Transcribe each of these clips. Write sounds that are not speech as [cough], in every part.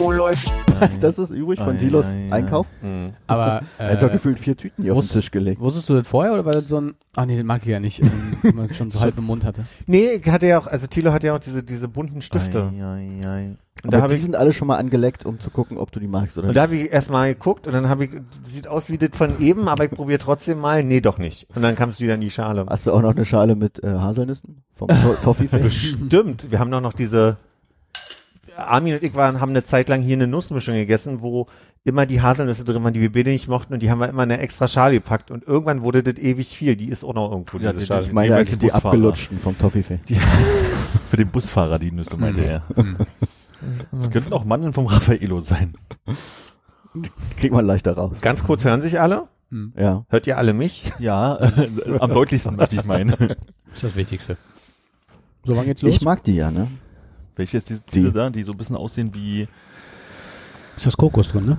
Oh, läuft. Was, das ist übrig von Dilos ei, ei. Einkauf? Aber Er hat doch äh, gefühlt vier Tüten hier auf den Tisch gelegt. wusstest du das vorher oder war das so ein, ach nee, das mag ich ja nicht, ähm, [laughs] wenn man schon so halb im Mund hatte. Nee, ich hatte ja auch, also Thilo hat ja auch diese, diese bunten Stifte. Ei, ei, ei. Und da Aber habe die ich, sind alle schon mal angeleckt, um zu gucken, ob du die magst oder und nicht. da habe ich erstmal geguckt und dann habe ich, sieht aus wie das von eben, aber ich probiere trotzdem mal. Nee, doch nicht. Und dann kam es wieder in die Schale. Hast du auch noch eine Schale mit äh, Haselnüssen vom to [laughs] Toffee-Fest? Bestimmt. Wir haben doch noch diese, Armin und ich waren, haben eine Zeit lang hier eine Nussmischung gegessen, wo immer die Haselnüsse drin waren, die wir beide nicht mochten und die haben wir immer in eine extra Schale gepackt und irgendwann wurde das ewig viel. Die ist auch noch irgendwo, Ja, diese die- Schale. Ich meine eigentlich die die abgelutschten vom Toffee-Fest. [laughs] Für den Busfahrer die Nüsse, meinte er. [laughs] Das könnten auch Mandeln vom Raffaello sein. Kriegt man leichter raus. Ganz kurz hören sich alle? Ja. Hört ihr alle mich? Ja, äh, am deutlichsten möchte ich meinen. ist das Wichtigste. So, wann geht's los? Ich mag die ja, ne? Welche ist diese, Die. diese da, die so ein bisschen aussehen wie, ist das Kokos drin, ne?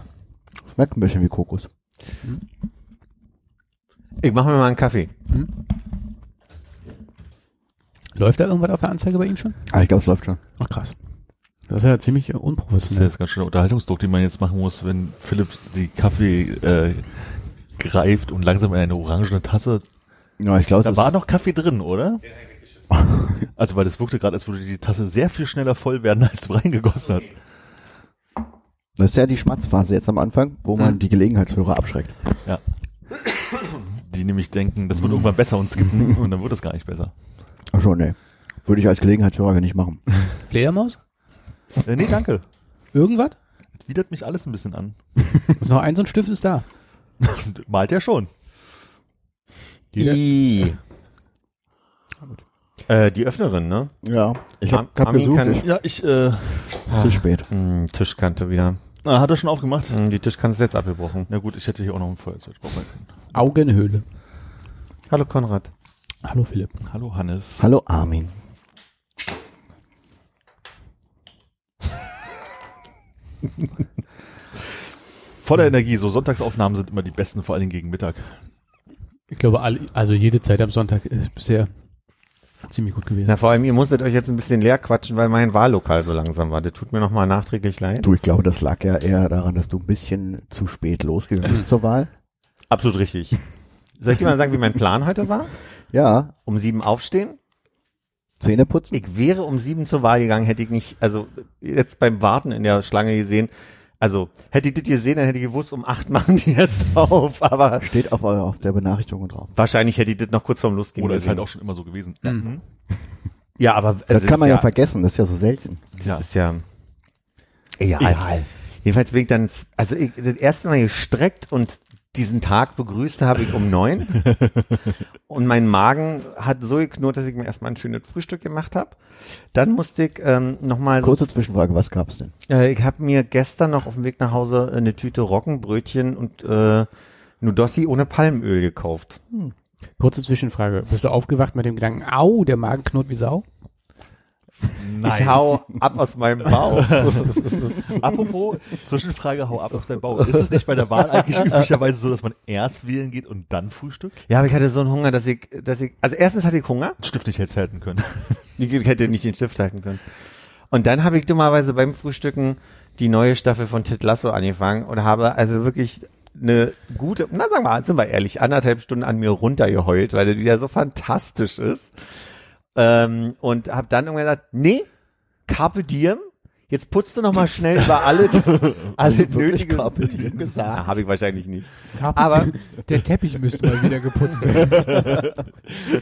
Schmeckt ein bisschen wie Kokos. Ich mache mir mal einen Kaffee. Läuft da irgendwas auf der Anzeige bei ihm schon? Ah, ich glaube, es läuft schon. Ach krass. Das ist ja ziemlich äh, das ist ja unprofessionell. jetzt ganz schön Unterhaltungsdruck, den man jetzt machen muss, wenn Philipp die Kaffee äh, greift und langsam in eine orangene Tasse. Ja, ich glaube, Da war noch Kaffee drin, oder? Also, weil das wirkte gerade, als würde die Tasse sehr viel schneller voll werden, als du reingegossen hast. das ist ja die Schmatzphase jetzt am Anfang, wo man Mhm. die Gelegenheitshörer abschreckt. Ja. Die nämlich denken, das wird irgendwann besser und skippen [laughs] und dann wird es gar nicht besser. Ach so, nee. Würde ich als Gelegenheitshörer nicht machen. Fledermaus? Äh, nee, danke. Irgendwas? Das widert mich alles ein bisschen an. Ist noch ein so ein Stift ist da. [laughs] Malt er schon. Jeder- I. Äh, die Öffnerin, ne? Ja. Ich habe Am- hab Armin gesucht, ich, Ja, ich, äh, zu spät. Hm, Tischkante wieder. ah, hat er schon aufgemacht? Hm, die Tischkante ist jetzt abgebrochen. Na gut, ich hätte hier auch noch ein Feuerzeug brauchen können. Augenhöhle. Hallo Konrad. Hallo Philipp. Hallo Hannes. Hallo Armin. Voller Energie, so Sonntagsaufnahmen sind immer die besten, vor allen Dingen gegen Mittag. Ich glaube, alle, also jede Zeit am Sonntag ist bisher ziemlich gut gewesen. Na, vor allem, ihr musstet euch jetzt ein bisschen leer quatschen, weil mein Wahllokal so langsam war. Das tut mir nochmal nachträglich leid. Du, ich glaube, das lag ja eher daran, dass du ein bisschen zu spät losgegangen bist zur Wahl. Absolut richtig. Soll ich dir mal sagen, wie mein Plan heute war? Ja, Um sieben aufstehen. Zähne putzen. Ich wäre um sieben zur Wahl gegangen, hätte ich nicht, also jetzt beim Warten in der Schlange gesehen, also hätte ich das gesehen, dann hätte ich gewusst, um acht [laughs] machen die erst auf, aber Steht auf, eurer- auf der Benachrichtigung drauf. wahrscheinlich hätte ich das noch kurz vorm Losgehen Oder ist gesehen. halt auch schon immer so gewesen. Mhm. [laughs] Ja, aber Das also kann man ist ja, vergessen, das ist ja so selten. Das Ja. ist ja egal. Jedenfalls bin ich dann, also ich, das erste Mal gestreckt und diesen Tag begrüßt habe ich um neun. [laughs] und mein Magen hat so geknurrt, dass ich mir erstmal ein schönes Frühstück gemacht habe. Dann musste ich ähm, nochmal, Kurze Zwischenfrage, was gab's denn? äh, ich habe mir gestern noch auf dem Weg nach Hause eine Tüte Roggenbrötchen und äh, Nudossi ohne Palmöl gekauft. Kurze Zwischenfrage. Bist du aufgewacht mit dem Gedanken, au, der Magen knurrt wie Sau? Ich hau ab aus meinem Bauch. [laughs] Apropos, Zwischenfrage, hau ab auf dein Bauch. Ist es nicht bei der Wahl eigentlich üblicherweise so, dass man erst wählen geht und dann Frühstück? ja, aber ich hatte so einen Hunger, dass ich, dass ich, also erstens hatte ich Hunger. Den Stift nicht hätte halten können. [laughs] Ich hätte nicht den Stift halten können. Und dann habe ich dummerweise beim Frühstücken die neue Staffel von Ted Lasso angefangen und habe also wirklich eine gute, na sagen wir mal, sind wir ehrlich, anderthalb Stunden an mir runtergeheult, weil das wieder so fantastisch ist. Ähm, und habe dann irgendwann gesagt, nee, Carpe Diem, jetzt putzt du noch mal schnell über alles, [laughs] alles du wirklich nötige. Carpe Diem gesagt? Habe ich wahrscheinlich nicht. Carpe Aber- der Teppich müsste mal wieder geputzt werden.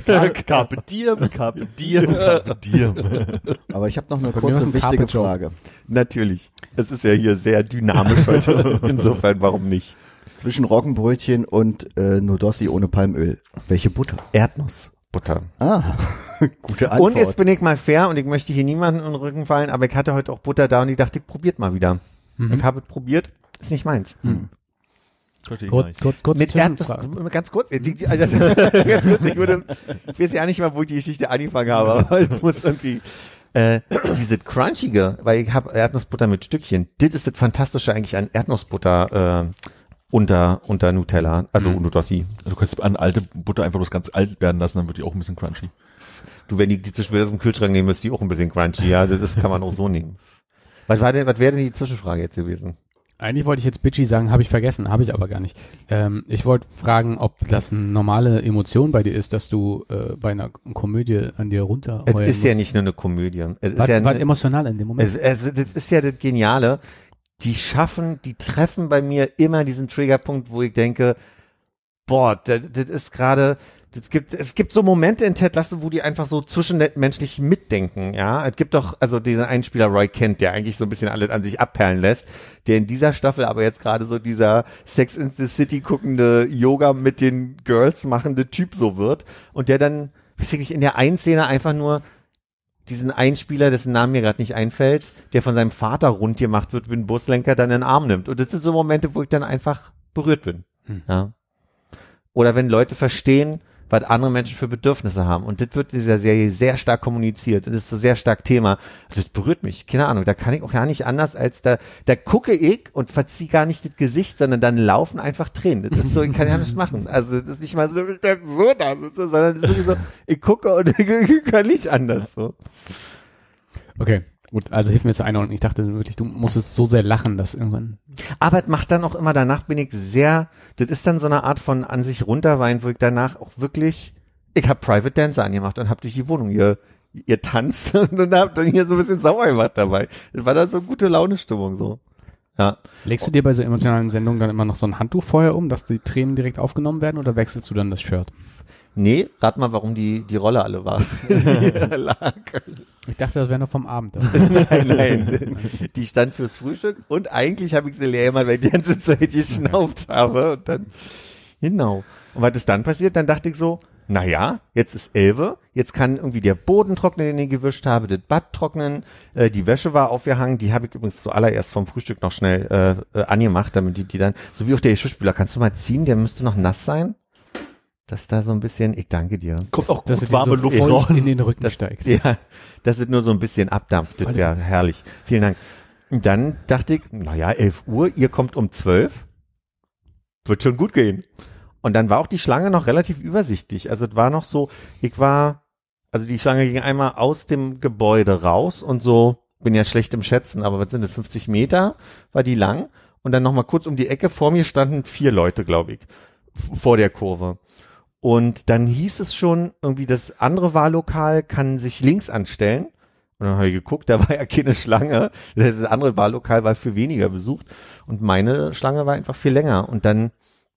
[laughs] Carpe diem, carpe diem, carpe diem. [laughs] Aber ich habe noch eine war's kurze wichtige. Frage. Natürlich. Es ist ja hier sehr dynamisch heute. Insofern, warum nicht? Zwischen Roggenbrötchen und äh, Nudossi ohne Palmöl. Welche Butter? Erdnussbutter. Ah, [laughs] Gute Antwort. Und jetzt bin ich mal fair und ich möchte hier niemanden in den Rücken fallen, aber ich hatte heute auch Butter da und ich dachte, ich probiert mal wieder. Mhm. Ich habe es probiert, ist nicht meins. Ich gar Kurz, kurz, kurz Mit Erdnuss, ganz kurz, die, die, also, [laughs] ganz kurz, ich würde, ich weiß ja nicht mal, wo ich die Geschichte angefangen habe, aber ich muss irgendwie, äh, diese crunchige, weil ich habe Erdnussbutter mit Stückchen, das ist das Fantastische eigentlich an Erdnussbutter, äh, unter, unter Nutella, also Mhm. unter Dossi. Du könntest an alte Butter einfach bloß ganz alt werden lassen, dann wird die auch ein bisschen crunchy. Du, wenn die, die zwischen aus dem Kühlschrank nehmen, ist die auch ein bisschen crunchy, ja, das kann man auch so nehmen. Was war denn, was wäre denn die Zwischenfrage jetzt gewesen? Eigentlich wollte ich jetzt bitchy sagen, habe ich vergessen, habe ich aber gar nicht. Ähm, ich wollte fragen, ob das eine normale Emotion bei dir ist, dass du äh, bei einer Komödie an dir runter. Es ist ja nicht nur eine Komödie. Es ist War, ja war eine- emotional in dem Moment. Es, es, das ist ja das Geniale. Die schaffen, die treffen bei mir immer diesen Triggerpunkt, wo ich denke, boah, das, das ist gerade, das gibt, es gibt so Momente in Ted Lasso, wo die einfach so zwischenmenschlich mitdenken, ja. Es gibt doch, also diesen Einspieler Roy Kent, der eigentlich so ein bisschen alles an sich abperlen lässt, der in dieser Staffel aber jetzt gerade so dieser Sex in the City guckende Yoga mit den Girls machende Typ so wird und der dann, weiß ich nicht, in der einen Szene einfach nur diesen Einspieler, dessen Namen mir gerade nicht einfällt, der von seinem Vater rund gemacht wird, wenn ein Buslenker dann in den Arm nimmt. Und das sind so Momente, wo ich dann einfach berührt bin. Hm. Ja. Oder wenn Leute verstehen, was andere Menschen für Bedürfnisse haben. Und das wird in dieser Serie sehr stark kommuniziert. Das ist so sehr stark Thema. Das berührt mich. Keine Ahnung. Da kann ich auch gar nicht anders als da, da gucke ich und verziehe gar nicht das Gesicht, sondern dann laufen einfach Tränen. Das ist so, ich kann ja nichts machen. Also, das ist nicht mal so, so da sondern das ist so, ich gucke und [laughs] ich kann nicht anders, so. Okay, gut, also hilf mir zur Einordnung. Ich dachte wirklich, du musstest so sehr lachen, dass irgendwann. Aber es macht dann auch immer danach bin ich sehr, das ist dann so eine Art von an sich runterweinen, wo ich danach auch wirklich, ich habe Private Dancer angemacht und habe durch die Wohnung ihr, ihr tanzt [laughs] und hab dann hier so ein bisschen sauer gemacht dabei. Das war dann so gute Laune-Stimmung so. Ja. Legst du dir bei so emotionalen Sendungen dann immer noch so ein Handtuch vorher um, dass die Tränen direkt aufgenommen werden oder wechselst du dann das Shirt? Nee, rat mal, warum die, die Rolle alle war. [laughs] [laughs] Ich dachte, das wäre noch vom Abend. [laughs] Nein, nein. Die stand fürs Frühstück und eigentlich habe ich sie leer immer, weil ich die ganze Zeit geschnauft habe und dann, genau. Und was ist dann passiert? Dann dachte ich so, na ja, jetzt ist Elbe, jetzt kann irgendwie der Boden trocknen, den ich gewischt habe, das Bad trocknen, äh, die Wäsche war aufgehangen, die habe ich übrigens zuallererst vom Frühstück noch schnell äh, äh, angemacht, damit die, die dann, so wie auch der Geschirrspüler, kannst du mal ziehen, der müsste noch nass sein? Dass da so ein bisschen, ich danke dir. Kommt auch Dass gut es warme so Luft raus. in den Rücken Das- steigt. [laughs] Ja, dass es nur so ein bisschen abdampft, das wäre herrlich. Vielen Dank. Und dann dachte ich, naja, 11 Uhr, ihr kommt um 12. Wird schon gut gehen. Und dann war auch die Schlange noch relativ übersichtlich. Also es war noch so, ich war, also die Schlange ging einmal aus dem Gebäude raus und so, bin ja schlecht im Schätzen, aber was sind das, 50 Meter war die lang. Und dann nochmal kurz um die Ecke, vor mir standen vier Leute, glaube ich, vor der Kurve. Und dann hieß es schon, irgendwie das andere Wahllokal kann sich links anstellen. Und dann habe ich geguckt, da war ja keine Schlange. Das andere Wahllokal war viel weniger besucht. Und meine Schlange war einfach viel länger. Und dann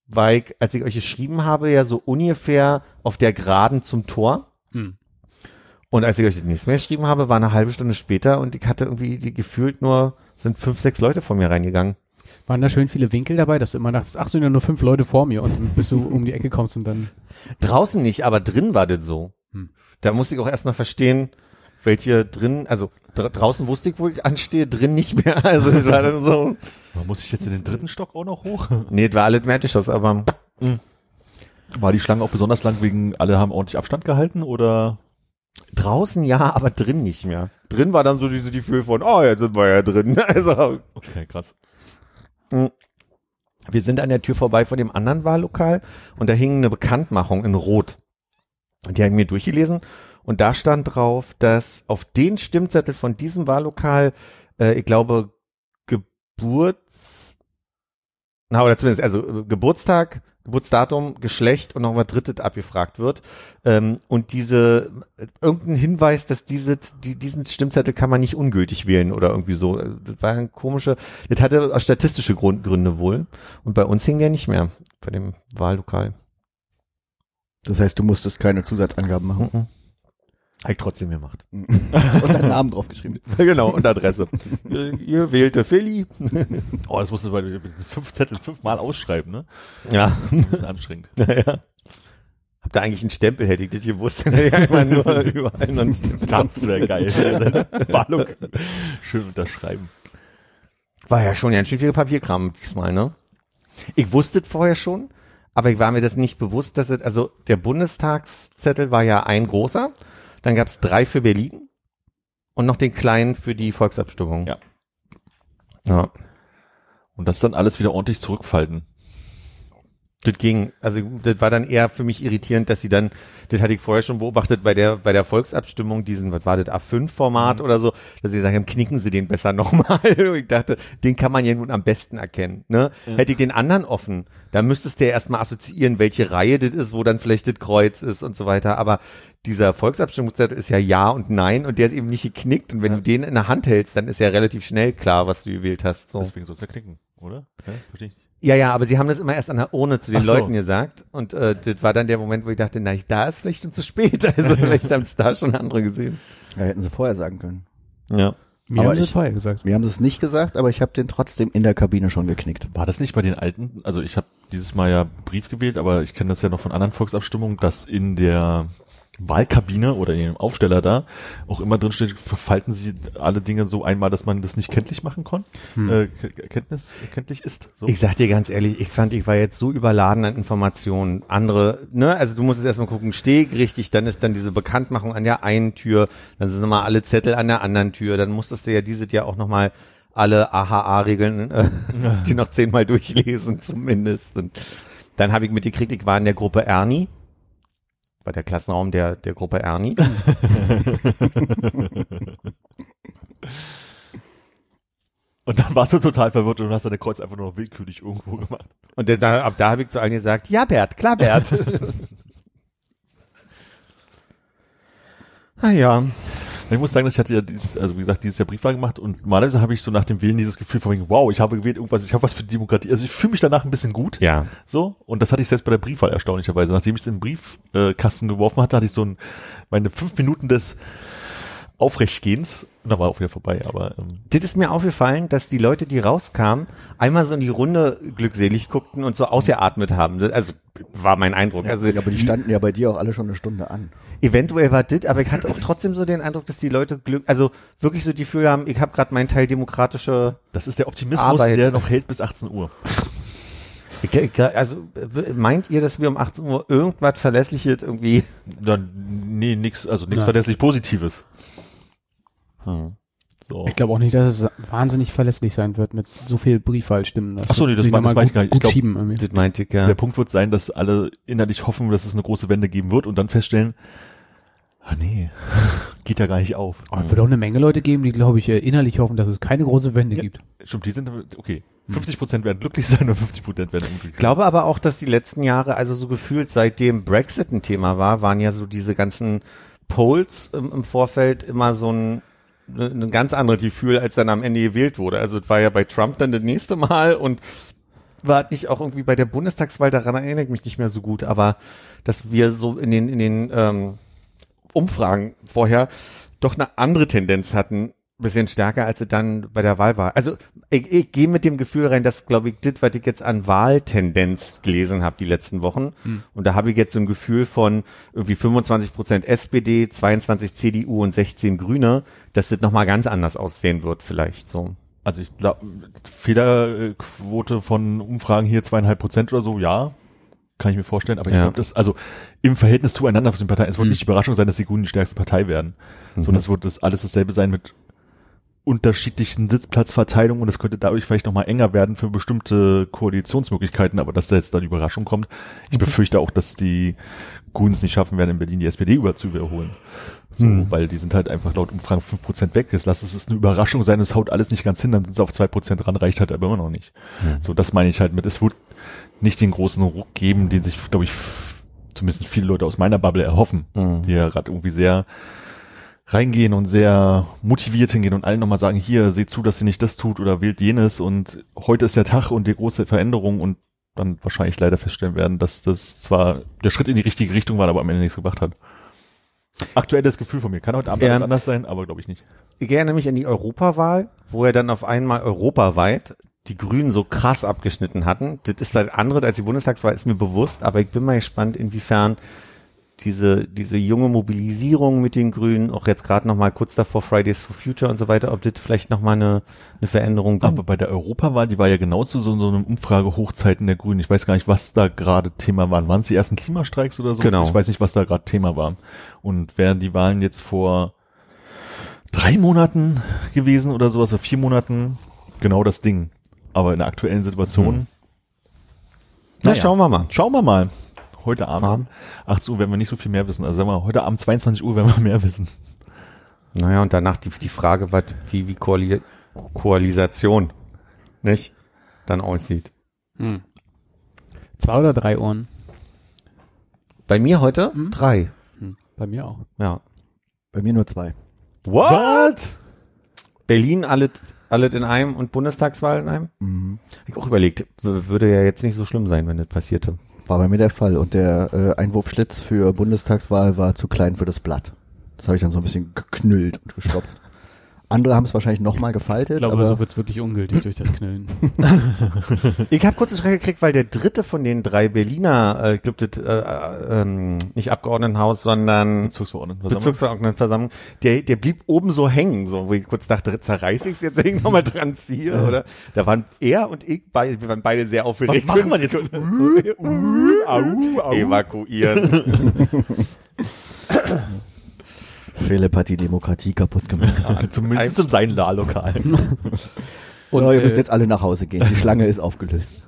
war ich, als ich euch geschrieben habe, ja so ungefähr auf der Geraden zum Tor. Hm. Und als ich euch das nächste Mal geschrieben habe, war eine halbe Stunde später und ich hatte irgendwie die gefühlt nur, sind fünf, sechs Leute vor mir reingegangen. Waren da schön viele Winkel dabei, dass du immer dachtest, ach, sind ja nur fünf Leute vor mir und bis du [laughs] um die Ecke kommst und dann. Draußen nicht, aber drin war das so. Hm. Da musste ich auch erstmal verstehen, welche drin, also dra draußen wusste ich, wo ich anstehe, drin nicht mehr. [laughs] Also das war dann so, Man muss ich jetzt in den dritten Stock auch noch hoch? [laughs] nee, das war alles Märzschuss, aber War die Schlange auch besonders lang wegen, alle haben ordentlich Abstand gehalten oder? draußen ja, aber drin nicht mehr. Drin war dann so diese Gefühl von, oh, jetzt sind wir ja drin. Also Okay, krass. Wir sind an der Tür vorbei von dem anderen Wahllokal und da hing eine Bekanntmachung in Rot. Und die habe ich mir durchgelesen und da stand drauf, dass auf den Stimmzettel von diesem Wahllokal, äh, ich glaube, Geburts, na oder zumindest, also äh, Geburtstag, Geburtsdatum, Geschlecht und noch mal drittes abgefragt wird. Ähm, und diese, irgendein Hinweis, dass diese, die, diesen Stimmzettel kann man nicht ungültig wählen oder irgendwie so. Äh, Das war ein komische, das hatte auch statistische Grund, Gründe wohl. Und bei uns hing der nicht mehr, bei dem Wahllokal. Das heißt, du musstest keine Zusatzangaben machen. Mhm. Hab ich trotzdem gemacht. [laughs] Und deinen Namen draufgeschrieben. [laughs] genau, und Adresse. Ihr- Ihr wählte Philly. Oh, das musst du bei mit fünf Zetteln fünfmal ausschreiben, ne? Ja. Ein bisschen anstrengend. Naja. Ob da eigentlich ein Stempel hätte ich das gewusst, [laughs] dann hätte ich einfach nur überall noch einen Stempel. Das wäre geil. Ballung. Schön unterschreiben. War ja schon ganz schön viel Papierkram diesmal, ne? Ich wusste es vorher schon, aber ich war mir das nicht bewusst, dass es, also der Bundestagszettel war ja ein großer, dann gab es drei für Berlin und noch den kleinen für die Volksabstimmung. Ja. Ja. Und das dann alles wieder ordentlich zurückfalten. Das ging, also das war dann eher für mich irritierend, dass sie dann, das hatte ich vorher schon beobachtet bei der bei der Volksabstimmung, diesen, was war das, A5-Format oder so, dass sie gesagt haben, knicken sie den besser [laughs] nochmal. Und ich dachte, den kann man ja nun am besten erkennen. Ne? Hätte ich den anderen offen, dann müsstest du ja erstmal assoziieren, welche Reihe das ist, wo dann vielleicht das Kreuz ist und so weiter. Aber dieser Volksabstimmungszettel ist ja Ja und Nein und der ist eben nicht geknickt. Und wenn du den in der Hand hältst, dann ist ja relativ schnell klar, was du gewählt hast. So. Deswegen soll es ja knicken, oder? Ja. Ja, ja, aber sie haben das immer erst an der Urne zu den so. Leuten gesagt. Und äh, das war dann der Moment, wo ich dachte, na, da ist vielleicht schon zu spät. [laughs] Also vielleicht haben es da schon andere gesehen. Ja, hätten sie vorher sagen können. Ja. Mir Aber haben sie ich- vorher gesagt. Wir haben es nicht gesagt, aber ich habe den trotzdem in der Kabine schon geknickt. War das nicht bei den alten? Also ich habe dieses Mal ja Brief gewählt, aber ich kenne das ja noch von anderen Volksabstimmungen, dass in der Wahlkabine oder in dem Aufsteller da auch immer drin steht, verfalten Sie alle Dinge so einmal, dass man das nicht kenntlich machen kann, äh, Ke- Kenntnis kenntlich ist. So. Ich sag dir ganz ehrlich, ich fand, ich war jetzt so überladen an Informationen. Andere, ne, also du musst es erstmal gucken, Steg richtig, dann ist dann diese Bekanntmachung an der einen Tür, dann sind nochmal alle Zettel an der anderen Tür, dann musstest du ja dieses Jahr auch nochmal alle AHA-Regeln, äh, [laughs] die noch zehnmal durchlesen zumindest. Und dann habe ich mitgekriegt, ich war in der Gruppe Ernie, bei der Klassenraum der, der Gruppe Ernie. [laughs] Und dann warst du total verwirrt und hast deine Kreuz einfach nur noch willkürlich irgendwo gemacht. Und das, da, ab da habe ich zu allen gesagt, ja Bert, klar Bert. [laughs] ah ja. Ich muss sagen, dass ich hatte ja dieses, also wie gesagt, dieses Jahr Briefwahl gemacht und normalerweise habe ich so nach dem Wählen dieses Gefühl von wow, ich habe gewählt irgendwas, ich habe was für die Demokratie. Also ich fühle mich danach ein bisschen gut. Ja. So, und das hatte ich selbst bei der Briefwahl erstaunlicherweise. Nachdem ich es in den Briefkasten geworfen hatte, hatte ich so ein, meine fünf Minuten des Aufrechtgehens, und da war auch wieder vorbei, aber ähm, Das ist mir aufgefallen, dass die Leute, die rauskamen, einmal so in die Runde glückselig guckten und so ausgeatmet haben. Das- Also war mein Eindruck. Also Ja, aber die standen ja bei dir auch alle schon eine Stunde an. eventuell war das, aber ich hatte auch trotzdem so den Eindruck, dass die Leute Glück, also wirklich so die Gefühl haben, ich habe gerade meinen Teil demokratische. das ist der Optimismus, Arbeit. der noch hält bis 18 Uhr. Also meint ihr, dass wir um 18 Uhr irgendwas Verlässliches irgendwie? Dann, nee, nix, also nichts verlässlich Positives. Hm. So. Ich glaube auch nicht, dass es wahnsinnig verlässlich sein wird mit so viel Briefwahlstimmen. Das Ach so, nee, das mein- das meine ich gar nicht. Ich gut glaub-. Das meinte ich ja. Der Punkt wird sein, dass alle innerlich hoffen, dass es eine große Wende geben wird und dann feststellen, ah nee, [laughs] geht ja gar nicht auf. Oh, es wird auch eine Menge Leute geben, die, glaube ich, äh, innerlich hoffen, dass es keine große Wende Ja. gibt. Stimmt, die sind, okay. 50 Prozent werden glücklich sein und 50 Prozent werden unglücklich Ich glaube aber auch, dass die letzten Jahre, also so gefühlt seitdem Brexit ein Thema war, waren ja so diese ganzen Polls im, im Vorfeld immer so ein, ein ganz anderes Gefühl, als dann am Ende gewählt wurde. Also es war ja bei Trump dann das nächste Mal und war nicht auch irgendwie bei der Bundestagswahl, daran erinnere ich mich nicht mehr so gut, aber dass wir so in den, in den ähm, Umfragen vorher doch eine andere Tendenz hatten, bisschen stärker, als es dann bei der Wahl war. Also ich, ich gehe mit dem Gefühl rein, dass, glaube ich, das, was ich jetzt an Wahltendenz gelesen habe die letzten Wochen, und da habe ich jetzt so ein Gefühl von irgendwie 25 Prozent SPD, 22 CDU und 16 Grüne, dass das nochmal ganz anders aussehen wird vielleicht so. Also ich glaube, Fehlerquote von Umfragen hier zweieinhalb Prozent oder so, ja, kann ich mir vorstellen. Aber ich Ja. glaube, das, also im Verhältnis zueinander von den Parteien, es wird Hm. nicht die Überraschung sein, dass die Grünen die stärkste Partei werden, sondern es wird das alles dasselbe sein mit unterschiedlichen Sitzplatzverteilungen und es könnte dadurch vielleicht nochmal enger werden für bestimmte Koalitionsmöglichkeiten, aber dass da jetzt da die Überraschung kommt. Ich befürchte auch, dass die Grünen es nicht schaffen werden, in Berlin die SPD über zu überholen. So, weil die sind halt einfach laut Umfragen 5% weg. Jetzt lass es eine Überraschung sein, es haut alles nicht ganz hin, dann sind sie auf 2% ran, reicht halt aber immer noch nicht. So, das meine ich halt mit, es wird nicht den großen Ruck geben, den sich, glaube ich, zumindest viele Leute aus meiner Bubble erhoffen, Mhm. die ja gerade irgendwie sehr reingehen und sehr motiviert hingehen und allen nochmal sagen, hier, seht zu, dass ihr nicht das tut oder wählt jenes und heute ist der Tag und die große Veränderung und dann wahrscheinlich leider feststellen werden, dass das zwar der Schritt in die richtige Richtung war, aber am Ende nichts gebracht hat. Aktuelles Gefühl von mir. Kann heute Abend alles anders sein, aber glaube ich nicht. Ich gehe nämlich an die Europawahl, wo ja dann auf einmal europaweit die Grünen so krass abgeschnitten hatten. Das ist vielleicht anderes als die Bundestagswahl, ist mir bewusst, aber ich bin mal gespannt, inwiefern diese, diese junge Mobilisierung mit den Grünen, auch jetzt gerade nochmal kurz davor Fridays for Future und so weiter, ob das vielleicht nochmal eine, eine Veränderung bringt. Aber bei der Europawahl, die war ja genau zu so, so einem Umfrage-Hochzeiten der Grünen. Ich weiß gar nicht, was da gerade Thema waren. Waren es die ersten Klimastreiks oder so? Genau. Ich weiß nicht, was da gerade Thema war. Und wären die Wahlen jetzt vor drei Monaten gewesen oder sowas, oder vier Monaten, genau das Ding. Aber in der aktuellen Situation, Hm. Na, naja. schauen wir mal. schauen wir mal. Heute Abend, Abend. 18 Uhr werden wir nicht so viel mehr wissen. Also sagen wir, heute Abend 22 Uhr werden wir mehr wissen. Naja, und danach die, die Frage, was, wie, wie Koali Koalisation, nicht? Dann aussieht. Hm. Zwei oder drei Ohren? Bei mir heute Hm? drei. Hm. Bei mir auch. Ja. Bei mir nur zwei. What? Berlin alles, alles in einem und Bundestagswahl in einem? Mhm. Hab ich auch überlegt, würde ja jetzt nicht so schlimm sein, wenn das passierte. War bei mir der Fall. Und der äh, Einwurfschlitz für Bundestagswahl war zu klein für das Blatt. Das habe ich dann so ein bisschen geknüllt und gestopft. Andere haben es wahrscheinlich nochmal gefaltet. Ich glaube, aber so wird's wirklich ungültig durch das Knüllen. [laughs] Ich habe kurz einen Schreck gekriegt, weil der dritte von den drei Berliner, äh, ich glaube, äh, äh, ähm, nicht Abgeordnetenhaus, sondern Bezugsverordneten. Bezirksverordnetenversammlung, der, der blieb oben so hängen, so, wo ich kurz dachte, zerreiß ich's jetzt, ich nochmal dran ziehe, oder? Da waren er und ich, beide, wir waren beide sehr aufgeregt. Was machen wir jetzt? [laughs] au, au. Evakuieren. [laughs] Philipp hat die Demokratie kaputt gemacht. [laughs] Ja, zumindest in seinem Lahllokal. [laughs] Und ja, ihr müsst äh, jetzt alle nach Hause gehen. Die Schlange ist aufgelöst.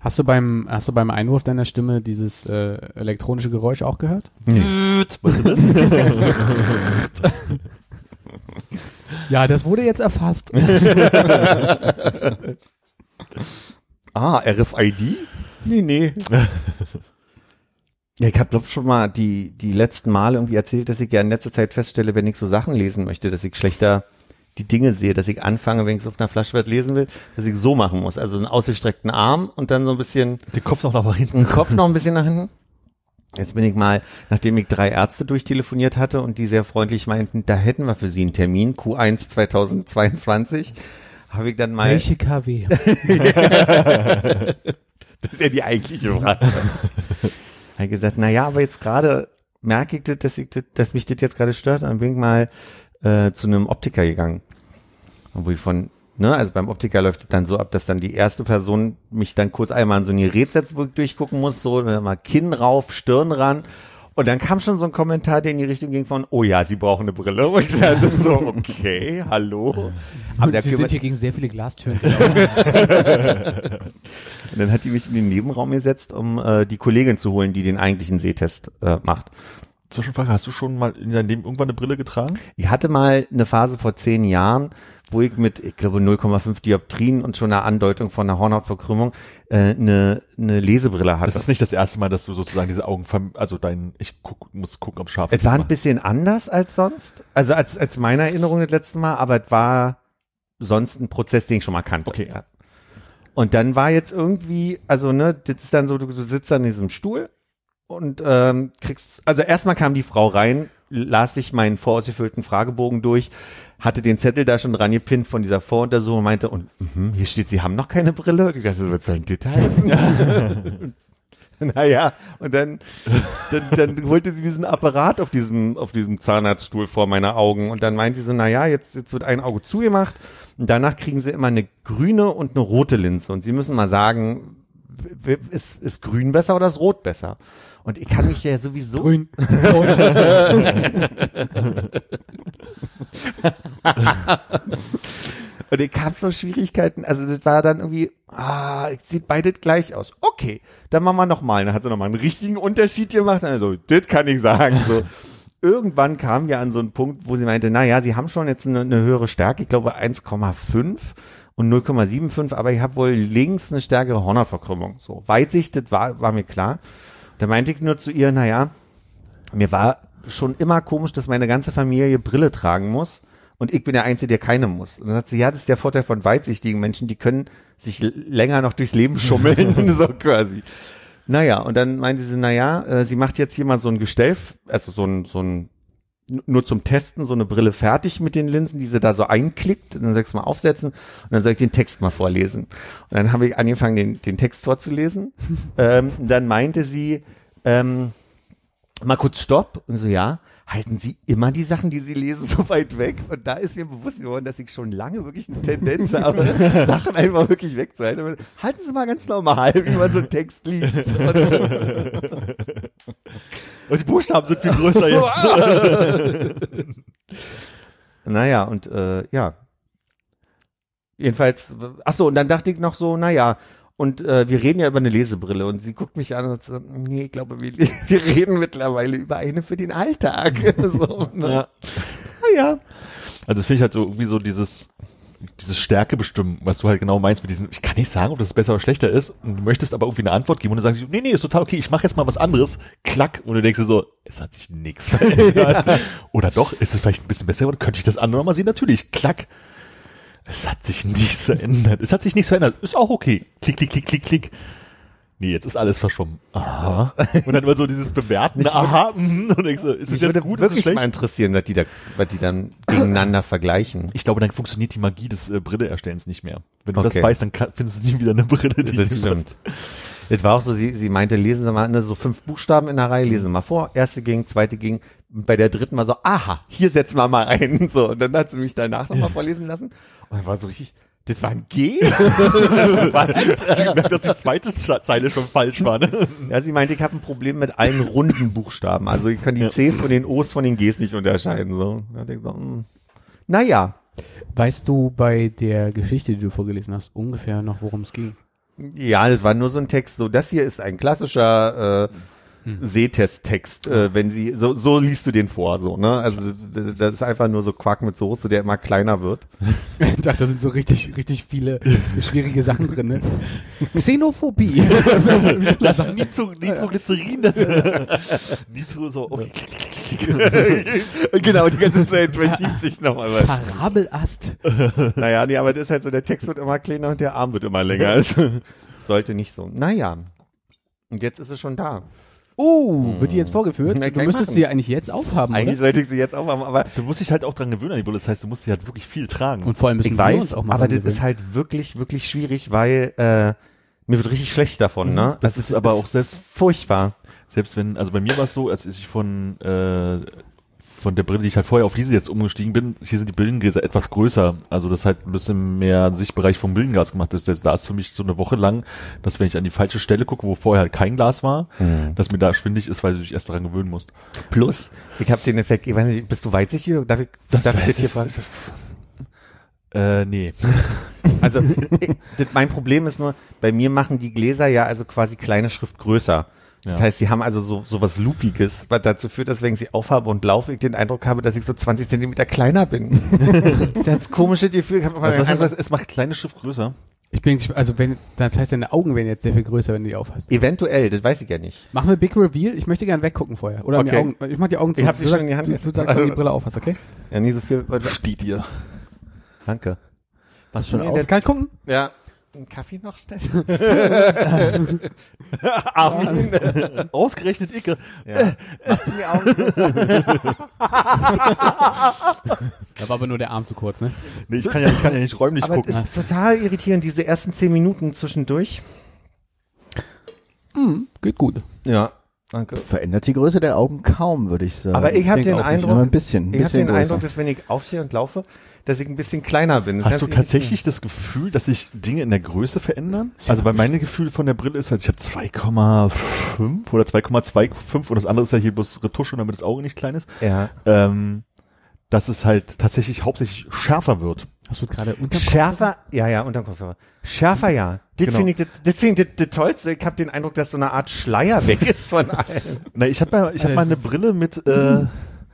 hast du beim hast du beim Einwurf deiner Stimme dieses äh, elektronische Geräusch auch gehört? Das? [laughs] Ja, das wurde jetzt erfasst. Ah, RFID? Nee, nee. Ja, ich habe glaub schon mal die, die letzten Male irgendwie erzählt, dass ich ja in letzter Zeit feststelle, wenn ich so Sachen lesen möchte, dass ich schlechter die Dinge sehe, dass ich anfange, wenn ich es auf einer Flasche was lesen will, dass ich so machen muss. Also einen ausgestreckten Arm und dann so ein bisschen Den Kopf noch nach hinten. den Kopf noch ein bisschen nach hinten. Jetzt bin ich mal, nachdem ich drei Ärzte durchtelefoniert hatte und die sehr freundlich meinten, da hätten wir für Sie einen Termin, Q1 2022, habe ich dann mal Welche KW? [laughs] Das ist ja die eigentliche Frage. [laughs] er hat gesagt, na ja, aber jetzt gerade merke ich, das, dass, ich, das, dass mich das jetzt gerade stört. Dann bin ich mal äh, zu einem Optiker gegangen. Wo ich von, ne, also beim Optiker läuft es dann so ab, dass dann die erste Person mich dann kurz einmal an so ein Gerät setzt, wo ich durchgucken muss, so mal Kinn rauf, Stirn ran. Und dann kam schon so ein Kommentar, der in die Richtung ging von, oh ja, Sie brauchen eine Brille. Und ich dachte so, [laughs] okay, hallo. Aber der Sie kümmert- sind hier gegen sehr viele Glastüren. [laughs] Und dann hat die mich in den Nebenraum gesetzt, um äh, die Kollegin zu holen, die den eigentlichen Sehtest äh, macht. Zwischenfrage, hast du schon mal in deinem Leben irgendwann eine Brille getragen? Ich hatte mal eine Phase vor zehn Jahren, wo ich mit, ich glaube, 0,5 Dioptrien und schon eine Andeutung von einer Hornhautverkrümmung äh, eine, eine Lesebrille hatte. Das ist nicht das erste Mal, dass du sozusagen diese Augen, also dein, ich guck, muss gucken, ob scharf es ist. war ein bisschen anders als sonst, also als, als meine Erinnerung das letzte Mal, aber es war sonst ein Prozess, den ich schon mal kannte. Okay. Ja. Und dann war jetzt irgendwie, also ne, das ist dann so, du, du sitzt in diesem Stuhl und ähm, kriegst, also erstmal kam die Frau rein, las sich meinen vorausgefüllten Fragebogen durch, hatte den Zettel da schon dran gepinnt von dieser Voruntersuchung und meinte, und mhm, hier steht, Sie haben noch keine Brille. Und ich dachte, was soll ein Details? [laughs] [laughs] naja, und dann, dann, dann holte sie diesen Apparat auf diesem, auf diesem Zahnarztstuhl vor meine Augen und dann meinte sie so, naja, jetzt, jetzt wird ein Auge zugemacht und danach kriegen sie immer eine grüne und eine rote Linse und sie müssen mal sagen, ist, ist grün besser oder ist rot besser? Und ich kann mich ja sowieso, Grün. [laughs] Und ich habe so Schwierigkeiten, also das war dann irgendwie, ah, sieht beide gleich aus. Okay, dann machen wir nochmal. Dann hat sie nochmal einen richtigen Unterschied gemacht. Also, das kann ich sagen. So. Irgendwann kam ja an so einen Punkt, wo sie meinte, na ja, sie haben schon jetzt eine, eine höhere Stärke, ich glaube 1,5 und 0,75, aber ich habe wohl links eine stärkere Hornhautverkrümmung. So, Weitsicht, das war, war mir klar. Da meinte ich nur zu ihr, na ja, mir war schon immer komisch, dass meine ganze Familie Brille tragen muss und ich bin der Einzige, der keine muss. Und dann hat sie, ja, das ist der Vorteil von weitsichtigen Menschen, die können sich länger noch durchs Leben schummeln, [laughs] [laughs] so quasi. Naja, und dann meinte sie, naja, äh, sie macht jetzt hier mal so ein Gestell, also so ein, so ein, nur zum Testen, so eine Brille fertig mit den Linsen, die sie da so einklickt und dann sagst du mal aufsetzen und dann soll ich den Text mal vorlesen. Und dann habe ich angefangen, den, den Text vorzulesen. [laughs] ähm, dann meinte sie, ähm, mal kurz Stopp und so, ja, halten Sie immer die Sachen, die Sie lesen, [laughs] so weit weg? Und da ist mir bewusst geworden, dass ich schon lange wirklich eine Tendenz [laughs] habe, Sachen einfach wirklich wegzuhalten. Halten Sie mal ganz normal, wie man so einen Text liest. Und, [laughs] Und die Buchstaben sind viel größer jetzt. naja, und äh, ja. Jedenfalls, ach so, und dann dachte ich noch so, naja, und äh, wir reden ja über eine Lesebrille und sie guckt mich an und sagt, nee, ich glaube, wir, [laughs] wir reden mittlerweile über eine für den Alltag. [laughs] so, ne? Ja. Naja. Also das finde ich halt so irgendwie so dieses, dieses Stärke bestimmen, was du halt genau meinst mit diesem, ich kann nicht sagen, ob das besser oder schlechter ist, und du möchtest aber irgendwie eine Antwort geben und du sagst, nee, nee, ist total okay, ich mache jetzt mal was anderes, klack, und du denkst dir so, es hat sich nichts verändert. [laughs] Oder doch, ist es vielleicht ein bisschen besser geworden, könnte ich das andere mal sehen? Natürlich, klack. Es hat sich nichts verändert. Es hat sich nichts verändert. Ist auch okay. Klick, klick, klick, klick, klick. Nee, jetzt ist alles verschwommen. Aha. Und dann immer so dieses Bewerten. Aha. mhm. Und denkst so, ist es jetzt würde gut, ist es wirklich mal interessieren, was die da, was die dann gegeneinander [clears throat] vergleichen. Ich glaube, dann funktioniert die Magie des äh, Brille-Erstellens nicht mehr. Wenn du Okay. das weißt, dann kann, findest du nie wieder eine Brille, die Das stimmt. Das war auch so, sie, sie meinte, lesen Sie mal ne, so fünf Buchstaben in der Reihe, lesen Sie mal vor. Erste ging, zweite ging, bei der dritten mal so, aha, hier setzen wir mal ein. [laughs] So, und dann hat sie mich danach nochmal vorlesen lassen. Und dann war so richtig, das war ein G? [laughs] [laughs] Gemerkt, dass die zweite Zeile schon falsch war, ne? ja, sie meinte, ich habe ein Problem mit allen runden Buchstaben. Also ich kann die Cs von den Os von den Gs nicht unterscheiden. So. Da ich so, hm. Naja, Weißt du bei der Geschichte, die du vorgelesen hast, ungefähr noch, worum es ging? Ja, das war nur so ein Text. So, das hier ist ein klassischer äh, Sehtest-Text. Äh, wenn sie so, so liest du den vor, so ne. Also das ist einfach nur so Quark mit Soße, der immer kleiner wird. [laughs] Ich dachte, da sind so richtig, richtig viele [laughs] schwierige Sachen drin, ne? [laughs] Xenophobie. Das Nitro, Nitroglycerin, das Nitro so, okay, genau, die ganze Zeit verschiebt sich nochmal was. Parabelast. Naja, nee, aber das ist halt so, der Text wird immer kleiner und der Arm wird immer länger. Also, sollte nicht so. Naja. Und jetzt ist es schon da. Oh, wird die jetzt vorgeführt? [laughs] Na, Du müsstest machen. sie eigentlich jetzt aufhaben, Eigentlich oder? sollte ich sie jetzt aufhaben, aber Du musst dich halt auch dran gewöhnen an die Brille, das heißt, du musst sie halt wirklich viel tragen. Und vor allem müssen ich wir weiß, uns auch mal aber das dran ist halt wirklich, wirklich schwierig, weil äh, mir wird richtig schlecht davon, ne? Das ist aber auch selbst- furchtbar. Selbst wenn, also bei mir war es so, als ich von, äh, von der Brille, die ich halt vorher auf diese jetzt umgestiegen bin, hier sind die Brillengläser etwas größer. Also das halt ein bisschen mehr Sichtbereich vom Brillenglas gemacht ist. Selbst da ist für mich so eine Woche lang, dass wenn ich an die falsche Stelle gucke, wo vorher halt kein Glas war, dass mir da schwindig ist, weil du dich erst daran gewöhnen musst. Plus, ich habe den Effekt, ich weiß nicht, bist du weitsichtig? Darf ich, darf ich das hier fragen? Äh, nee. [laughs] Also, ich, das, mein Problem ist nur, bei mir machen die Gläser ja also quasi kleine Schrift größer. Das Ja. heißt, sie haben also so, so was Loopiges, was dazu führt, dass wenn ich sie aufhabe und laufe, ich den Eindruck habe, dass ich so 20 Zentimeter kleiner bin. [laughs] das ist ein ganz komisches Gefühl. Ich Also, was sagst, es macht kleine Schrift größer. Ich bin, also wenn, das heißt, deine Augen werden jetzt sehr viel größer, wenn du die aufhast. Eventuell, das weiß ich ja nicht. Machen wir Big Reveal. Ich möchte gerne weggucken vorher. Oder Okay. mir Augen, ich mach die Augen zu. Ich hab sie schon in die Hand Du, du sagst, wenn du die Brille aufhast, okay? Ja, nie so viel. Steht dir. Danke. Was schon mir auf? Kann ich gucken? Ja. Einen Kaffee noch schnell? [laughs] Armin. [laughs] Ausgerechnet Icke. Ja. Macht sie mir Augen? [laughs] Da war aber nur der Arm zu kurz, ne? Nee, ich kann ja, ich kann ja nicht räumlich Aber gucken. das ist total irritierend, diese ersten zehn Minuten zwischendurch. Geht gut. Ja, danke. Verändert die Größe der Augen kaum, würde ich sagen. Aber ich habe den nicht, Nur ein Eindruck, bisschen. Ein ich habe den größer. Eindruck, dass wenn ich aufstehe und laufe, dass ich ein bisschen kleiner bin. Das Hast du ich- tatsächlich das Gefühl, dass sich Dinge in der Größe verändern? Also bei meinem Gefühl von der Brille ist halt, ich habe 2,5 oder 2,25 und das andere ist ja hier bloß Retusche, damit das Auge nicht klein ist. Ja. Ähm, dass es halt tatsächlich hauptsächlich schärfer wird. Hast du gerade unter Schärfer, ja, ja, unterm Kopfhörer. Schärfer, ja. Das Genau. finde ich, das, das finde ich das, das Tollste. Ich habe den Eindruck, dass so eine Art Schleier weg ist von allen. [laughs] Na, ich habe mal, ich hab mal eine Brille mit äh,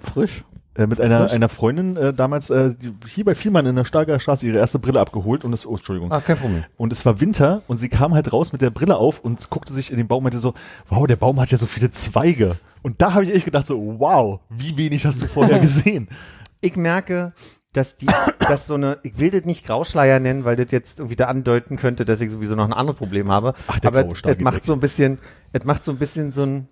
Frisch. Äh, mit einer Frisch? einer Freundin äh, damals äh, hier bei Vielmann in der Starker Straße ihre erste Brille abgeholt und es oh, Entschuldigung. Ah, kein Problem. Und es war Winter und sie kam halt raus mit der Brille auf und guckte sich in den Baum und meinte so, wow, der Baum hat ja so viele Zweige. Und da habe ich echt gedacht so, wow, wie wenig hast du vorher [laughs] gesehen? Ich merke, dass die, dass so eine, ich will das nicht Grauschleier nennen, weil das jetzt irgendwie da andeuten könnte, dass ich sowieso noch ein anderes Problem habe. Ach, der Aber es macht so ein bisschen, es macht so ein bisschen so ein,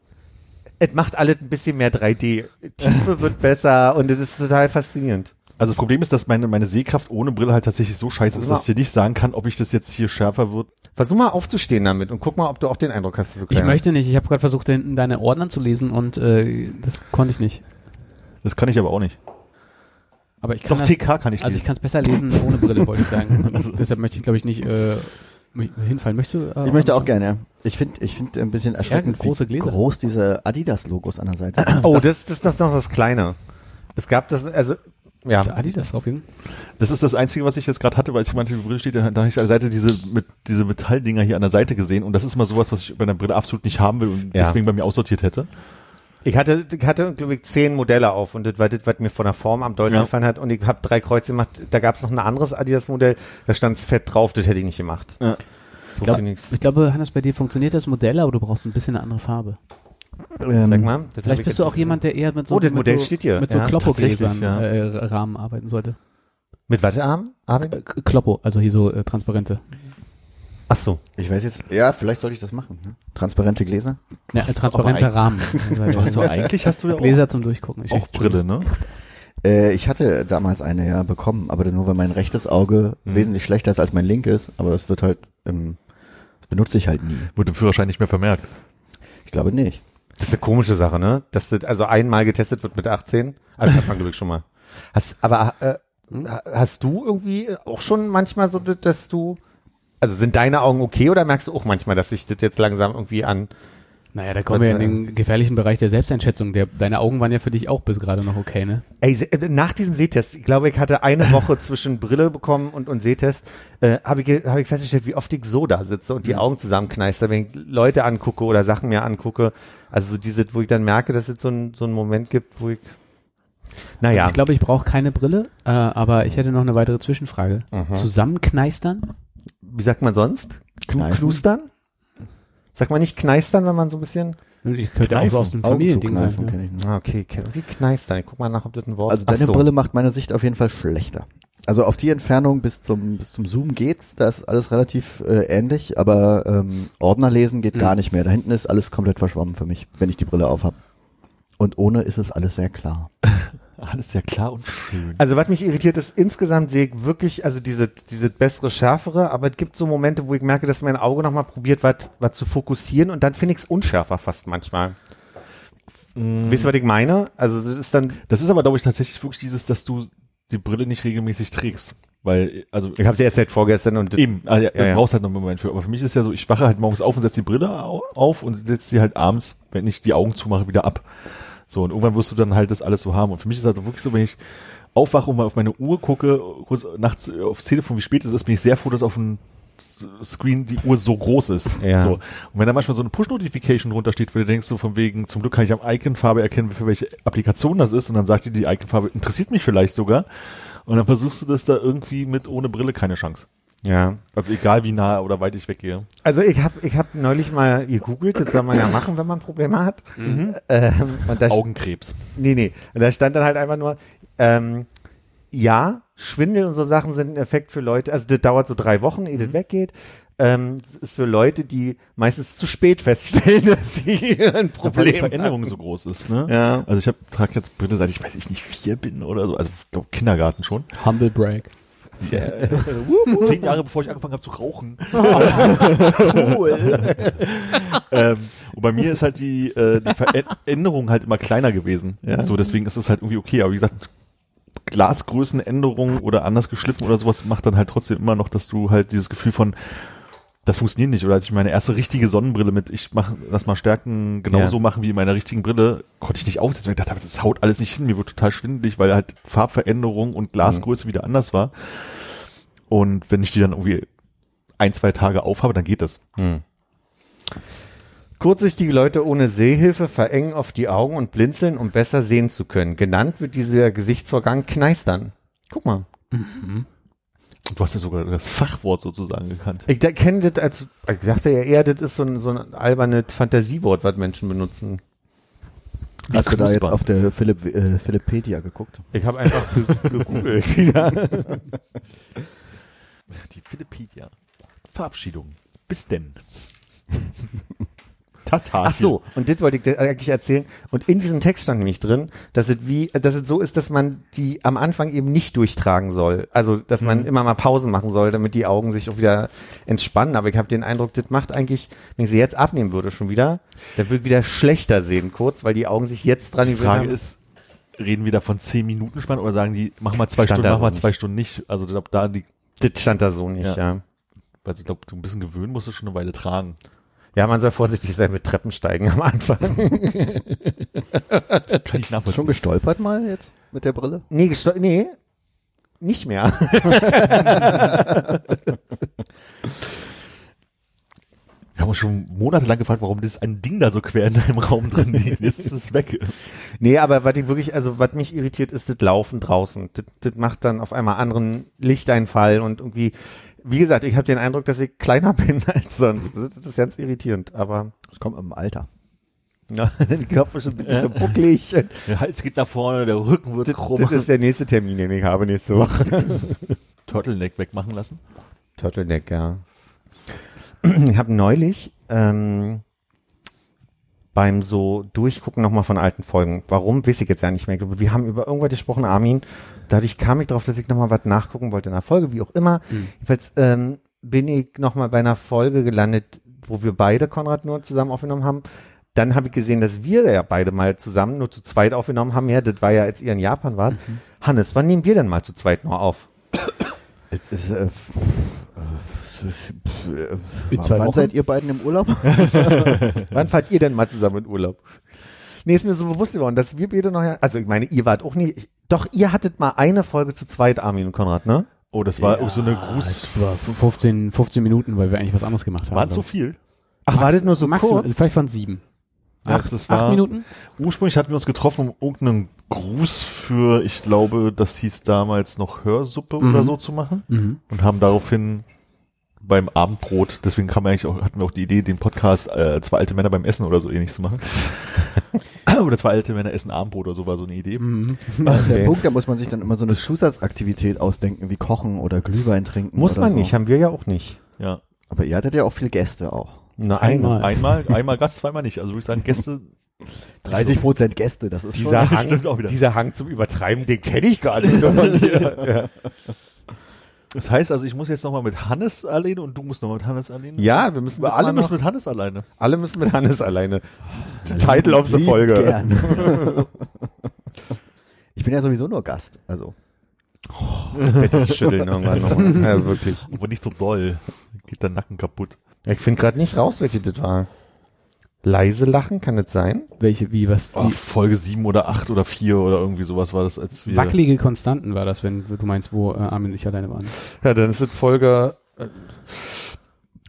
es macht alles ein bisschen mehr 3D. Tiefe wird besser und es ist total faszinierend. Also das Problem ist, dass meine, meine Sehkraft ohne Brille halt tatsächlich so scheiße ist, dass ich dir nicht sagen kann, ob ich das jetzt hier schärfer wird. Versuch mal aufzustehen damit und guck mal, ob du auch den Eindruck hast, dass du Ich kleiner möchte nicht. Ich habe gerade versucht, da hinten deine Ordner zu lesen und äh, das konnte ich nicht. Das kann ich aber auch nicht. Aber ich kann Doch, das, TK kann ich also ich kann es besser lesen ohne Brille, wollte ich sagen. [laughs] Und deshalb möchte ich, glaube ich, nicht äh, hinfallen. Möchtest du? Äh, Ich möchte auch gerne. ja. Ich finde ich finde ein bisschen erschreckend, große wie Gläser. groß diese Adidas-Logos an der Seite sind. [clears throat] Oh, das, das, das ist noch das Kleine. Es gab das, also, ja. Ist Adidas drauf hin? Das ist das Einzige, was ich jetzt gerade hatte, weil ich die Brille steht, da habe ich an der Seite diese, mit, diese Metalldinger hier an der Seite gesehen und das ist mal sowas, was ich bei einer Brille absolut nicht haben will und Ja. deswegen bei mir aussortiert hätte. Ich hatte, ich hatte, glaube ich, zehn Modelle auf und das war das, was mir von der Form am dollsten Ja. gefallen hat. Und ich habe drei Kreuze gemacht. Da gab es noch ein anderes Adidas-Modell, da stand es fett drauf, das hätte ich nicht gemacht. Ja. So glaub-. Ich glaube, Hannes, bei dir funktioniert das Modell, aber du brauchst ein bisschen eine andere Farbe. Ähm, Sag mal. Vielleicht ich bist du auch jemand, der eher mit so, Oh, das Modell so, steht hier. mit so Ja, Kloppo-Gläsern ja. äh, Rahmen arbeiten sollte. Mit Wattearm? Äh, Arbeiten? K- Kloppo, also hier so äh, transparente. Ach so. Ich weiß jetzt, ja, vielleicht sollte ich das machen. Ne? Transparente Gläser. Ja, äh, hast transparenter Rahmen. [laughs] Du hast doch eigentlich hast du ja auch, Gläser zum Durchgucken. Ich auch Brille, ne? Äh, ich hatte damals eine ja bekommen, aber nur weil mein rechtes Auge Mhm. wesentlich schlechter ist als mein linkes, aber das wird halt, ähm, das benutze ich halt nie. Wurde im Führerschein nicht mehr vermerkt. Ich glaube nicht. Das ist eine komische Sache, ne? Dass das also einmal getestet wird mit 18. Also hat man ich schon mal. Hast, aber äh, ha- hast du irgendwie auch schon manchmal so, dass du, also sind deine Augen okay oder merkst du auch manchmal, dass sich das jetzt langsam irgendwie an, Naja, da kommen wir in den gefährlichen Bereich der Selbsteinschätzung. Der, deine Augen waren ja für dich auch bis gerade noch okay, ne? Ey, äh, nach diesem Sehtest, ich glaube, ich hatte eine Woche [laughs] zwischen Brille bekommen und, und Sehtest, äh, habe ich, hab ich festgestellt, wie oft ich so da sitze und die Augen zusammenkneister, wenn ich Leute angucke oder Sachen mir angucke. Also so diese, wo ich dann merke, dass es so, ein, so einen Moment gibt, wo ich, naja. Also ich glaube, ich brauche keine Brille, äh, aber ich hätte noch eine weitere Zwischenfrage. Mhm. Zusammenkneistern? Wie sagt man sonst? Kneifen? Knustern? Sagt man nicht kneistern, wenn man so ein bisschen, Ich könnte auch so aus dem Familiending sein. Ja. kenn ich nicht. ah, okay, wie kneistern? Ich guck mal nach, ob das ein Wort Also Ach deine so. Brille macht meine Sicht auf jeden Fall schlechter. Also auf die Entfernung bis zum bis zum Zoom geht's, da ist alles relativ äh, ähnlich, aber ähm, Ordner lesen geht Mhm. gar nicht mehr. Da hinten ist alles komplett verschwommen für mich, wenn ich die Brille auf habe. Und ohne ist es alles sehr klar. [laughs] Alles sehr klar und schön. Also was mich irritiert ist, insgesamt sehe ich wirklich, also diese, diese bessere, schärfere, aber es gibt so Momente, wo ich merke, dass mein Auge nochmal probiert, was, was zu fokussieren und dann finde ich es unschärfer fast manchmal. Mm. Wisst ihr, was ich meine? Also das ist dann, Das ist aber, glaube ich, tatsächlich wirklich dieses, dass du die Brille nicht regelmäßig trägst. Weil, also ich habe sie erst seit vorgestern und eben, also, ja, Ja, ja. du brauchst halt noch einen Moment für. Aber für mich ist ja so, ich wache halt morgens auf und setze die Brille au- auf und setze sie halt abends, wenn ich die Augen zumache, wieder ab. So, und irgendwann wirst du dann halt das alles so haben. Und für mich ist halt wirklich so, wenn ich aufwache und mal auf meine Uhr gucke, kurz nachts aufs Telefon, wie spät es ist, bin ich sehr froh, dass auf dem Screen die Uhr so groß ist. Ja. So. Und wenn da manchmal so eine Push-Notification drunter steht, wo du denkst so von wegen, zum Glück kann ich am Icon-Farbe erkennen, für welche Applikation das ist, und dann sagt dir die Icon-Farbe, interessiert mich vielleicht sogar. Und dann versuchst du das da irgendwie mit ohne Brille keine Chance. Ja. Also egal wie nah oder weit ich weggehe. Also ich habe ich hab neulich mal gegoogelt, das soll man ja machen, wenn man Probleme hat. Ähm, und da Augenkrebs. Nee, nee. Und da stand dann halt einfach nur, ähm, ja, Schwindel und so Sachen sind ein Effekt für Leute, also das dauert so drei Wochen, ehe das weggeht. Ähm, das ist für Leute, die meistens zu spät feststellen, [laughs] dass sie ein Weil die Problem Veränderung so groß ist, ne? Ja. Also ich habe trage jetzt Brille, seit ich weiß ich nicht vier bin oder so, also ich glaub, Kindergarten schon. Humble Brag. [laughs] Zehn Jahre bevor ich angefangen habe zu rauchen. [laughs] ähm, und bei mir ist halt die, äh, die Veränderung halt immer kleiner gewesen. Ja. So, deswegen ist es halt irgendwie okay. Aber wie gesagt, Glasgrößenänderung oder anders geschliffen oder sowas macht dann halt trotzdem immer noch, dass du halt dieses Gefühl von das funktioniert nicht. Oder als ich meine erste richtige Sonnenbrille mit, ich mache das mal Stärken genauso Ja. machen wie in meiner richtigen Brille, konnte ich nicht aufsetzen. Weil Ich dachte, das haut alles nicht hin. Mir wird total schwindelig, weil halt Farbveränderung und Glasgröße wieder anders war. Und wenn ich die dann irgendwie ein, zwei Tage aufhabe, dann geht das. Kurzsichtige Leute ohne Sehhilfe verengen oft die Augen und blinzeln, um besser sehen zu können. Genannt wird dieser Gesichtsvorgang Kneistern. Guck mal. Du hast ja sogar das Fachwort sozusagen gekannt. Ich da- kenne das als, ich dachte ja eher, das ist so ein, so ein albernes Fantasiewort, was Menschen benutzen. Hast du da jetzt auf der Philipp, äh, Philippedia geguckt? Ich habe einfach ge- gegoogelt [laughs] wieder. Die Wikipedia. Verabschiedung. Bis denn. [laughs] Tata. Ach so, und das wollte ich dir eigentlich erzählen. Und in diesem Text stand nämlich drin, dass es wie, dass es so ist, dass man die am Anfang eben nicht durchtragen soll. Also, dass man immer mal Pausen machen soll, damit die Augen sich auch wieder entspannen. Aber ich habe den Eindruck, das macht eigentlich, wenn ich sie jetzt abnehmen würde schon wieder, dann würde ich wieder schlechter sehen kurz, weil die Augen sich jetzt dran Die Frage haben. ist, reden wir da von zehn Minuten Spann oder sagen die, mach mal zwei Stand Stunden, mach so mal nicht. zwei Stunden nicht. Also ich glaube, da die, das stand da so nicht, Ja. ja. weil ich glaube, so ein bisschen gewöhnen musst du schon eine Weile tragen. Ja, man soll vorsichtig sein mit Treppensteigen am Anfang. [laughs] Kann ich Schon nachvollziehen. gestolpert mal jetzt mit der Brille? nee, gesto- nee, nicht mehr. [laughs] Wir haben uns schon monatelang gefragt, warum das ein Ding da so quer in deinem Raum drin liegt. Jetzt ist es weg. Nee, aber was ich wirklich, also was mich irritiert, ist das Laufen draußen. Das, das macht dann auf einmal anderen Lichteinfall und irgendwie, wie gesagt, ich habe den Eindruck, dass ich kleiner [laughs] bin als sonst. Das, ist ganz irritierend, aber Das kommt im Alter. ja, die Köpfe schon ein bisschen bucklig. Der Hals geht nach vorne, der Rücken wird krumm. das ist der nächste Termin, den ich habe nächste Woche. [laughs] Turtleneck wegmachen lassen. Turtleneck, ja. [clears throat] Ich habe neulich ähm, beim so Durchgucken nochmal von alten Folgen, warum, weiß ich jetzt ja nicht mehr. Ich glaube, Wir haben über irgendwas gesprochen, Armin. Dadurch kam ich drauf, dass ich nochmal was nachgucken wollte in der Folge, wie auch immer. Jedenfalls ähm, bin ich nochmal bei einer Folge gelandet, wo wir beide Konrad nur zusammen aufgenommen haben. Dann habe ich gesehen, dass wir ja beide mal zusammen nur zu zweit aufgenommen haben. Ja, das war ja, als ihr in Japan wart. Hannes, wann nehmen wir denn mal zu zweit nur auf? Jetzt ist, äh, f- äh, In zwei wann Wochen? seid ihr beiden im Urlaub? [laughs] Wann fahrt ihr denn mal zusammen in Urlaub? Nee, ist mir so bewusst geworden, dass wir beide noch ja, also ich meine, ihr wart auch nicht, ich, doch ihr hattet mal eine Folge zu zweit, Armin und Konrad, ne? Oh, das war auch so eine Gruß. Das war 15, 15 Minuten, weil wir eigentlich was anderes gemacht haben. Waren so viel? Ach, war das nur so Maximal, kurz? Vielleicht waren sieben. Ja, Acht, das acht war- Minuten? Ursprünglich hatten wir uns getroffen, um irgendeinen Gruß für, ich glaube, das hieß damals noch Hörsuppe Mhm. oder so zu machen. Mhm. Und haben daraufhin beim Abendbrot, deswegen kam eigentlich auch, hatten wir auch die Idee, den Podcast äh, zwei alte Männer beim Essen oder so ähnlich zu machen. [laughs] oder zwei alte Männer essen Abendbrot oder so war so eine Idee. Mhm. [laughs] Das ist der Okay. Punkt, da muss man sich dann immer so eine Zusatzaktivität ausdenken, wie Kochen oder Glühwein trinken. Muss oder man so. nicht, haben wir ja auch nicht. Ja. Aber ihr hattet ja auch viele Gäste auch. Na, Einmal. Einmal, einmal [laughs] Gast, zweimal nicht. Also würde ich sagen, Gäste 30 Prozent Gäste, das ist Dieser schon. Hang, stimmt auch wieder. dieser Hang zum Übertreiben, den kenne ich gar nicht. ja. Das heißt also, ich muss jetzt nochmal mit Hannes alleine und du musst nochmal mit Hannes alleine. ja, wir müssen Wir alle müssen noch, mit Hannes alleine. alle müssen mit Hannes alleine. [laughs] Title of the Folge. Gern. ich bin ja sowieso nur Gast, also. Ich werde dich schütteln irgendwann nochmal. Ja, wirklich. Aber nicht so doll. Geht der Nacken kaputt. Ich finde gerade nicht raus, welche das war. Leise lachen, kann das sein? Welche, wie, was? Oh, Die Folge 7 oder 8 oder 4 oder irgendwie sowas war das, als wir. wackelige Konstanten war das, wenn du meinst, wo äh, Armin und ich alleine waren. Ja, dann ist es Folge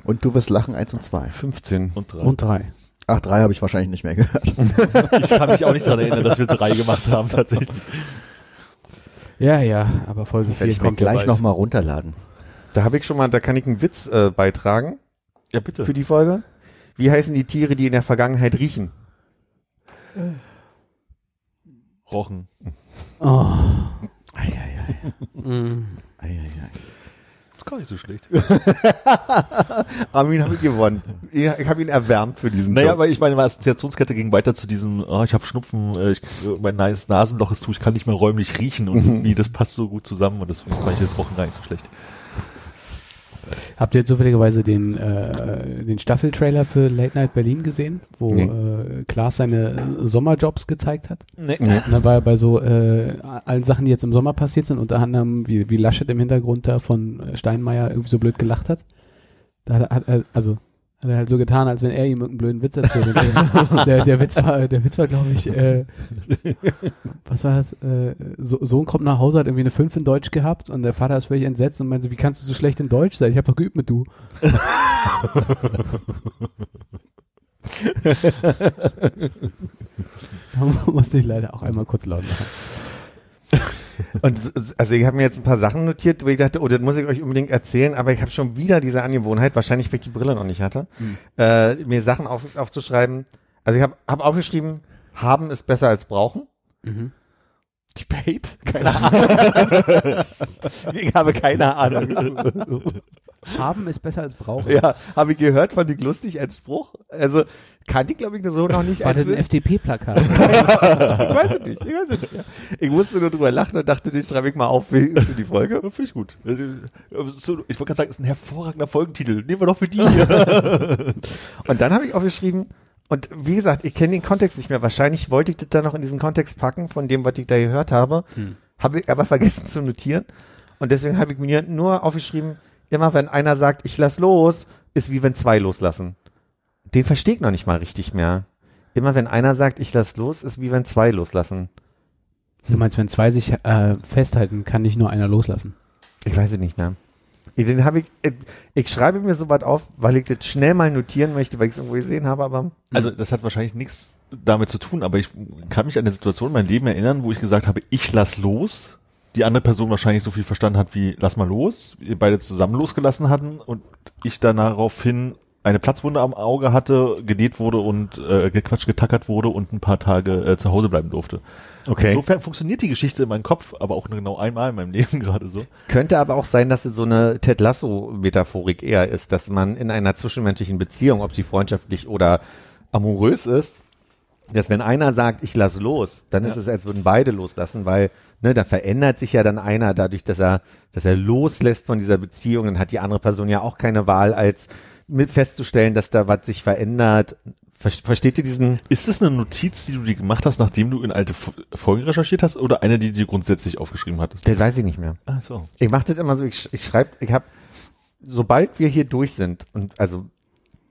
Und du wirst lachen, eins und zwei. 15. Und drei. Und drei. Ach, drei habe ich wahrscheinlich nicht mehr gehört. [laughs] ich kann mich auch nicht daran erinnern, dass wir drei gemacht haben, tatsächlich. Ja, ja, aber Folge Werde 4 ich mir kommt gleich nochmal runterladen. Da habe ich schon mal, da kann ich einen Witz äh, beitragen Ja, bitte. für die Folge. Wie heißen die Tiere, die in der Vergangenheit riechen? Rochen. Oh. Ei, ei, ei. Mm. Ei, ei, ei. ist gar nicht so schlecht. [laughs] Armin habe ich gewonnen. Ich, habe ihn erwärmt für diesen Naja, Job. aber ich meine, meine Assoziationskette ging weiter zu diesem, oh, ich habe Schnupfen, äh, ich, mein nice Nasenloch ist zu, ich kann nicht mehr räumlich riechen und irgendwie, das passt so gut zusammen und deswegen fand ich das Rochen gar nicht so schlecht. Habt ihr zufälligerweise den, äh, den Staffeltrailer für Late Night Berlin gesehen, wo Nee. äh, Klaas seine äh, Sommerjobs gezeigt hat? Nee. Und dann war er bei so äh, allen Sachen, die jetzt im Sommer passiert sind, unter anderem, wie, wie Laschet im Hintergrund da von äh, Steinmeier irgendwie so blöd gelacht hat. Da hat, er- hat er, also hat er halt so getan, als wenn er ihm irgendeinen blöden Witz erzählt. Der, [laughs] der, der Witz war, der Witz war, glaube ich, äh, was war das? Äh, so, Sohn kommt nach Hause, hat irgendwie eine 5 in Deutsch gehabt und der Vater ist völlig entsetzt und meinte, so, wie kannst du so schlecht in Deutsch sein? Ich habe doch geübt mit du. [laughs] [laughs] da musste ich leider auch einmal kurz laut machen. Und also ich habe mir jetzt ein paar Sachen notiert, wo ich dachte, oh, das muss ich euch unbedingt erzählen, aber ich habe schon wieder diese Angewohnheit, wahrscheinlich weil ich die Brille noch nicht hatte, äh, mir Sachen auf, aufzuschreiben. Also ich habe hab aufgeschrieben, haben ist besser als brauchen. Mhm. Debate? Keine Ahnung. [laughs] ich habe keine Ahnung. [laughs] Haben ist besser als brauchen. Ja, habe ich gehört, fand ich lustig als Spruch. Also kannte ich, glaube ich, so noch nicht. War als das ein FDP-Plakat? ich weiß es nicht. Ich weiß es nicht. Ja. Ich musste nur drüber lachen und dachte, den schreibe ich mal auf für, für die Folge. Ja, Finde ich gut. Äh, so, Ich wollte gerade sagen, ist ein hervorragender Folgentitel. Nehmen wir doch für die hier. [laughs] Und dann habe ich auch geschrieben, und wie gesagt, ich kenne den Kontext nicht mehr. Wahrscheinlich wollte ich das dann noch in diesen Kontext packen, von dem, was ich da gehört habe. Habe ich aber vergessen zu notieren. Und deswegen habe ich mir nur aufgeschrieben, immer wenn einer sagt, ich lass los, ist wie wenn zwei loslassen. Den verstehe ich noch nicht mal richtig mehr. Immer wenn einer sagt, ich lass los, ist wie wenn zwei loslassen. Du meinst, wenn zwei sich äh, festhalten, kann nicht nur einer loslassen. Ich weiß es nicht mehr. Ich- Den habe ich, ich, ich schreibe mir sowas auf, weil ich das schnell mal notieren möchte, weil ich es irgendwo gesehen habe, aber Also das hat wahrscheinlich nichts damit zu tun, aber ich kann mich an eine Situation in meinem Leben erinnern, wo ich gesagt habe, ich lass los. Die andere Person wahrscheinlich so viel verstanden hat wie lass mal los. Wir beide zusammen losgelassen hatten und ich dann daraufhin eine Platzwunde am Auge hatte, genäht wurde und äh, gequatscht, getackert wurde und ein paar Tage äh, zu Hause bleiben durfte. Okay. Insofern funktioniert die Geschichte in meinem Kopf, aber auch nur genau einmal in meinem [laughs] Leben gerade so. Könnte aber auch sein, dass es so eine Ted Lasso-Metaphorik eher ist, dass man in einer zwischenmenschlichen Beziehung, ob sie freundschaftlich oder amorös ist, dass wenn einer sagt, ich lass los, dann ist Ja. es, als würden beide loslassen, weil ne, da verändert sich ja dann einer dadurch, dass er, dass er loslässt von dieser Beziehung, dann hat die andere Person ja auch keine Wahl, als mit festzustellen, dass da was sich verändert. Ver versteht ihr diesen? Ist das eine Notiz, die du dir gemacht hast, nachdem du in alte Fo- Folgen recherchiert hast, oder eine, die du dir grundsätzlich aufgeschrieben hattest? Das weiß ich nicht mehr. Ah, so. Ich mache das immer so, ich, ich schreibe, ich habe, sobald wir hier durch sind und also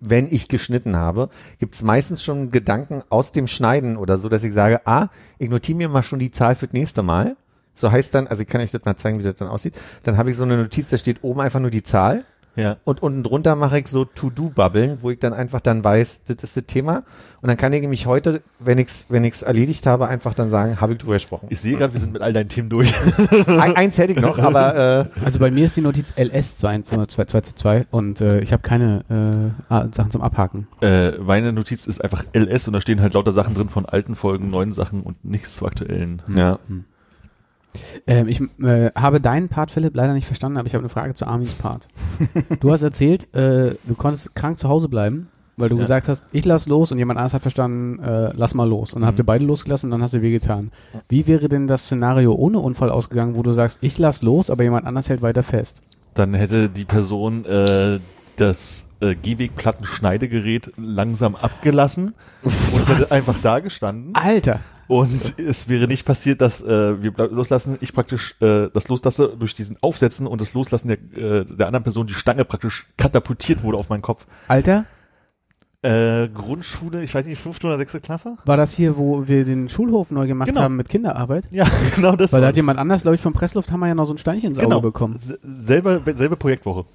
wenn ich geschnitten habe, gibt's meistens schon Gedanken aus dem Schneiden oder so, dass ich sage, ah, ich notiere mir mal schon die Zahl für das nächste Mal. So heißt dann, also ich kann euch das mal zeigen, wie das dann aussieht. Dann habe ich so eine Notiz, da steht oben einfach nur die Zahl Ja. und unten drunter mache ich so To-Do-Bubbeln, wo ich dann einfach dann weiß, das ist das Thema. Und dann kann ich mich heute, wenn ich's, wenn ich's erledigt habe, einfach dann sagen, habe ich drüber gesprochen. Ich sehe gerade, wir sind mit all deinen Themen durch. [laughs] Ein, eins hätte ich noch, aber äh, Also bei mir ist die Notiz LS 212 und äh, ich habe keine äh, Sachen zum Abhaken. äh, meine Notiz ist einfach LS und da stehen halt lauter Sachen drin von alten Folgen, neuen Sachen und nichts zu aktuellen. ja. Ähm, ich äh, habe deinen Part, Philipp, leider nicht verstanden, aber ich habe eine Frage zu Armins Part. [laughs] du hast erzählt, äh, du konntest krank zu Hause bleiben, weil du Ja. gesagt hast, ich lass los und jemand anderes hat verstanden, äh, lass mal los. Und dann habt ihr Mhm. beide losgelassen und dann hast du wehgetan. Wie wäre denn das Szenario ohne Unfall ausgegangen, wo du sagst, ich lass los, aber jemand anders hält weiter fest? Dann hätte die Person äh, das äh, Gehwegplattenschneidegerät langsam abgelassen und [laughs] hätte einfach da gestanden. Alter! Und es wäre nicht passiert, dass äh, wir loslassen, ich praktisch äh, das loslasse durch diesen Aufsetzen und das Loslassen der, äh, der anderen Person die Stange praktisch katapultiert wurde auf meinen Kopf. Alter, Äh, Grundschule, ich weiß nicht, fünfte oder sechste Klasse? war das hier, wo wir den Schulhof neu gemacht Genau. haben mit Kinderarbeit? Ja, [laughs] genau das. Weil da hat jemand anders, glaube ich, vom Presslufthammer ja noch so ein Steinchen ins Genau. Auge bekommen. S- Selbe, selbe Projektwoche.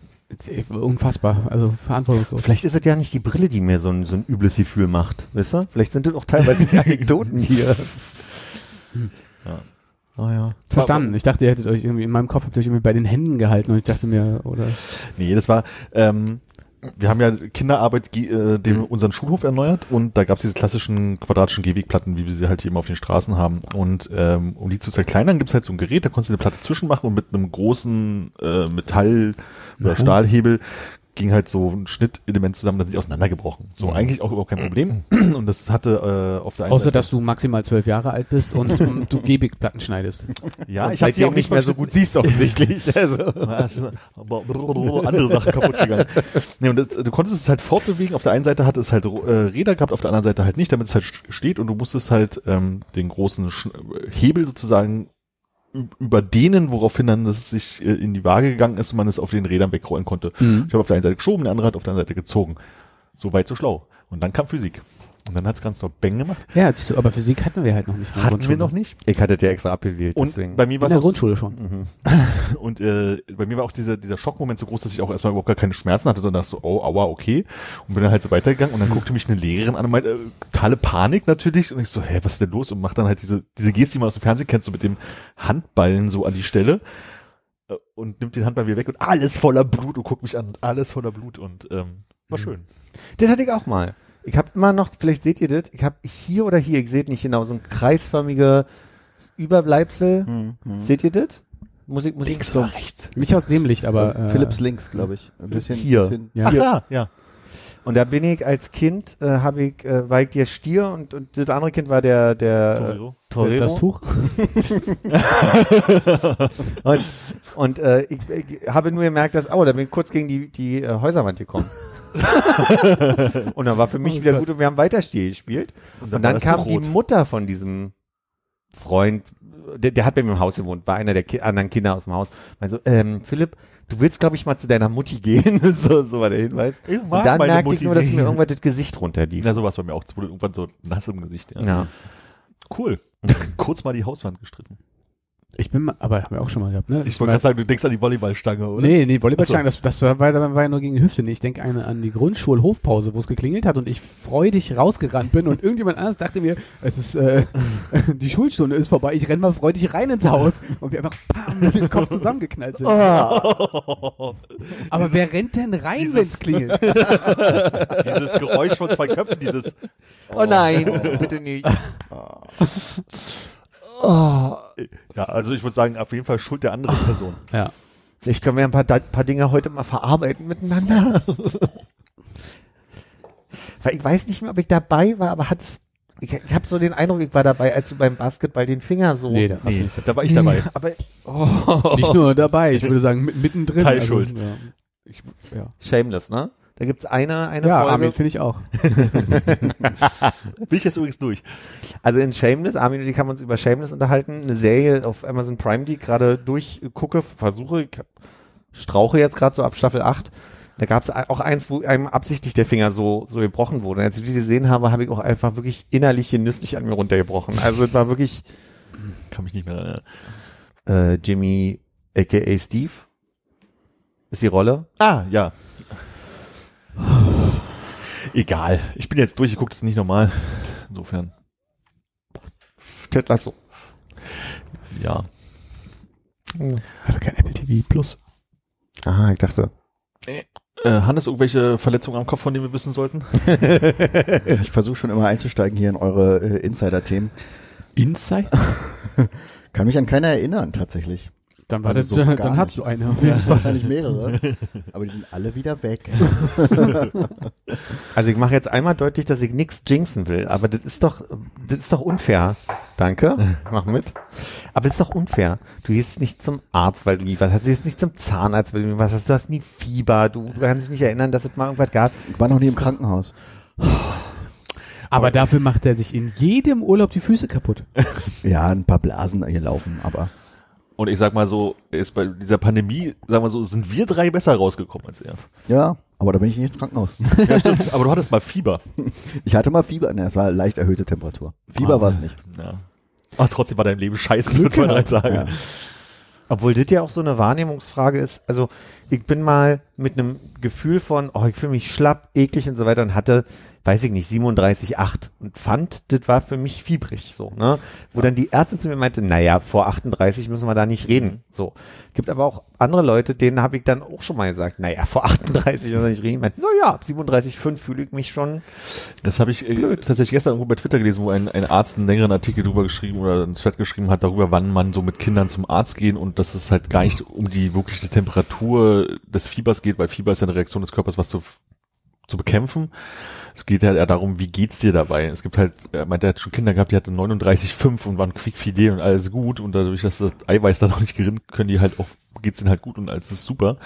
Unfassbar, also verantwortungslos. Vielleicht ist es ja nicht die Brille, die mir so ein, so ein übles Gefühl macht, wisst ihr? Vielleicht sind das auch teilweise die [laughs] Anekdoten hier. Ja. Oh ja. Verstanden. Ich dachte, ihr hättet euch irgendwie, in meinem Kopf habt ihr euch irgendwie bei den Händen gehalten und ich dachte mir, oder, Nee, das war, ähm, wir haben ja Kinderarbeit äh, dem Mhm. unseren Schulhof erneuert und da gab es diese klassischen quadratischen Gehwegplatten, wie wir sie halt hier immer auf den Straßen haben. Und ähm, um die zu zerkleinern, gibt's halt so ein Gerät, da konntest du eine Platte zwischenmachen und mit einem großen äh, Metall- oder Mhm. Stahlhebel ging halt so ein Schnittelement zusammen, das ist nicht auseinandergebrochen. So Mhm. eigentlich auch überhaupt kein Problem. [clears throat] Und das hatte äh, auf der einen außer Seite, dass du maximal zwölf Jahre alt bist und, [laughs] und du Gehwegplatten schneidest. ja, Und ich habe seitdem nicht mehr so gut siehst offensichtlich. [laughs] Also. Aber andere Sachen kaputt gegangen. Nee, und das, du konntest es halt fortbewegen. Auf der einen Seite hat es halt äh, Räder gehabt, auf der anderen Seite halt nicht, damit es halt st- steht und du musstest halt ähm, den großen Sch Hebel sozusagen ü- überdehnen, woraufhin dann es sich äh, in die Waage gegangen ist und man es auf den Rädern wegrollen konnte. Mhm. Ich habe auf der einen Seite geschoben, der andere hat auf der anderen Seite gezogen. So weit, so schlau. Und dann kam Physik. Und dann hat es ganz doll Bang gemacht. Ja, du, aber Physik hatten wir halt noch nicht in der Hatten Grundschule. wir noch nicht. Ich hatte der extra abgewählt, Und deswegen. bei mir In war es der auch Grundschule schon. Mhm. [laughs] Und äh, bei mir war auch dieser, dieser Schockmoment so groß, dass ich auch erstmal überhaupt gar keine Schmerzen hatte, sondern dachte so, oh, aua, okay. Und bin dann halt so weitergegangen und dann guckte mich eine Lehrerin an und meinte, äh, totale Panik natürlich. Und ich so, hä, was ist denn los? Und mach dann halt diese, diese Geste, die man aus dem Fernsehen kennt, so mit dem Handballen so an die Stelle. Äh, Und nimmt den Handball wieder weg und alles voller Blut und guckt mich an und alles voller Blut und ähm, war Mhm. schön. Das hatte ich auch mal. Ich habe immer noch, vielleicht seht ihr das, ich habe hier oder hier, ich seht nicht genau, so ein kreisförmige Überbleibsel. Seht ihr das? Musik, Musik. Links oder rechts? Nicht aus dem Licht, aber äh, Philips links, glaube ich. Ein bisschen. Hier. Bisschen, Ja. Ach ja, ja. Und da bin ich als Kind, äh, habe ich, äh, war ich der Stier und, und das andere Kind war der, der Torero. Äh, Torero. das Tuch. Und, [laughs] und äh, ich, ich habe nur gemerkt, dass, oh, da bin ich kurz gegen die, die äh, Häuserwand gekommen. [laughs] und dann war für mich Oh wieder Gott. gut und wir haben weiter Stier gespielt. Und dann, war das kam die. Mutter von diesem Freund, der, der hat bei mir im Haus gewohnt, war einer der Ki anderen Kinder aus dem Haus. Also, ähm, Philipp, du willst, glaube ich, mal zu deiner Mutti gehen. [laughs] so, so war der Hinweis. Ich Und dann merkte ich Mutti nur, dass mir irgendwann das Gesicht runterlief. Na, sowas bei mir auch. Es wurde irgendwann so nass im Gesicht. Ja. Ja. Cool. [laughs] Kurz mal die Hauswand gestritten. Ich bin mal, aber haben wir auch schon mal gehabt, ne? Ich wollte gerade sagen, du denkst an die Volleyballstange, oder? Nee, nee, Volleyballstangen, Ach das, das war, war, ja nur gegen die Hüfte. Nee, ich denke eine an die Grundschulhofpause, wo es geklingelt hat und ich freudig rausgerannt bin und [laughs] irgendjemand anders dachte mir, es ist, äh, [laughs] die Schulstunde ist vorbei, ich renn mal freudig rein ins Haus und wir einfach bam, mit dem Kopf zusammengeknallt sind. Oh. Aber wer rennt denn rein, Dieses- wenn es klingelt? [laughs] dieses Geräusch von zwei Köpfen, dieses Oh nein, bitte nicht. Oh. Ja, also ich würde sagen, auf jeden Fall Schuld der anderen Person. Ja. Vielleicht können wir ein paar, paar Dinge heute mal verarbeiten miteinander. [laughs] Weil ich weiß nicht mehr, ob ich dabei war, aber hat es, ich, ich habe so den Eindruck, ich war dabei, als du beim Basketball den Finger so. Nee, da Nee, nicht. da war ich dabei. Aber, oh. Nicht nur dabei, ich würde sagen mit, mittendrin. Teilschuld. Also, ja. Ich, ja. Shameless, ne? Da gibt's eine, eine ja, Folge. Armin finde ich auch. [laughs] Bin ich jetzt übrigens durch. Also in Shameless, Armin und ich haben uns über Shameless unterhalten, eine Serie auf Amazon Prime, die ich gerade durchgucke, versuche, ich strauche jetzt gerade so ab Staffel 8. Da gab es auch eins, wo einem absichtlich der Finger so so gebrochen wurde. Und als ich die gesehen habe, habe ich auch einfach wirklich innerlich genüsslich an mir runtergebrochen. Also es war wirklich Kann mich nicht mehr erinnern. äh, Jimmy aka Steve ist die Rolle. Ah, ja. Egal. Ich bin jetzt durchgeguckt, ist nicht normal. Insofern, Ted Lasso. ja. Hat er kein Apple TV Plus? Aha, ich dachte. Äh, Hannes, irgendwelche Verletzungen am Kopf, von denen wir wissen sollten? [laughs] Ich versuche schon immer einzusteigen hier in eure äh, Insider-Themen. Inside? [laughs] Kann mich an keiner erinnern, tatsächlich. Dann war Also das, so dann, hast du eine. [laughs] Wahrscheinlich mehrere. [laughs] Aber die sind alle wieder weg. [laughs] Also ich mache jetzt einmal deutlich, dass ich nichts jinxen will, aber das ist doch, das ist doch unfair. Danke, mach mit. Aber das ist doch unfair. Du gehst nicht zum Arzt, weil du nie was hast. Du gehst nicht zum Zahnarzt, weil du nie was hast. Du hast nie Fieber. Du, du kannst dich nicht erinnern, dass es mal irgendwas gab. Ich war noch nie im Krankenhaus. Aber dafür macht er sich in jedem Urlaub die Füße kaputt. Ja, ein paar Blasen hier laufen, aber Und ich sag mal so, ist bei dieser Pandemie, sagen wir so, sind wir drei besser rausgekommen als er. ja, aber da bin ich nicht ins Krankenhaus. [laughs] Ja, stimmt. Aber du hattest mal Fieber. [laughs] Ich hatte mal Fieber, ne, es war leicht erhöhte Temperatur. Fieber Ah. war es nicht. Ja. Ach, trotzdem war dein Leben scheiße für zwei, drei Tage. Ja. Obwohl das ja auch so eine Wahrnehmungsfrage ist. Also ich bin mal mit einem Gefühl von, oh, ich fühle mich schlapp, eklig und so weiter und hatte, weiß ich nicht, 37,8 und fand, das war für mich fiebrig so, ne? Wo dann die Ärztin zu mir meinte, naja, vor 38 müssen wir da nicht reden. So. Gibt aber auch andere Leute, denen habe ich dann auch schon mal gesagt, naja, vor 38 müssen wir nicht reden. Meinte, naja, ab 37,5 fühle ich mich schon. Das habe ich äh, tatsächlich gestern irgendwo bei Twitter gelesen, wo ein, ein Arzt einen längeren Artikel drüber geschrieben oder einen Thread geschrieben hat, darüber, wann man so mit Kindern zum Arzt gehen und dass es halt gar nicht um die wirkliche Temperatur des Fiebers geht, weil Fieber ist ja eine Reaktion des Körpers, was zu, zu bekämpfen. Es geht halt eher darum, wie geht's dir dabei? Es gibt halt, er meinte, er hat schon Kinder gehabt, die hatten 39,5 und waren quickfidel und alles gut und dadurch, dass das Eiweiß da [laughs] noch nicht gerinnt, können die halt auch, geht's denen halt gut und alles ist super.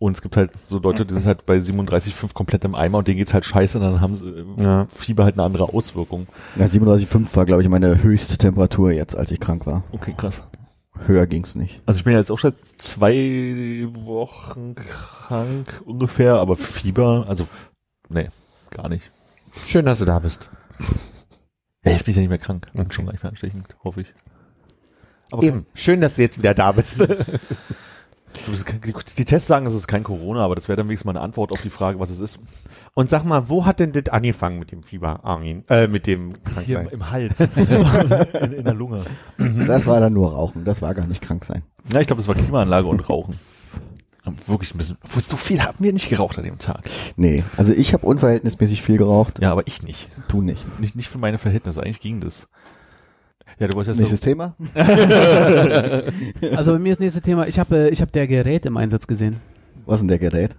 Und es gibt halt so Leute, die sind halt bei 37,5 komplett im Eimer und denen geht's halt scheiße und dann haben sie äh, Ja. Fieber halt eine andere Auswirkung. Ja, 37,5 war, glaube ich, meine höchste Temperatur jetzt, als ich krank war. Okay, krass. Höher ging's nicht. Also ich bin ja jetzt auch schon seit zwei Wochen krank ungefähr, aber Fieber, also nee, gar nicht. Schön, dass du da bist. Ja, jetzt bin ich ja nicht mehr krank. Und schon gar nicht mehr hoffe ich. Aber Eben. Schön, dass du jetzt wieder da bist. [laughs] Die, Tests sagen, es ist kein Corona, aber das wäre dann wenigstens mal eine Antwort auf die Frage, was es ist. Und sag mal, wo hat denn das angefangen mit dem Fieber, Armin? Äh, mit dem Hier Kranksein? im, im Hals, [laughs] in, in der Lunge. Das war dann nur Rauchen, das war gar nicht krank sein. Ja, ich glaube, das war Klimaanlage und Rauchen. Wirklich ein bisschen. So viel haben wir nicht geraucht an dem Tag. Nee, also ich habe unverhältnismäßig viel geraucht, Ja, aber ich nicht. du nicht. Nicht, nicht für meine Verhältnisse. Eigentlich ging das. Ja, du wolltest jetzt Nächstes Thema. [laughs] Also bei mir ist nächste Thema, ich habe äh, ich hab der Gerät im Einsatz gesehen. Was ist denn der Gerät?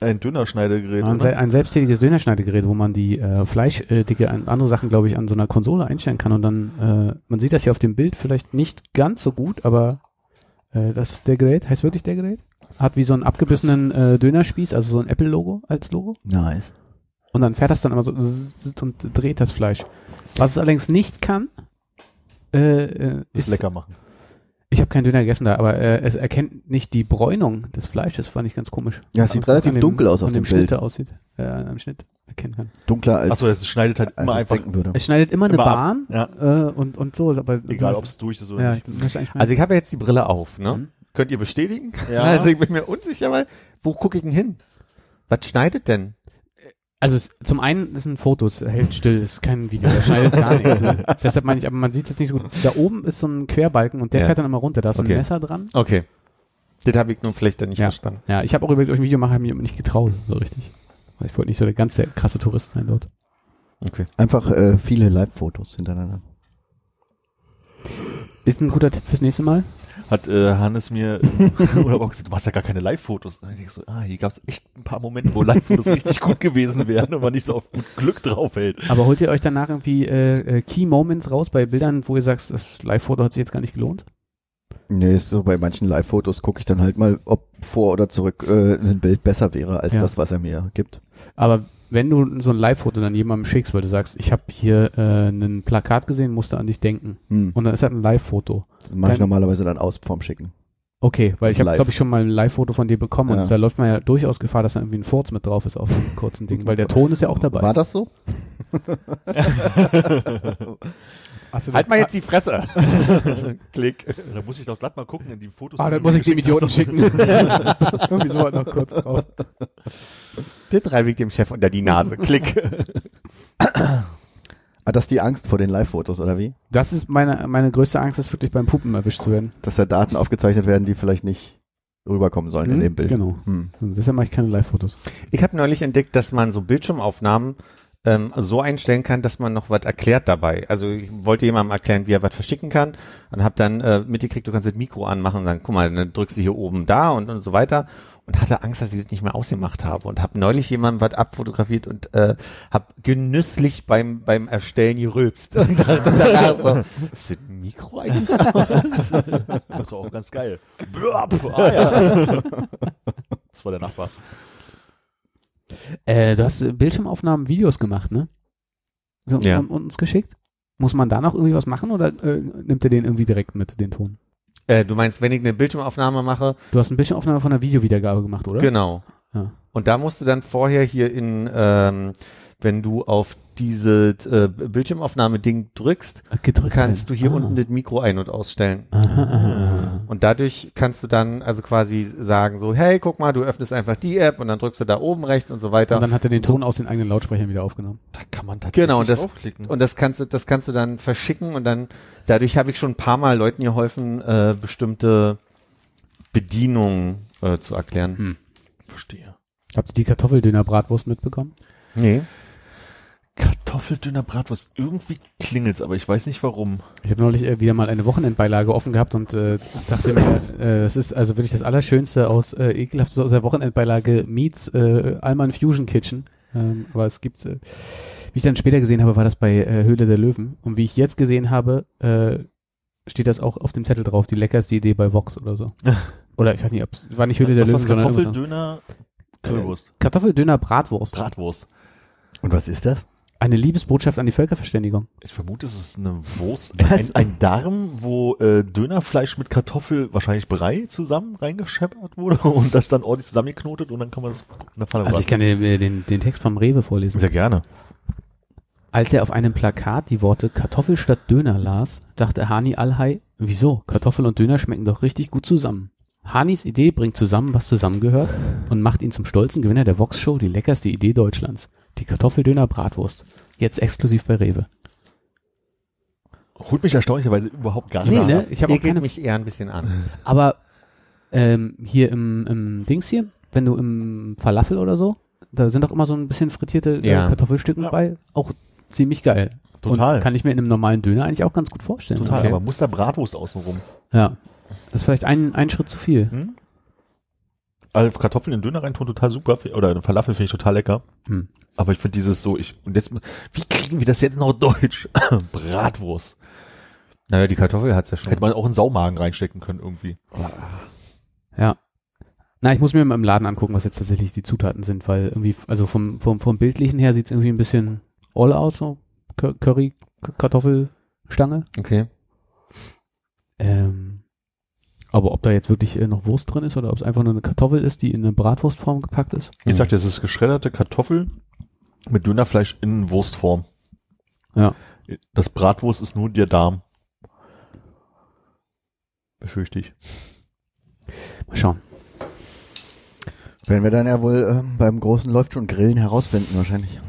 ein Dünnerschneidegerät, Ein, oder? ein selbsttätiges Dönerschneidegerät, wo man die äh, Fleischdicke und andere Sachen, glaube ich, an so einer Konsole einstellen kann. Und dann, äh, man sieht das hier auf dem Bild vielleicht nicht ganz so gut, aber äh, das ist der Gerät, heißt wirklich der Gerät. Hat wie so einen abgebissenen äh, Dönerspieß, also so ein Apple-Logo als Logo. Nice. Und dann fährt das dann immer so und dreht das Fleisch. Was es allerdings nicht kann, äh, äh, Das ist, lecker machen. ich habe keinen Döner gegessen da, aber äh, es erkennt nicht die Bräunung des Fleisches, fand ich ganz komisch. Ja, es sieht Aber relativ dem- dunkel aus auf dem dem Schnitt Bild. der aussieht, äh, am Schnitt erkennen kann. Dunkler als, Achso, es schneidet halt als immer einfach, denken würde. Es schneidet immer eine Immer ab, Bahn ja. äh, und, und so, aber egal ob es durch ist oder ja, nicht. ich Also ich habe ja jetzt die Brille auf, ne? Mhm. Könnt ihr bestätigen? Ja. [laughs] Also ich bin mir unsicher, weil wo gucke ich denn hin? Was schneidet denn? also es, zum einen ist ein Foto, es hält still, ist kein Video, es schneidet gar nichts. Ne? [laughs] Deshalb meine ich, aber man sieht jetzt nicht so gut. Da oben ist so ein Querbalken und der Ja. fährt dann immer runter, da ist Okay. ein Messer dran. Okay. Das habe ich nun vielleicht dann nicht Ja. verstanden. Ja, ich habe auch überlegt, ob ich ein Video mache, habe mich nicht getraut, so richtig. Weil ich wollte nicht so der ganz der krasse Tourist sein dort. Okay. Einfach äh, viele Live-Fotos hintereinander. Ist ein guter Tipp fürs nächste Mal? Hat äh, Hannes mir oder [laughs] auch gesagt, du machst ja gar keine Live-Fotos. Denk ich so, ah, hier gab es echt ein paar Momente, wo Live-Fotos [laughs] richtig gut gewesen wären und man nicht so auf gut Glück draufhält. Aber holt ihr euch danach irgendwie äh, äh, Key Moments raus bei Bildern, wo ihr sagt, das Live-Foto hat sich jetzt gar nicht gelohnt? Nee, ist so bei manchen Live-Fotos gucke ich dann halt mal, ob vor oder zurück äh, ein Bild besser wäre als Ja. das, was er mir gibt. Aber wenn du so ein Live-Foto dann jemandem schickst, weil du sagst, ich habe hier äh, ein Plakat gesehen, musste an dich denken. Hm. Und dann ist halt ein Live-Foto. Das mache ich normalerweise dann aus vorm Schicken. Okay, weil Das ich habe, glaube ich, schon mal ein Live-Foto von dir bekommen Ja. und da läuft man ja durchaus Gefahr, dass da irgendwie ein Furz mit drauf ist auf dem kurzen Ding, weil der [laughs] Ton ist ja auch dabei. War das so? [laughs] Hast du das- Halt mal jetzt die Fresse. [laughs] Klick. Da muss ich doch glatt mal gucken in die Fotos. Ah, dann muss ich dem Idioten schicken. so, irgendwie so halt noch kurz drauf. Das reibe ich dem Chef unter die Nase. Klick. [clears throat] Ah, das ist die Angst vor den Live-Fotos, oder wie? Das ist meine, meine größte Angst, ist wirklich beim Puppen erwischt zu werden. Dass da Daten aufgezeichnet werden, die vielleicht nicht rüberkommen sollen in Hm? dem Bild. Genau. Hm. Deshalb mache ich keine Live-Fotos. Ich habe neulich entdeckt, dass man so Bildschirmaufnahmen ähm, so einstellen kann, dass man noch was erklärt dabei. Also ich wollte jemandem erklären, wie er was verschicken kann und habe dann äh, mitgekriegt, du kannst das Mikro anmachen und dann, guck mal, dann drückst du hier oben da und, und so weiter und hatte Angst, dass ich das nicht mehr ausgemacht habe und habe neulich jemandem was abfotografiert und äh, habe genüsslich beim beim Erstellen gerülpst [laughs] und dachte danach so, ist das ein Mikro eigentlich aus? [laughs] Das ist auch ganz geil. Ah, ja. [laughs] Das war der Nachbar. Äh, du hast Bildschirmaufnahmen, Videos gemacht, ne? So, Ja. und, und uns geschickt? Muss man da noch irgendwie was machen oder äh, nimmt er den irgendwie direkt mit, den Ton? Äh, du meinst, wenn ich eine Bildschirmaufnahme mache? Du hast eine Bildschirmaufnahme von einer Videowiedergabe gemacht, oder? Genau. Ja. Und da musst du dann vorher hier in, ähm, wenn du auf diese äh, Bildschirmaufnahme-Ding drückst, Äh, Gedrückt kannst du hier ah. unten das Mikro ein- und ausstellen. Aha. Und dadurch kannst du dann also quasi sagen so, hey, guck mal, du öffnest einfach die App und dann drückst du da oben rechts und so weiter. Und dann hat er den Ton aus den eigenen Lautsprechern wieder aufgenommen. Da kann man tatsächlich Genau, und das- draufklicken. Und das kannst du, das kannst du dann verschicken und dann, dadurch habe ich schon ein paar Mal Leuten geholfen, äh, bestimmte Bedienungen äh, zu erklären. Hm. Verstehe. Habt ihr die Kartoffeldöner-Bratwurst mitbekommen? Nee. Kartoffeldünner Bratwurst. Irgendwie klingelt's, aber ich weiß nicht warum. Ich habe neulich äh, wieder mal eine Wochenendbeilage offen gehabt und äh, dachte mir, äh, das ist also wirklich das Allerschönste aus äh, ekelhaft aus der Wochenendbeilage meets äh, Alman Fusion Kitchen. Ähm, aber es gibt, äh, wie ich dann später gesehen habe, war das bei äh, Höhle der Löwen. Und wie ich jetzt gesehen habe, äh, steht das auch auf dem Zettel drauf, die leckerste Idee bei Vox oder so. [laughs] Oder ich weiß nicht, ob es war nicht Höhle der Was Löwen, war's? sondern. Kartoffeldöner Currywurst. Kartoffeldöner Bratwurst. Bratwurst. Und was ist das? Eine Liebesbotschaft an die Völkerverständigung. Ich vermute, es ist eine Wurst, ein, ein, Darm, wo äh, Dönerfleisch mit Kartoffel, wahrscheinlich Brei, zusammen reingescheppert wurde [laughs] und das dann ordentlich zusammengeknotet und dann kann man das in der Pfanne Also ich kann dir äh, den, den Text vom Rewe vorlesen. Sehr gerne. Als er auf einem Plakat die Worte Kartoffel statt Döner las, dachte Hani Alhai, wieso? Kartoffel und Döner schmecken doch richtig gut zusammen. Hanis Idee bringt zusammen, was zusammengehört und macht ihn zum stolzen Gewinner der Vox-Show die leckerste Idee Deutschlands. Die Kartoffeldöner Bratwurst. Jetzt exklusiv bei Rewe. Holt mich erstaunlicherweise überhaupt gar Nee, nicht. ne? Ich habe auch keine... mich eher ein bisschen an. Aber ähm, hier im, im Dings hier, wenn du im Falafel oder so, da sind doch immer so ein bisschen frittierte äh, Ja. Kartoffelstücken Ja. bei. Auch ziemlich geil. Total. Und kann ich mir in einem normalen Döner eigentlich auch ganz gut vorstellen. Total, Okay. aber muss da Bratwurst außenrum. Ja. Das ist vielleicht ein, ein Schritt zu viel. Hm? Also Kartoffeln in den Döner rein tun total super. Oder in Falafel finde ich total lecker. Hm. Aber ich finde dieses so, ich, und jetzt, wie kriegen wir das jetzt noch deutsch? [laughs] Bratwurst. Naja, die Kartoffel hat's ja schon. Hätte man auch in Saumagen reinstecken können irgendwie. Ja. Na, ich muss mir mal im Laden angucken, was jetzt tatsächlich die Zutaten sind, weil irgendwie, also vom, vom, vom Bildlichen her sieht's irgendwie ein bisschen all aus, so Cur- Curry, Kartoffelstange. Okay. Ähm, aber ob da jetzt wirklich äh, noch Wurst drin ist oder ob es einfach nur eine Kartoffel ist, die in eine Bratwurstform gepackt ist. Ich sagte, es ist geschredderte Kartoffel mit Dönerfleisch in Wurstform. Ja. Das Bratwurst ist nur der Darm. Befürchte ich. Mal schauen. Werden wir dann ja wohl ähm, beim großen Läuft schon Grillen herausfinden wahrscheinlich.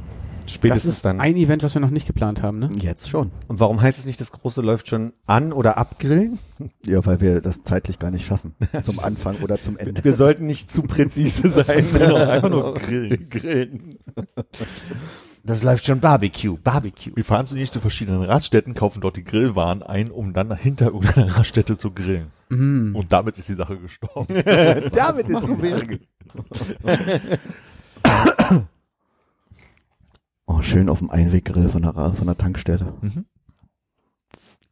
Spätestens das ist dann. ein Event, was wir noch nicht geplant haben, ne? Jetzt schon. Und warum heißt es nicht, das große läuft schon an oder abgrillen? [laughs] Ja, weil wir das zeitlich gar nicht schaffen. [laughs] Zum Anfang oder zum Ende. Wir sollten nicht zu präzise [laughs] sein. Einfach nur grillen. grillen. Das läuft schon Barbecue, Barbecue. Wir fahren zunächst zu verschiedenen Raststätten, kaufen dort die Grillwaren ein, um dann hinter irgendeiner Raststätte zu grillen. Mhm. Und damit ist die Sache gestorben. Damit ist die Sache. Oh, schön auf dem Einweggrill von der, von der Tankstelle.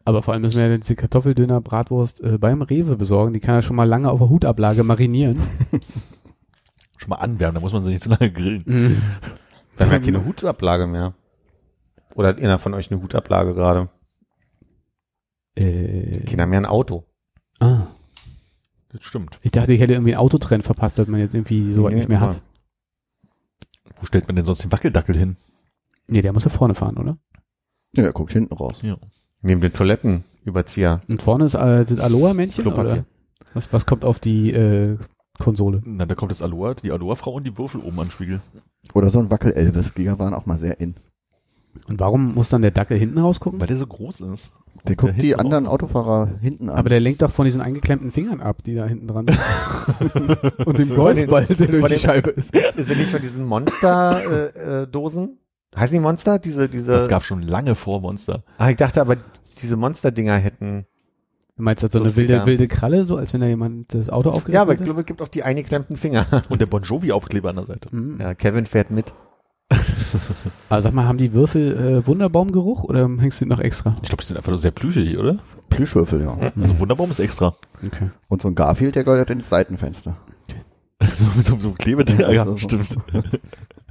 Aber vor allem müssen wir ja jetzt die Kartoffeldöner, Bratwurst äh, beim Rewe besorgen. Die kann er schon mal lange auf der Hutablage marinieren. [laughs] Schon mal anwärmen, da muss man sie nicht so lange grillen. Mhm. Wir haben ja keine Hutablage mehr. Oder hat einer von euch eine Hutablage gerade? Äh, Kinder haben ja ein Auto. ah. Das stimmt. Ich dachte, ich hätte irgendwie einen Autotrend verpasst, dass man jetzt irgendwie so weit Nee, nicht mehr ja. hat. Wo stellt man denn sonst den Wackeldackel hin? Nee, der muss ja vorne fahren, oder? Ja, er guckt hinten raus. Ja. Neben den Toilettenüberzieher. Und vorne ist äh, das Aloha-Männchen, oder? Was, was kommt auf die äh, Konsole? Na, da kommt das Aloha, die Aloha-Frau und die Würfel oben an den Spiegel. Oder so ein Wackel-Elvis. Die waren auch mal sehr in. Und warum muss dann der Dackel hinten rausgucken? Weil der so groß ist. Der Und guckt die anderen auch- Autofahrer hinten an. Aber der lenkt doch von diesen eingeklemmten Fingern ab, die da hinten dran sind. [laughs] Und dem Golfball, der durch die Scheibe ist. Ist er nicht von diesen Monster-Dosen? Heißen die Monster? Diese, diese. Das gab schon lange vor Monster. ah, ich dachte aber, diese Monster-Dinger hätten. Du meinst das so eine Lustiger. wilde, wilde Kralle, so als wenn da jemand das Auto aufgerissen Ja, aber ich glaube, es gibt auch die eingeklemmten Finger. [laughs] Und der Bon Jovi-Aufkleber an der Seite. Mhm. Ja, Kevin fährt mit. [laughs] Aber sag mal, haben die Würfel äh, Wunderbaumgeruch oder hängst du die noch extra? Ich glaube, die sind einfach nur sehr plüschig, oder? Plüschwürfel, ja. Also Wunderbaum ist extra. Okay. Und so ein Garfield, der gehört ins Seitenfenster. so [laughs] mit so, so einem Klebeding. Ja, Ja, so- stimmt.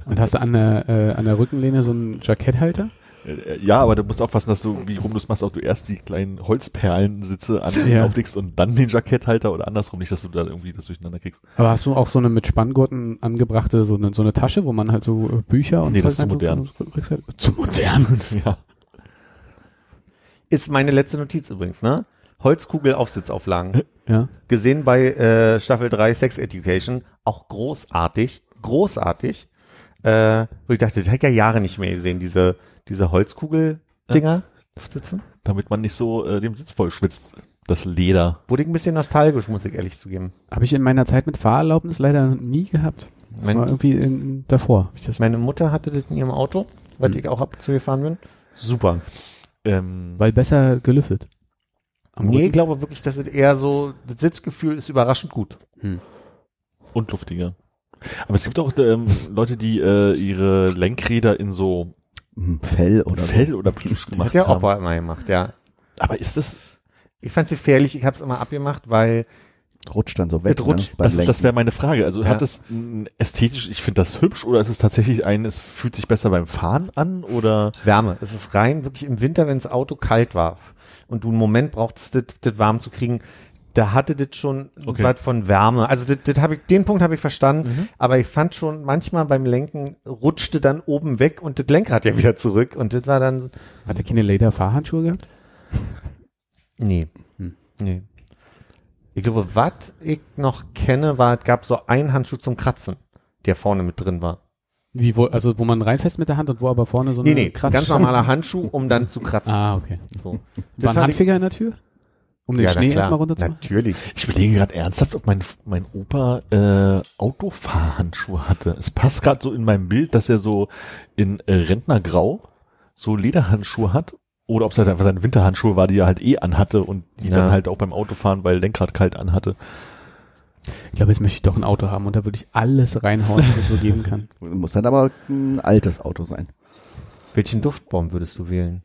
Und hast du an der, äh, an der Rückenlehne so einen Jacketthalter? Äh, Ja, aber du musst aufpassen, dass du, wie rum du es machst, auch du erst die kleinen Holzperlensitze an Ja. auflegst und dann den Jacketthalter oder andersrum, nicht, dass du da irgendwie das durcheinander kriegst. Aber hast du auch so eine mit Spanngurten angebrachte, so eine, so eine Tasche, wo man halt so äh, Bücher und Nee, das Zeug ist zu modern. kann? Rückseite- Zu modern. [laughs] ja. Ist meine letzte Notiz übrigens, ne? Holzkugel-Aufsitzauflagen. Ja. Gesehen bei äh, Staffel 3 Sex Education. Auch großartig. Großartig. Äh, wo ich dachte, das hätte ich ja Jahre nicht mehr gesehen, diese, diese Holzkugel-Dinger sitzen. Damit man nicht so äh, dem Sitz voll schwitzt. Das Leder. Wurde ich ein bisschen nostalgisch, muss ich ehrlich zugeben. Habe ich in meiner Zeit mit Fahrerlaubnis leider nie gehabt. Das Mein- war irgendwie in, davor. Hab Ich das, Meine Mutter hatte das in ihrem Auto, weil Hm. ich auch ab und zu gefahren bin. Super. Ähm, weil besser gelüftet. Am nee, ich glaube wirklich, dass es eher so, das Sitzgefühl ist überraschend gut. und luftiger. Aber es gibt auch ähm, Leute, die äh, ihre Lenkräder in so Hm, Fell oder Fell oder Plüsch Das gemacht hat der haben. Opa immer gemacht, ja. Aber ist das, Ich fand's gefährlich, ich habe es immer abgemacht, weil. Rutscht dann so weg. Rutscht. Ne, das, das wäre meine Frage. Also Ja. hat es ästhetisch, ich finde das hübsch oder ist es tatsächlich ein, es fühlt sich besser beim Fahren an oder Wärme. Es ist rein wirklich im Winter, wenn das Auto kalt war und du einen Moment brauchtest, das, das warm zu kriegen. Da hatte das schon Okay. was von Wärme. Also das, das hab ich, den Punkt habe ich verstanden, aber ich fand schon manchmal beim Lenken rutschte dann oben weg und das Lenkrad ja wieder zurück und das war dann Hat der keine Leder-Fahrhandschuhe gehabt? nee, Hm. nee. Ich glaube, was ich noch kenne, war, es gab so einen Handschuh zum Kratzen, der vorne mit drin war. Wie, wo, also wo man reinfasst mit der Hand und wo aber vorne so eine Nee, nee, ganz normaler Handschuh, um dann zu kratzen. Ah, okay. So. War ein Handfinger in der Tür? Um den Ja, Schnee erstmal runterzumachen? Natürlich. ich überlege gerade ernsthaft, ob mein, mein Opa äh, Autofahrhandschuhe hatte. Es passt gerade so in meinem Bild, dass er so in äh, Rentnergrau so Lederhandschuhe hat oder ob es halt einfach seine Winterhandschuhe war, die er halt eh anhatte und die Ja. dann halt auch beim Autofahren, weil Lenkrad kalt anhatte. Ich glaube, jetzt möchte ich doch ein Auto haben und da würde ich alles reinhauen, was es so geben kann. [laughs] Muss dann aber ein altes Auto sein. Welchen Duftbaum würdest du wählen?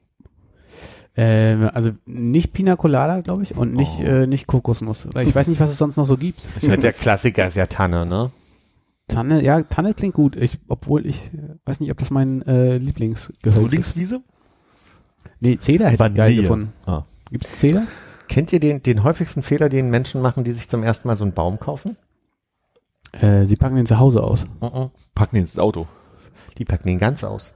Ähm, also nicht Pina Colada, glaube ich, und nicht, Oh. äh, nicht Kokosnuss. Weil ich weiß nicht, was es sonst noch so gibt. Ich meine, der Klassiker ist ja Tanne, ne? Tanne, ja, Tanne klingt gut. Ich, obwohl ich äh, weiß nicht, ob das mein äh, Lieblingsgehölz ist. Frühlingswiese? Nee, Zeder hätte ich geil Vanille. gefunden. Ah. Gibt's Zeder? Kennt ihr den, den häufigsten Fehler, den Menschen machen, die sich zum ersten Mal so einen Baum kaufen? Äh, sie packen den zu Hause aus. Mhm. Packen den ins Auto. Die packen den ganz aus.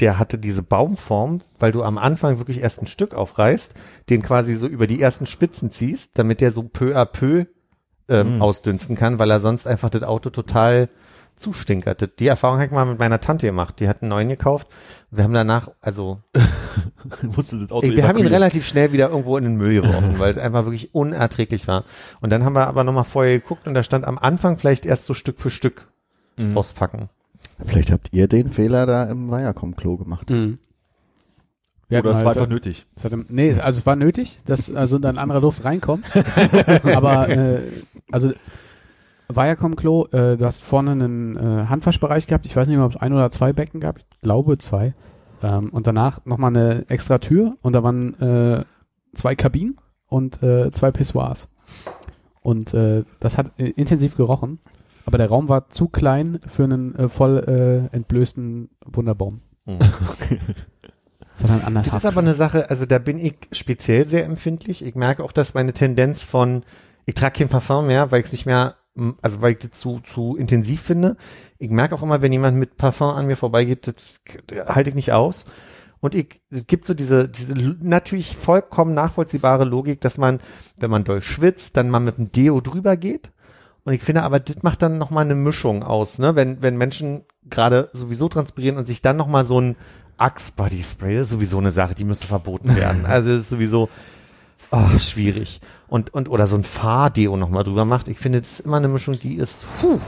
Der hatte diese Baumform, weil du am Anfang wirklich erst ein Stück aufreißt, den quasi so über die ersten Spitzen ziehst, damit der so peu à peu ähm, Mhm. ausdünsten kann, weil er sonst einfach das Auto total zustinkert. Die Erfahrung habe ich mal mit meiner Tante gemacht. Die hat einen neuen gekauft. Wir haben danach, also [laughs] Musste das Auto wir haben ihn relativ schnell wieder irgendwo in den Müll geworfen, weil es einfach wirklich unerträglich war. Und dann haben wir aber nochmal vorher geguckt und da stand am Anfang vielleicht erst so Stück für Stück Mhm. auspacken. Vielleicht habt ihr den Fehler da im Viacom-Klo gemacht. Mhm. Oder es war einfach nötig. Es hatte, nee, also es war nötig, dass also dann andere Luft reinkommt. [laughs] Aber äh, also Viacom Klo, äh, du hast vorne einen äh, Handwaschbereich gehabt. Ich weiß nicht mehr, ob es ein oder zwei Becken gab. Ich glaube zwei. Ähm, und danach nochmal eine extra Tür und da waren äh, zwei Kabinen und äh, zwei Pissoirs. Und äh, das hat äh, intensiv gerochen. Aber der Raum war zu klein für einen äh, voll äh, entblößten Wunderbaum. Mhm. [laughs] Dann anders Das ist aber eine Sache, also da bin ich speziell sehr empfindlich. Ich merke auch, dass meine Tendenz von, ich trage kein Parfum mehr, weil ich es nicht mehr, also weil ich das zu, zu intensiv finde. Ich merke auch immer, wenn jemand mit Parfum an mir vorbeigeht, das halte ich nicht aus. Und ich, es gibt so diese, diese natürlich vollkommen nachvollziehbare Logik, dass man, wenn man doll schwitzt, dann mal mit dem Deo drüber geht. Und ich finde aber, das macht dann nochmal eine Mischung aus, ne? Wenn, wenn Menschen gerade sowieso transpirieren und sich dann nochmal so ein Axe Body Spray das ist sowieso eine Sache, die müsste verboten werden. [laughs] Also das ist sowieso ah, schwierig. Und, und, oder so ein Fahrdeo nochmal drüber macht. Ich finde, das ist immer eine Mischung, die ist, puh,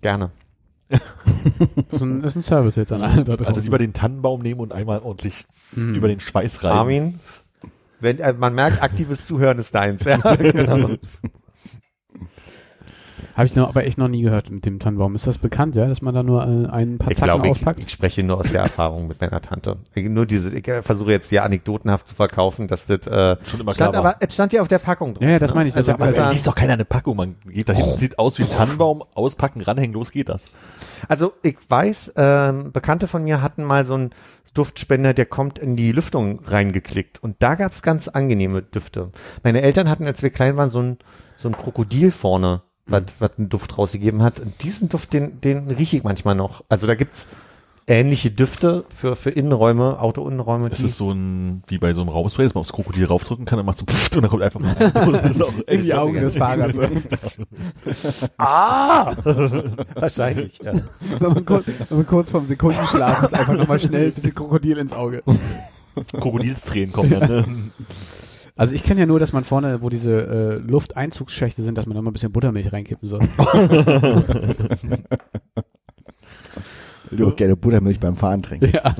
gerne. Das ist ein, ist ein Service jetzt an alle da draußen. Also lieber den Tannenbaum nehmen und einmal ordentlich Mhm. über den Schweiß reiben. Armin, wenn, äh, man merkt, aktives Zuhören ist deins. Ja, [laughs] genau. Habe ich noch, aber echt noch nie gehört mit dem Tannenbaum. Ist das bekannt, ja, dass man da nur äh, ein paar Ich Zacken glaube, ich, auspackt? ich spreche nur aus der Erfahrung mit meiner Tante. Ich, nur diese, ich äh, versuche jetzt hier anekdotenhaft zu verkaufen, dass das äh, Schon immer stand, klar war. aber es stand ja auf der Packung drauf. Ja, ja, das ne? meine ich, das Also, Aber Also- ist doch keiner eine Packung, man geht da hin, sieht aus wie ein Tannenbaum, auspacken, ranhängen, los geht das. Also ich weiß, ähm, Bekannte von mir hatten mal so einen Duftspender, der kommt in die Lüftung reingeklickt und da gab's ganz angenehme Düfte. Meine Eltern hatten, als wir klein waren, so ein so ein Krokodil vorne, was was einen Duft rausgegeben hat. Und diesen Duft, den den rieche ich manchmal noch. Also da gibt's ähnliche Düfte für für Innenräume, Autoinnenräume. Das die- ist so ein, wie bei so einem Raumspray, dass man aufs Krokodil raufdrücken kann, dann macht so pfft und dann kommt einfach mal [laughs] In die Augen des Fahrers. [laughs] ah, [laughs] wahrscheinlich. Ja. wenn, man kurz, wenn man kurz vorm Sekundenschlaf ist, einfach nochmal schnell ein bisschen Krokodil ins Auge. Krokodilstränen kommen dann. Ne? Also ich kenne ja nur, dass man vorne, wo diese äh, Lufteinzugsschächte sind, dass man da mal ein bisschen Buttermilch reinkippen soll. [laughs] Du auch gerne Buttermilch beim Fahren trinken. ja.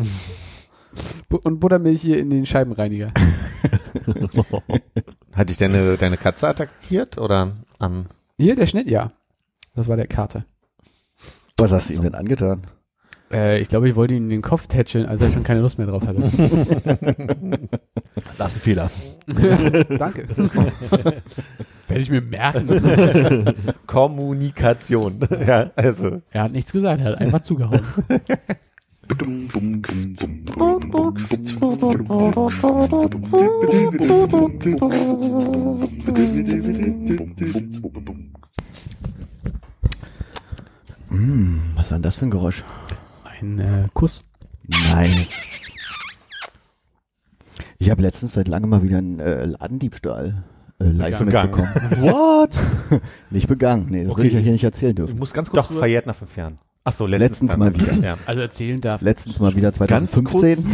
Bu- Und Buttermilch hier in den Scheibenreiniger. [laughs] Hat dich deine deine Katze attackiert oder am Hier, der Schnitt, ja. Das war der Kater. Was hast du ihm denn angetan? Äh, ich glaube, ich wollte ihn in den Kopf tätscheln, als er schon keine Lust mehr drauf hatte. [laughs] Das ist ein Fehler. [laughs] Danke. [laughs] Werde ich mir merken. Kommunikation? ja, also Er hat nichts gesagt, er hat einfach zugehauen. Hm, was war denn das für ein Geräusch? Ein äh, Kuss. Nein. Ich habe letztens seit langem mal wieder einen äh, Ladendiebstahl äh, live Begangen. mitbekommen. [laughs] What? [laughs] Nicht begangen, nee, das Okay. will ich ja hier nicht erzählen Ich dürfen. muss ganz kurz Doch, verjährt nach fünf Jahren. Ach so, Letztens mal wieder. Ja. Also erzählen darf. Letztens mal wieder Ganz 2015.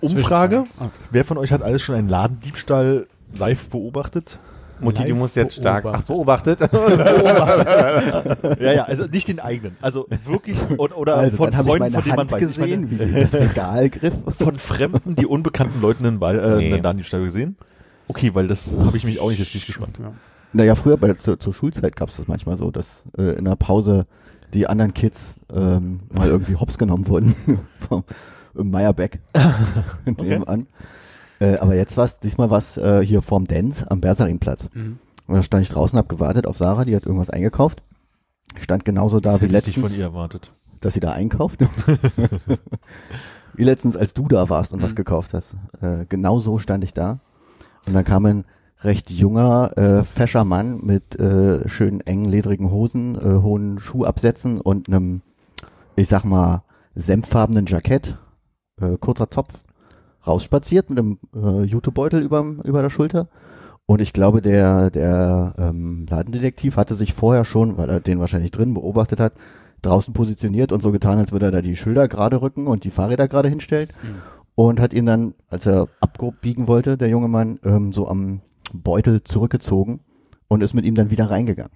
Umfrage. Okay. Wer von euch hat alles schon einen Ladendiebstahl live beobachtet? Mutti, du musst jetzt stark. Ach, beobachtet. [laughs] beobachtet. Ja, ja, also nicht den eigenen. Also wirklich [laughs] oder, oder Also von Freunden, meine von denen man weiß. Ich meine, gesehen, wie sie das [laughs] Regal griff. von Fremden, die unbekannten Leuten in, Wal- äh, Nee. die Stelle gesehen. Okay, weil das habe ich mich auch nicht jetzt nicht gespannt. Ja. Naja, früher bei der, zur, zur Schulzeit gab es das manchmal so, dass äh, in der Pause die anderen Kids ähm, mal irgendwie hops genommen wurden vom im Meyerbeck nebenan. Äh, aber jetzt war's, diesmal war's äh, hier vorm Dance am Bersarinplatz. Mhm. Und da stand ich draußen, hab gewartet auf Sarah, die hat irgendwas eingekauft. Stand genauso da Das wie hätte ich letztens, von ihr erwartet. dass sie da einkauft. [laughs] wie letztens, als du da warst und was Mhm. gekauft hast. Äh, genau so stand ich da. Und dann kam ein recht junger, äh, fescher Mann mit äh, schönen engen, ledrigen Hosen, äh, hohen Schuhabsätzen und einem, ich sag mal, senffarbenen Jackett, äh, kurzer Topf, rausspaziert mit einem äh, Jutebeutel überm, über der Schulter. Und ich glaube, der, der ähm, Ladendetektiv hatte sich vorher schon, weil er den wahrscheinlich drin beobachtet hat, draußen positioniert und so getan, als würde er da die Schilder gerade rücken und die Fahrräder gerade hinstellen. Mhm. Und hat ihn dann, als er abbiegen wollte, der junge Mann, ähm, so am Beutel zurückgezogen und ist mit ihm dann wieder reingegangen.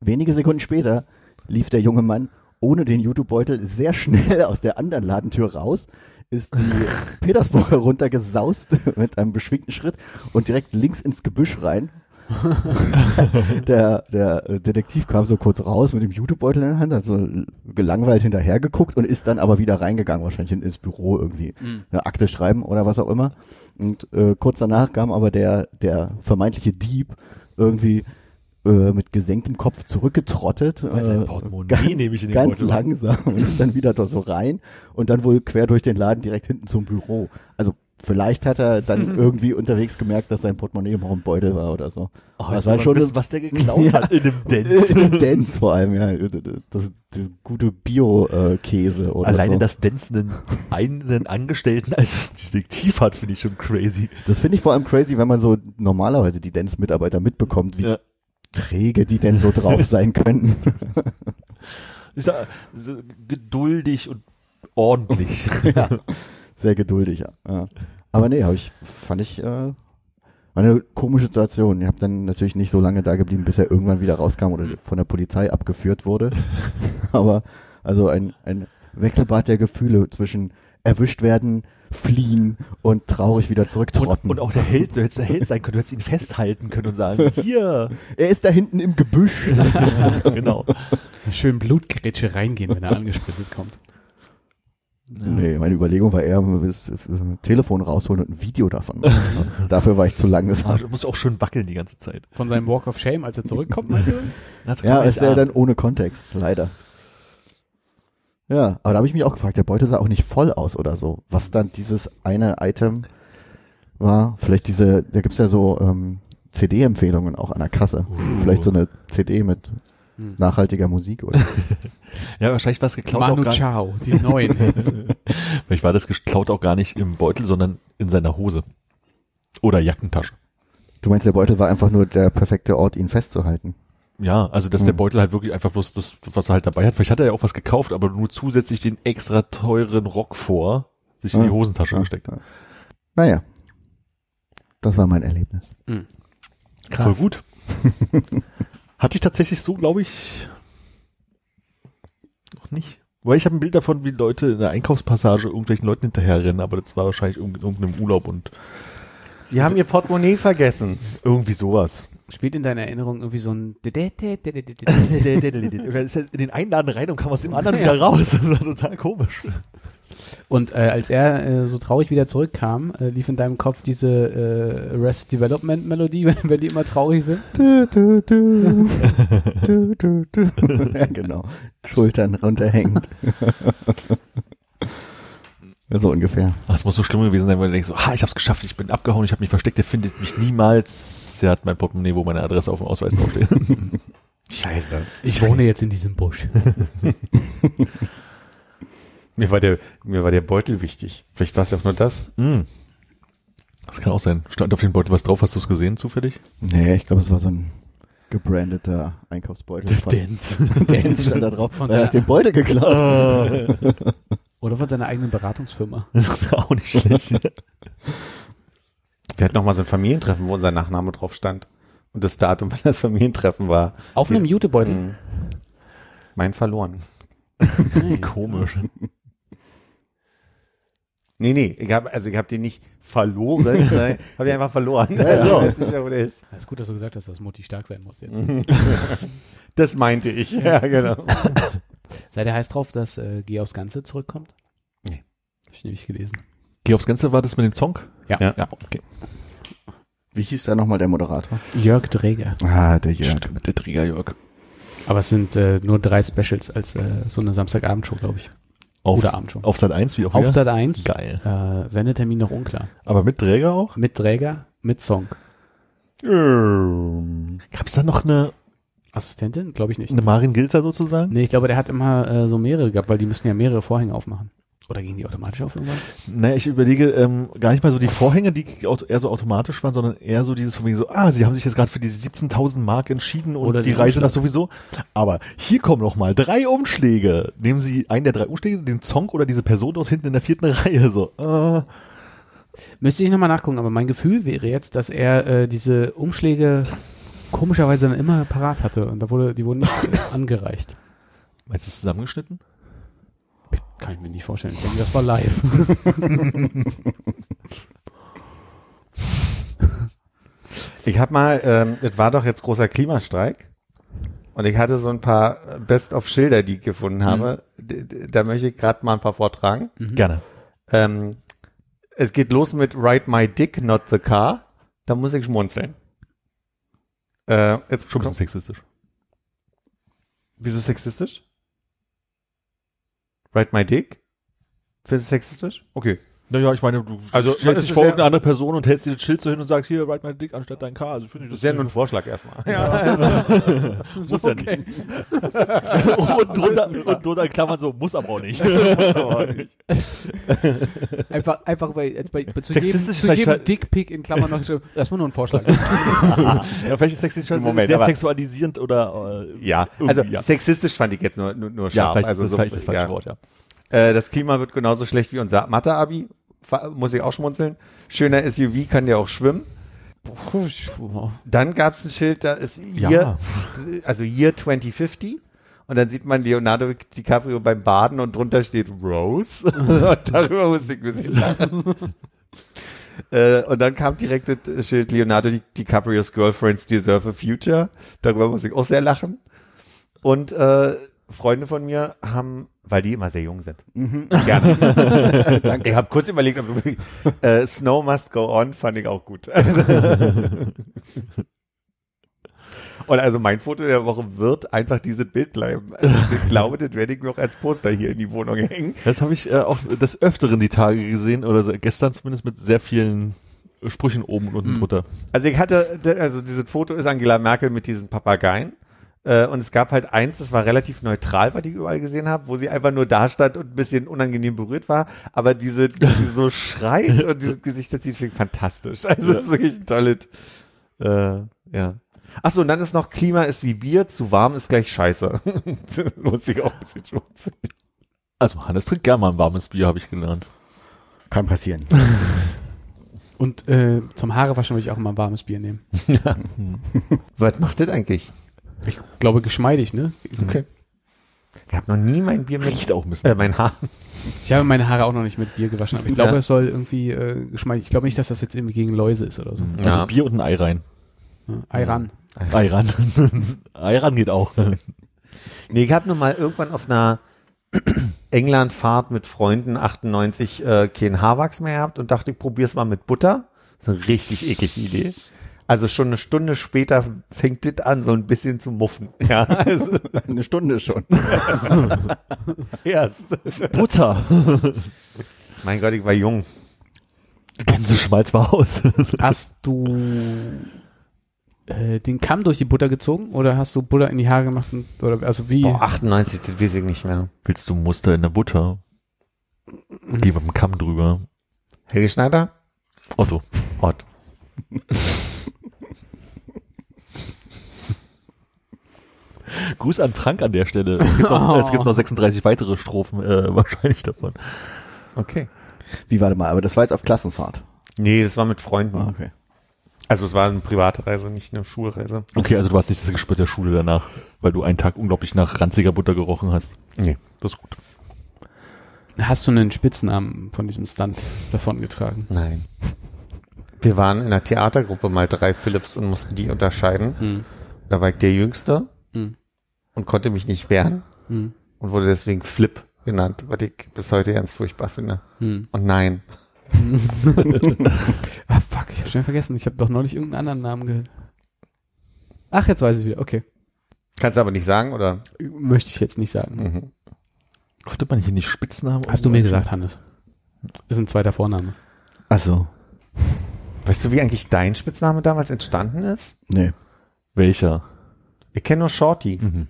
Wenige Sekunden später lief der junge Mann ohne den YouTube-Beutel sehr schnell aus der anderen Ladentür raus, ist die [laughs] Petersburger runtergesaust [laughs] mit einem beschwingten Schritt und direkt links ins Gebüsch rein. [laughs] der, der äh, Detektiv kam so kurz raus mit dem YouTube-Beutel in der Hand, hat so gelangweilt hinterher geguckt und ist dann aber wieder reingegangen, wahrscheinlich in- ins Büro irgendwie Mhm. eine Akte schreiben oder was auch immer. Und äh, kurz danach kam aber der, der vermeintliche Dieb irgendwie äh, mit gesenktem Kopf zurückgetrottet. Äh, Portemonnaie ganz, nämlich in den ganz langsam und ist dann wieder da so rein und dann wohl quer durch den Laden direkt hinten zum Büro. Also vielleicht hat er dann irgendwie unterwegs gemerkt, dass sein Portemonnaie im hohen Beutel war oder so. Oh, Aber das es war schon wissen, was der geklaut Ja. hat in dem [laughs] Dance. in dem Dance vor allem, ja. Das, das gute Bio-Käse oder Alleine so. das Dance einen, einen Angestellten als Detektiv hat, finde ich schon crazy. Das finde ich vor allem crazy, wenn man so normalerweise die Dance-Mitarbeiter mitbekommt, wie Ja. Träge die denn so drauf [laughs] sein könnten. Ist ja geduldig und ordentlich. [laughs] ja, sehr geduldig, ja. Aber nee, hab ich, fand ich, äh, eine komische Situation. Ich habe dann natürlich nicht so lange da geblieben, bis er irgendwann wieder rauskam oder von der Polizei abgeführt wurde. [laughs] Aber also ein, ein Wechselbad der Gefühle zwischen erwischt werden, fliehen und traurig wieder Und, zurücktrotten. und auch der Held, du hättest der Held sein können, du hättest ihn festhalten können und sagen, [laughs] hier. er ist da hinten im Gebüsch. [laughs] genau. Schön Blutgrätsche reingehen, wenn er angesprittet kommt. Nee, meine Überlegung war eher, das äh, Telefon rausholen und ein Video davon machen. [laughs] Dafür war ich zu Ah, langsam. du musst auch schön wackeln die ganze Zeit. Von seinem Walk of Shame, als er zurückkommt, meinst du? Also Ja, ist ja an. dann ohne Kontext, leider. Ja, aber da habe ich mich auch gefragt, der Beutel sah auch nicht voll aus oder so. Was dann dieses eine Item war, vielleicht diese, da gibt's ja so ähm, CD-Empfehlungen auch an der Kasse. Vielleicht so eine CD mit Hm. nachhaltiger Musik oder [laughs] Ja, wahrscheinlich war es geklaut Manu auch gar Chao, die neuen Hits. [laughs] Vielleicht war das geklaut auch gar nicht im Beutel, sondern in seiner Hose. Oder Jackentasche. Du meinst, der Beutel war einfach nur der perfekte Ort, ihn festzuhalten. Ja, also dass Hm. der Beutel halt wirklich einfach bloß das, was er halt dabei hat. Vielleicht hat er ja auch was gekauft, aber nur zusätzlich den extra teuren Rock vor, sich in die. Hosentasche Ja. gesteckt. Naja, das war mein Erlebnis. Voll gut. [laughs] Hatte ich tatsächlich so, glaube ich, noch nicht. Weil ich habe ein Bild davon, wie Leute in der Einkaufspassage irgendwelchen Leuten hinterherrennen, aber das war wahrscheinlich in irgendeinem Urlaub und Sie haben ihr Portemonnaie vergessen. irgendwie sowas. Spielt in deiner Erinnerung irgendwie so ein Das ist in den einen Laden rein und kam aus dem anderen wieder raus. Das war total komisch. Und äh, als er äh, so traurig wieder zurückkam, äh, lief in deinem Kopf diese äh, Arrested Development Melodie, wenn, wenn die immer traurig sind. Du, du, du. Du, du, du. ja, genau. Schultern runterhängend. Ja, so ungefähr. Das muss so schlimm gewesen sein, weil du denkst so, ha, ich hab's geschafft, ich bin abgehauen, ich habe mich versteckt, der findet mich niemals. Er hat mein Portemonnaie, wo meine Adresse auf dem Ausweis draufsteht. [laughs] Scheiße. Ich wohne jetzt in diesem Busch. [laughs] Mir war der, mir war der Beutel wichtig. Vielleicht war es ja auch nur das. Hm. Das kann auch sein. Stand auf dem Beutel was drauf? Hast du es gesehen, zufällig? Nee, ich glaube, es war so ein gebrandeter Einkaufsbeutel. Von- Dance. [laughs] Dance stand da drauf. Von Er hat der- den Beutel geklaut. Oder von seiner eigenen Beratungsfirma. [laughs] Das ist auch nicht schlecht. Wir hatten noch mal so ein Familientreffen, wo unser Nachname drauf stand. Und das Datum, wann das Familientreffen war. Auf einem Jutebeutel. Mhm. Mein verloren. [laughs] Komisch. Nee, nee, ich habe also ich habe den nicht verloren, [laughs] sondern habe ihn einfach verloren. Also, ich weiß nicht mehr, wo der ist. Ja, ist gut, dass du gesagt hast, dass Mutti stark sein muss jetzt. Das meinte ich. Ja, genau. Seid ihr heiß drauf, dass äh, Geh aufs Ganze zurückkommt? Nee. Hab ich nämlich gelesen. Geh aufs Ganze, war das mit dem Song? Ja. Ja. Ja, okay. Wie hieß da nochmal der Moderator? Jörg Dräger. Ah, der Jörg. Stimmt, der Träger Jörg. Aber es sind äh, nur drei Specials als äh, so eine Samstagabendshow, glaube ich. Auf, Oder Abendshow. auf Sat 1 wie auch Auf wieder? Sat 1. Geil. Äh, Sendetermin noch unklar. Aber mit Träger auch? Mit Träger, mit Song. Gab's da noch eine, Assistentin? Glaube ich nicht. eine Marin Gilzer sozusagen? Nee, ich glaube, der hat immer äh, so mehrere gehabt, weil die müssen ja mehrere Vorhänge aufmachen. Oder gingen die automatisch auf irgendwann? Naja, ich überlege ähm, gar nicht mal so die Vorhänge, die eher so automatisch waren, sondern eher so dieses von wegen so, ah, sie haben sich jetzt gerade für diese 17.000 Mark entschieden und Oder die Reise Umschlag. das sowieso. Aber hier kommen noch mal drei Umschläge. Nehmen Sie einen der drei Umschläge, den Song oder diese Person dort hinten in der vierten [laughs] Reihe. So, äh, Müsste ich nochmal nachgucken, aber mein Gefühl wäre jetzt, dass er äh, diese Umschläge komischerweise dann immer parat hatte und da wurde, die wurden nicht [laughs] angereicht. meinst du es zusammengeschnitten? Kann ich mir nicht vorstellen. Ich denke, das war live. [laughs] Ich habe mal, ähm, es war doch jetzt großer Klimastreik. Und ich hatte so ein paar Best-of-Schilder, die ich gefunden habe. D- Da möchte ich gerade mal ein paar vortragen. Gerne. Ähm, es geht los mit Ride My Dick, not the car. Da muss ich schmunzeln. Äh, jetzt Schon ein bisschen sexistisch. Wieso sexistisch? Ride My Dick? Findest du sexistisch? Okay. Naja, ich meine, du Also, stellst dich vor ja- irgendeine andere Person und hältst dir das Schild so hin und sagst, hier, ride my dick anstatt dein Car. Also finde ich Das ist ja nur ein Vorschlag erstmal. [laughs] muss ja nicht. [laughs] und, drunter, und drunter in Klammern so, muss aber auch nicht. [laughs] Einfach, einfach bei, jetzt bei, bei zu Sexistisch jedem, ist zu jedem halt- Dickpick in Klammern noch so, erstmal nur ein Vorschlag. ja, vielleicht ist sexistisch Moment, sehr aber- sexualisierend oder äh, Ja, also ja. sexistisch fand ich jetzt nur, nur, nur Ja, scharf. vielleicht also ist das so, vielleicht das falsche ja. Wort, ja. Äh, das Klima wird genauso schlecht wie unser Mathe-Abi. Muss ich auch schmunzeln. Schöner SUV kann ja auch schwimmen. Dann gab es ein Schild, da ist Year, Ja. also Year 2050. Und dann sieht man Leonardo DiCaprio beim Baden und drunter steht Rose. [laughs] und darüber musste ich ein bisschen lachen. [laughs] Äh, und dann kam direkt das Schild Leonardo Di- DiCaprios Girlfriends Deserve a Future. Darüber muss ich auch sehr lachen. Und äh, Freunde von mir haben, weil die immer sehr jung sind, [laughs] gerne. [laughs] Ich habe kurz überlegt, ob du, äh, Snow Must Go On fand ich auch gut. [laughs] Und also mein Foto der Woche wird einfach dieses Bild bleiben. Also ich glaube, das werde ich mir auch als Poster hier in die Wohnung hängen. Das habe ich äh, auch des Öfteren die Tage gesehen, oder so- gestern zumindest mit sehr vielen Sprüchen oben und unten Mhm. drunter. Also ich hatte, also dieses Foto ist Angela Merkel mit diesen Papageien. Äh, Und es gab halt eins, das war relativ neutral, was ich überall gesehen habe, wo sie einfach nur da stand und ein bisschen unangenehm berührt war. Aber diese, [laughs] die so schreit und dieses Gesicht, das sieht finde ich fantastisch. Also das ist wirklich ein tolles, äh, ja. Achso, und dann ist noch Klima ist wie Bier, zu warm ist gleich scheiße. [laughs] Muss ich auch ein bisschen schmunzeln. Also Hannes trinkt gerne mal ein warmes Bier, habe ich gelernt. Kann passieren. Und äh, zum Haare waschen würde ich auch immer ein warmes Bier nehmen. [laughs] Was macht das eigentlich? Ich glaube geschmeidig, ne? Okay. Ich habe noch nie mein Bier mit, Riecht auch ein bisschen. äh, mein Haar. Ich habe meine Haare auch noch nicht mit Bier gewaschen, aber ich glaube, Ja. es soll irgendwie äh, geschmeidig. Ich glaube nicht, dass das jetzt irgendwie gegen Läuse ist oder so. Also Ja. Bier und ein Ei rein. Ja, Ayran. Ei ran. Ei ran [laughs] geht auch. [laughs] Nee, ich habe nur mal irgendwann auf einer [clears throat] Englandfahrt mit Freunden 98 äh, kein Haarwachs mehr gehabt und dachte, ich probier's mal mit Butter. Das ist eine richtig eklige Idee. Also schon eine Stunde später fängt das an, so ein bisschen zu muffen. [laughs] Ja, also Eine Stunde schon. [laughs] erst. Butter. Mein Gott, ich war jung. Gänseschmalz war aus. Hast du äh, den Kamm durch die Butter gezogen oder hast du Butter in die Haare gemacht? Und, oder also wie? Boah, 98, das weiß ich nicht mehr. Willst du Muster in der Butter? Geh mit dem Kamm drüber. Helge Schneider? Otto. Ott. Gruß an Frank an der Stelle. Es gibt noch, es gibt noch [laughs] 36 weitere Strophen äh, [laughs] wahrscheinlich davon. Okay. Wie, warte mal, aber das war jetzt auf Klassenfahrt. Nee, das war mit Freunden. Ah, okay. Also es war eine private Reise, nicht eine Schulreise. Okay, also du hast nicht das gespürt der Schule danach, weil du einen Tag unglaublich nach ranziger Butter gerochen hast. Nee. Das ist gut. Hast du einen Spitznamen von diesem Stunt davongetragen? Nein. Wir waren in einer Theatergruppe mal drei Philips und mussten die unterscheiden. Hm. Da war ich der Jüngste Hm. Und konnte mich nicht wehren Hm. und wurde deswegen Flip genannt, was ich bis heute ganz furchtbar finde. Hm. Und nein. [laughs] Ah, fuck, ich habe schon vergessen. Ich habe doch neulich irgendeinen anderen Namen gehört. Ach, jetzt weiß ich wieder. Okay. Kannst du aber nicht sagen, oder? Möchte ich jetzt nicht sagen. Mhm. Konnte man hier nicht Spitznamen? Hast du mir gesagt, Hannes? Ist ein zweiter Vorname. Ach so. Weißt du, wie eigentlich dein Spitzname damals entstanden ist? Nee. Welcher? Ich kenne nur Shorty. Mhm.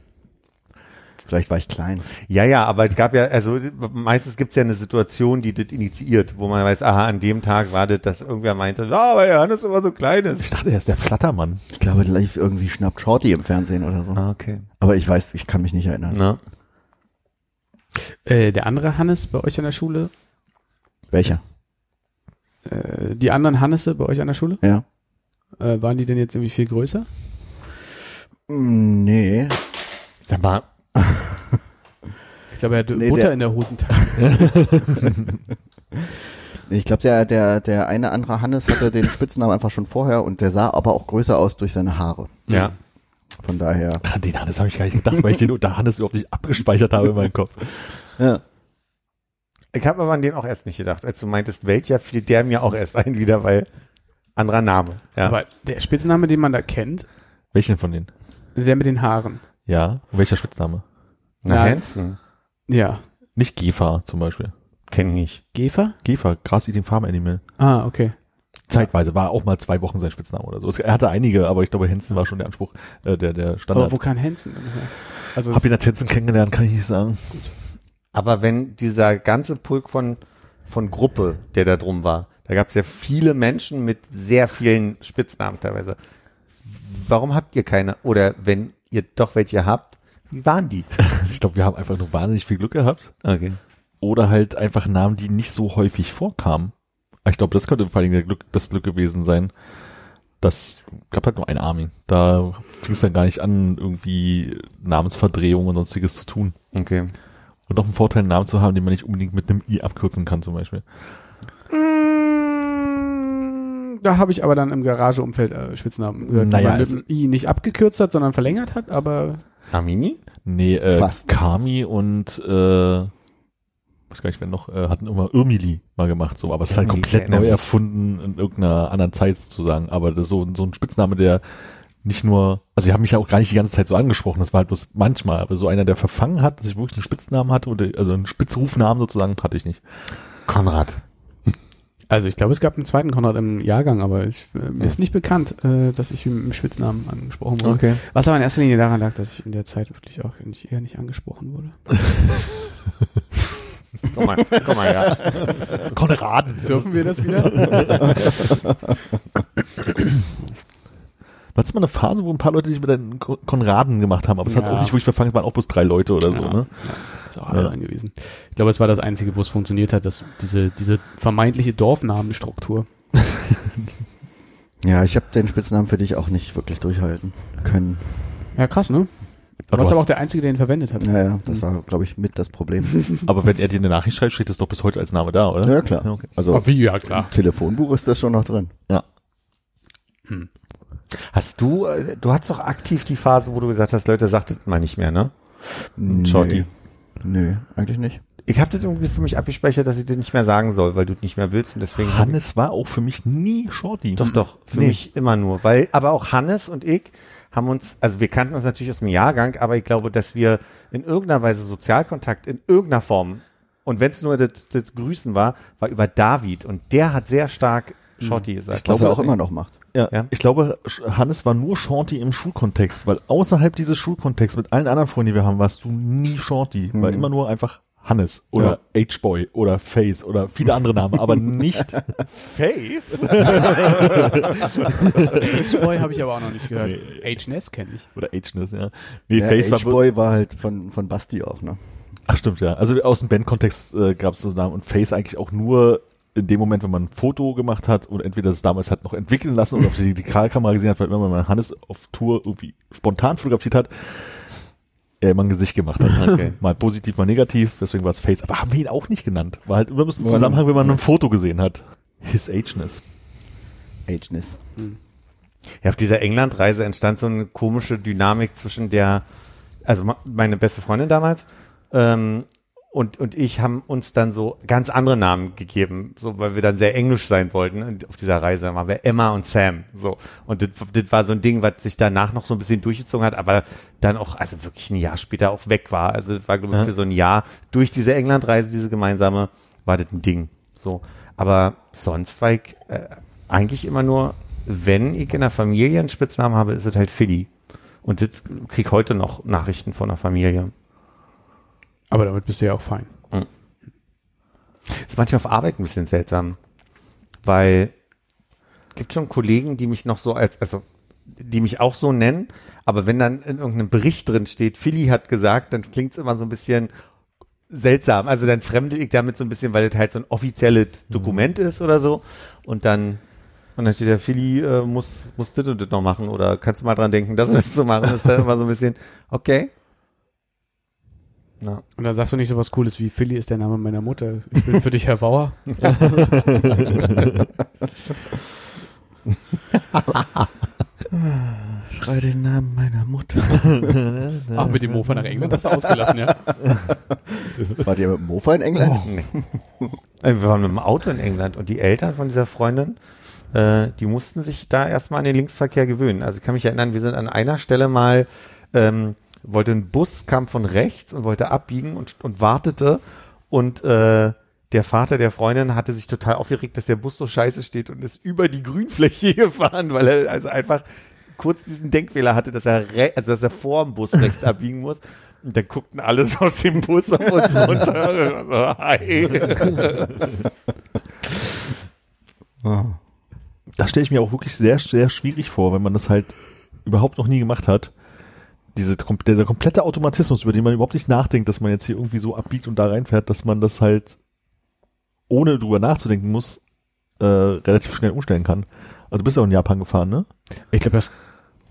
Vielleicht war ich klein. Ja, ja, aber es gab ja, also meistens gibt's ja eine Situation, die das initiiert, wo man weiß, aha, an dem Tag war das, dass irgendwer meinte, ja, aber Johannes immer so klein Ich ist. dachte, er ist der Flattermann. Ich glaube, live irgendwie schnappt Shorty im Fernsehen oder so. Ah, okay. Aber ich weiß, ich kann mich nicht erinnern. Na, Äh, der andere Hannes bei euch an der Schule? Welcher? Äh, die anderen Hannesse bei euch an der Schule? Ja. Äh, waren die denn jetzt irgendwie viel größer? Mm, Nee. sag mal, Ich glaube, er hatte Nee, Butter der- in der Hosentasche. [laughs] Ich glaube, der, der, der eine andere Hannes hatte den Spitznamen einfach schon vorher und der sah aber auch größer aus durch seine Haare. ja. Von daher. Ach, den Hannes habe ich gar nicht gedacht, weil ich den unter Hannes überhaupt nicht abgespeichert habe in meinem Kopf. Ja. Ich habe aber an den auch erst nicht gedacht. Als du meintest, welcher fiel der mir auch erst ein wieder, weil anderer Name. Ja. Aber der Spitzname, den man da kennt, Welchen von denen? der mit den Haaren. Ja. Und welcher Spitzname? Na, Ja. Hansen. Ja. Nicht Gefa zum Beispiel. Kenn ich. Gefer? Gefa, Gras Eating Farm Animal. Ah, okay. Zeitweise war auch mal zwei Wochen sein Spitzname oder so. Es- Er hatte einige, aber ich glaube, Hensen war schon der Anspruch, äh, der, der Aber Standard. wo kann her? Also Hab ihn als Hensen kennengelernt, kann ich nicht sagen. Aber wenn dieser ganze Pulk von, von Gruppe, der da drum war, da gab es ja viele Menschen mit sehr vielen Spitznamen teilweise. Warum habt ihr keine? Oder wenn ihr doch welche habt, wie waren die? [laughs] Ich glaube, wir haben einfach nur wahnsinnig viel Glück gehabt. Okay. Oder halt einfach Namen, die nicht so häufig vorkamen. Ich glaube, das könnte vor allem der Glück, das Glück gewesen sein. Das gab halt nur ein Armin. Da fing es dann gar nicht an, irgendwie Namensverdrehungen und sonstiges zu tun. Okay. Und auch einen Vorteil, einen Namen zu haben, den man nicht unbedingt mit einem I abkürzen kann, zum Beispiel. Mm, Da habe ich aber dann im Garageumfeld äh, Spitznamen gehört, die Naja, man mit dem I nicht abgekürzt hat, sondern verlängert hat, aber Armini? Nee, äh, Fast. Kami und äh, weiß gar nicht, wer noch, äh, hatten immer Irmili mal gemacht, so, aber es ist halt komplett neu erfunden in irgendeiner anderen Zeit sozusagen. Aber das ist so, so ein Spitzname, der nicht nur, also sie haben mich ja auch gar nicht die ganze Zeit so angesprochen, das war halt bloß manchmal, aber so einer, der verfangen hat, dass ich wirklich einen Spitznamen hatte, oder also einen Spitzrufnamen sozusagen, hatte ich nicht. Konrad. Also ich glaube, es gab einen zweiten Konrad im Jahrgang, aber ich, äh, mir ist nicht bekannt, äh, dass ich mit dem Spitznamen angesprochen wurde. Okay. Was aber in erster Linie daran lag, dass ich in der Zeit wirklich auch nicht, eher nicht angesprochen wurde. [laughs] Komm mal, komm mal, ja. Konraden. Dürfen wir das wieder? [laughs] Du hattest mal eine Phase, wo ein paar Leute dich mit den Ko- Konraden gemacht haben, aber es hat Ja. auch nicht wirklich verfangen, es waren auch bloß drei Leute oder so, Ja. ne? Das ist auch albern gewesen. Ich glaube, es war das Einzige, wo es funktioniert hat, dass diese, diese vermeintliche Dorfnamenstruktur. [laughs] Ja, ich habe den Spitznamen für dich auch nicht wirklich durchhalten können. Ja, krass, ne? Du warst aber auch der Einzige, der ihn verwendet hat. Naja, das war, glaube ich, mit das Problem. [laughs] aber wenn er dir eine Nachricht schreibt, steht das doch bis heute als Name da, oder? ja, klar. okay. Also Oh, wie? Ja, klar. im Telefonbuch ist das schon noch drin. Ja. Hast du, äh, du hattest doch aktiv die Phase, wo du gesagt hast, Leute, sagt das mal nicht mehr, ne? Shorty. Nö, eigentlich nicht. Ich habe das irgendwie für mich abgespeichert, dass ich das nicht mehr sagen soll, weil du es nicht mehr willst und deswegen. ich- Hannes war auch für mich nie Shorty. Doch, doch, für Nee. mich immer nur. Weil, aber auch Hannes und ich haben uns, also wir kannten uns natürlich aus dem Jahrgang, aber ich glaube, dass wir in irgendeiner Weise Sozialkontakt in irgendeiner Form, und wenn es nur das, das Grüßen war, war über David und der hat sehr stark Shorty gesagt. Was er auch immer noch macht. Ja, Ja. ich glaube, Hannes war nur Shorty im Schulkontext, weil außerhalb dieses Schulkontexts mit allen anderen Freunden, die wir haben, warst du nie Shorty. War Mhm. immer nur einfach Hannes oder H-Boy oder Face oder viele andere Namen, aber nicht [laughs] Face? H-Boy habe ich aber auch noch nicht gehört. H-Ness kenne ich. oder H-Ness, ja. Nee, Ja, Face war H-Boy war halt von, von Basti auch, ne? Ach stimmt, ja. Also aus dem Bandkontext äh, gab es so Namen und Face eigentlich auch nur in dem Moment, wenn man ein Foto gemacht hat und entweder das damals hat noch entwickeln lassen oder auf die Digitalkamera gesehen hat, weil immer wenn man Hannes auf Tour irgendwie spontan fotografiert hat, er immer ein Gesicht gemacht hat. Okay. Mal positiv, mal negativ, deswegen war es Face. Aber haben wir ihn auch nicht genannt. War halt immer ein bisschen Zusammenhang, wenn man ein Foto gesehen hat. His Ageness. Ageness. Ja, auf dieser England-Reise entstand so eine komische Dynamik zwischen der, also meine beste Freundin damals ähm, und, und ich haben uns dann so ganz andere Namen gegeben, so weil wir dann sehr englisch sein wollten und auf dieser Reise. Dann waren wir Emma und Sam. So. Und das, war so ein Ding, was sich danach noch so ein bisschen durchgezogen hat, aber dann auch, also wirklich ein Jahr später auch weg war. Also das war, glaube ich, für so ein Jahr durch diese England-Reise, diese gemeinsame, war das ein Ding. So. Aber sonst war ich äh, eigentlich immer nur, wenn ich in der Familie einen Spitznamen habe, ist es halt Philly. Und das krieg heute noch Nachrichten von der Familie. Aber damit bist du ja auch fein. ist manchmal auf Arbeit ein bisschen seltsam, weil gibt schon Kollegen, die mich noch so als, also die mich auch so nennen, aber wenn dann in irgendeinem Bericht drin steht, Philly hat gesagt, dann klingt es immer so ein bisschen seltsam. Also dann fremde ich damit so ein bisschen, weil das halt so ein offizielles Dokument ist oder so. Und dann und dann steht der Philly äh, muss muss das und das noch machen oder kannst du mal dran denken, das und das zu machen. Das ist dann immer so ein bisschen okay. Ja. Und dann sagst du nicht so was Cooles wie Philly ist der Name meiner Mutter. Ich bin für dich Herr Bauer. [laughs] Schrei den Namen meiner Mutter. Ach, mit dem Mofa nach England hast du ausgelassen, ja? [laughs] Wart ihr mit dem Mofa in England? Nee. Äh, Wir waren mit dem Auto in England und die Eltern von dieser Freundin, äh, die mussten sich da erstmal an den Linksverkehr gewöhnen. Also ich kann mich erinnern, wir sind an einer Stelle mal, ähm, wollte ein Bus, kam von rechts und wollte abbiegen und, und wartete und äh, der Vater der Freundin hatte sich total aufgeregt, dass der Bus so scheiße steht und ist über die Grünfläche [laughs] gefahren, weil er also einfach kurz diesen Denkfehler hatte, dass er also dass er vor dem Bus rechts abbiegen muss. Und dann guckten alle so aus dem Bus auf uns runter. so, hi. [laughs] Da stelle ich mir auch wirklich sehr, sehr schwierig vor, wenn man das halt überhaupt noch nie gemacht hat. Diese, dieser komplette Automatismus, über den man überhaupt nicht nachdenkt, dass man jetzt hier irgendwie so abbiegt und da reinfährt, dass man das halt ohne drüber nachzudenken muss, äh, relativ schnell umstellen kann. Also du bist ja auch in Japan gefahren, ne? Ich glaube, das,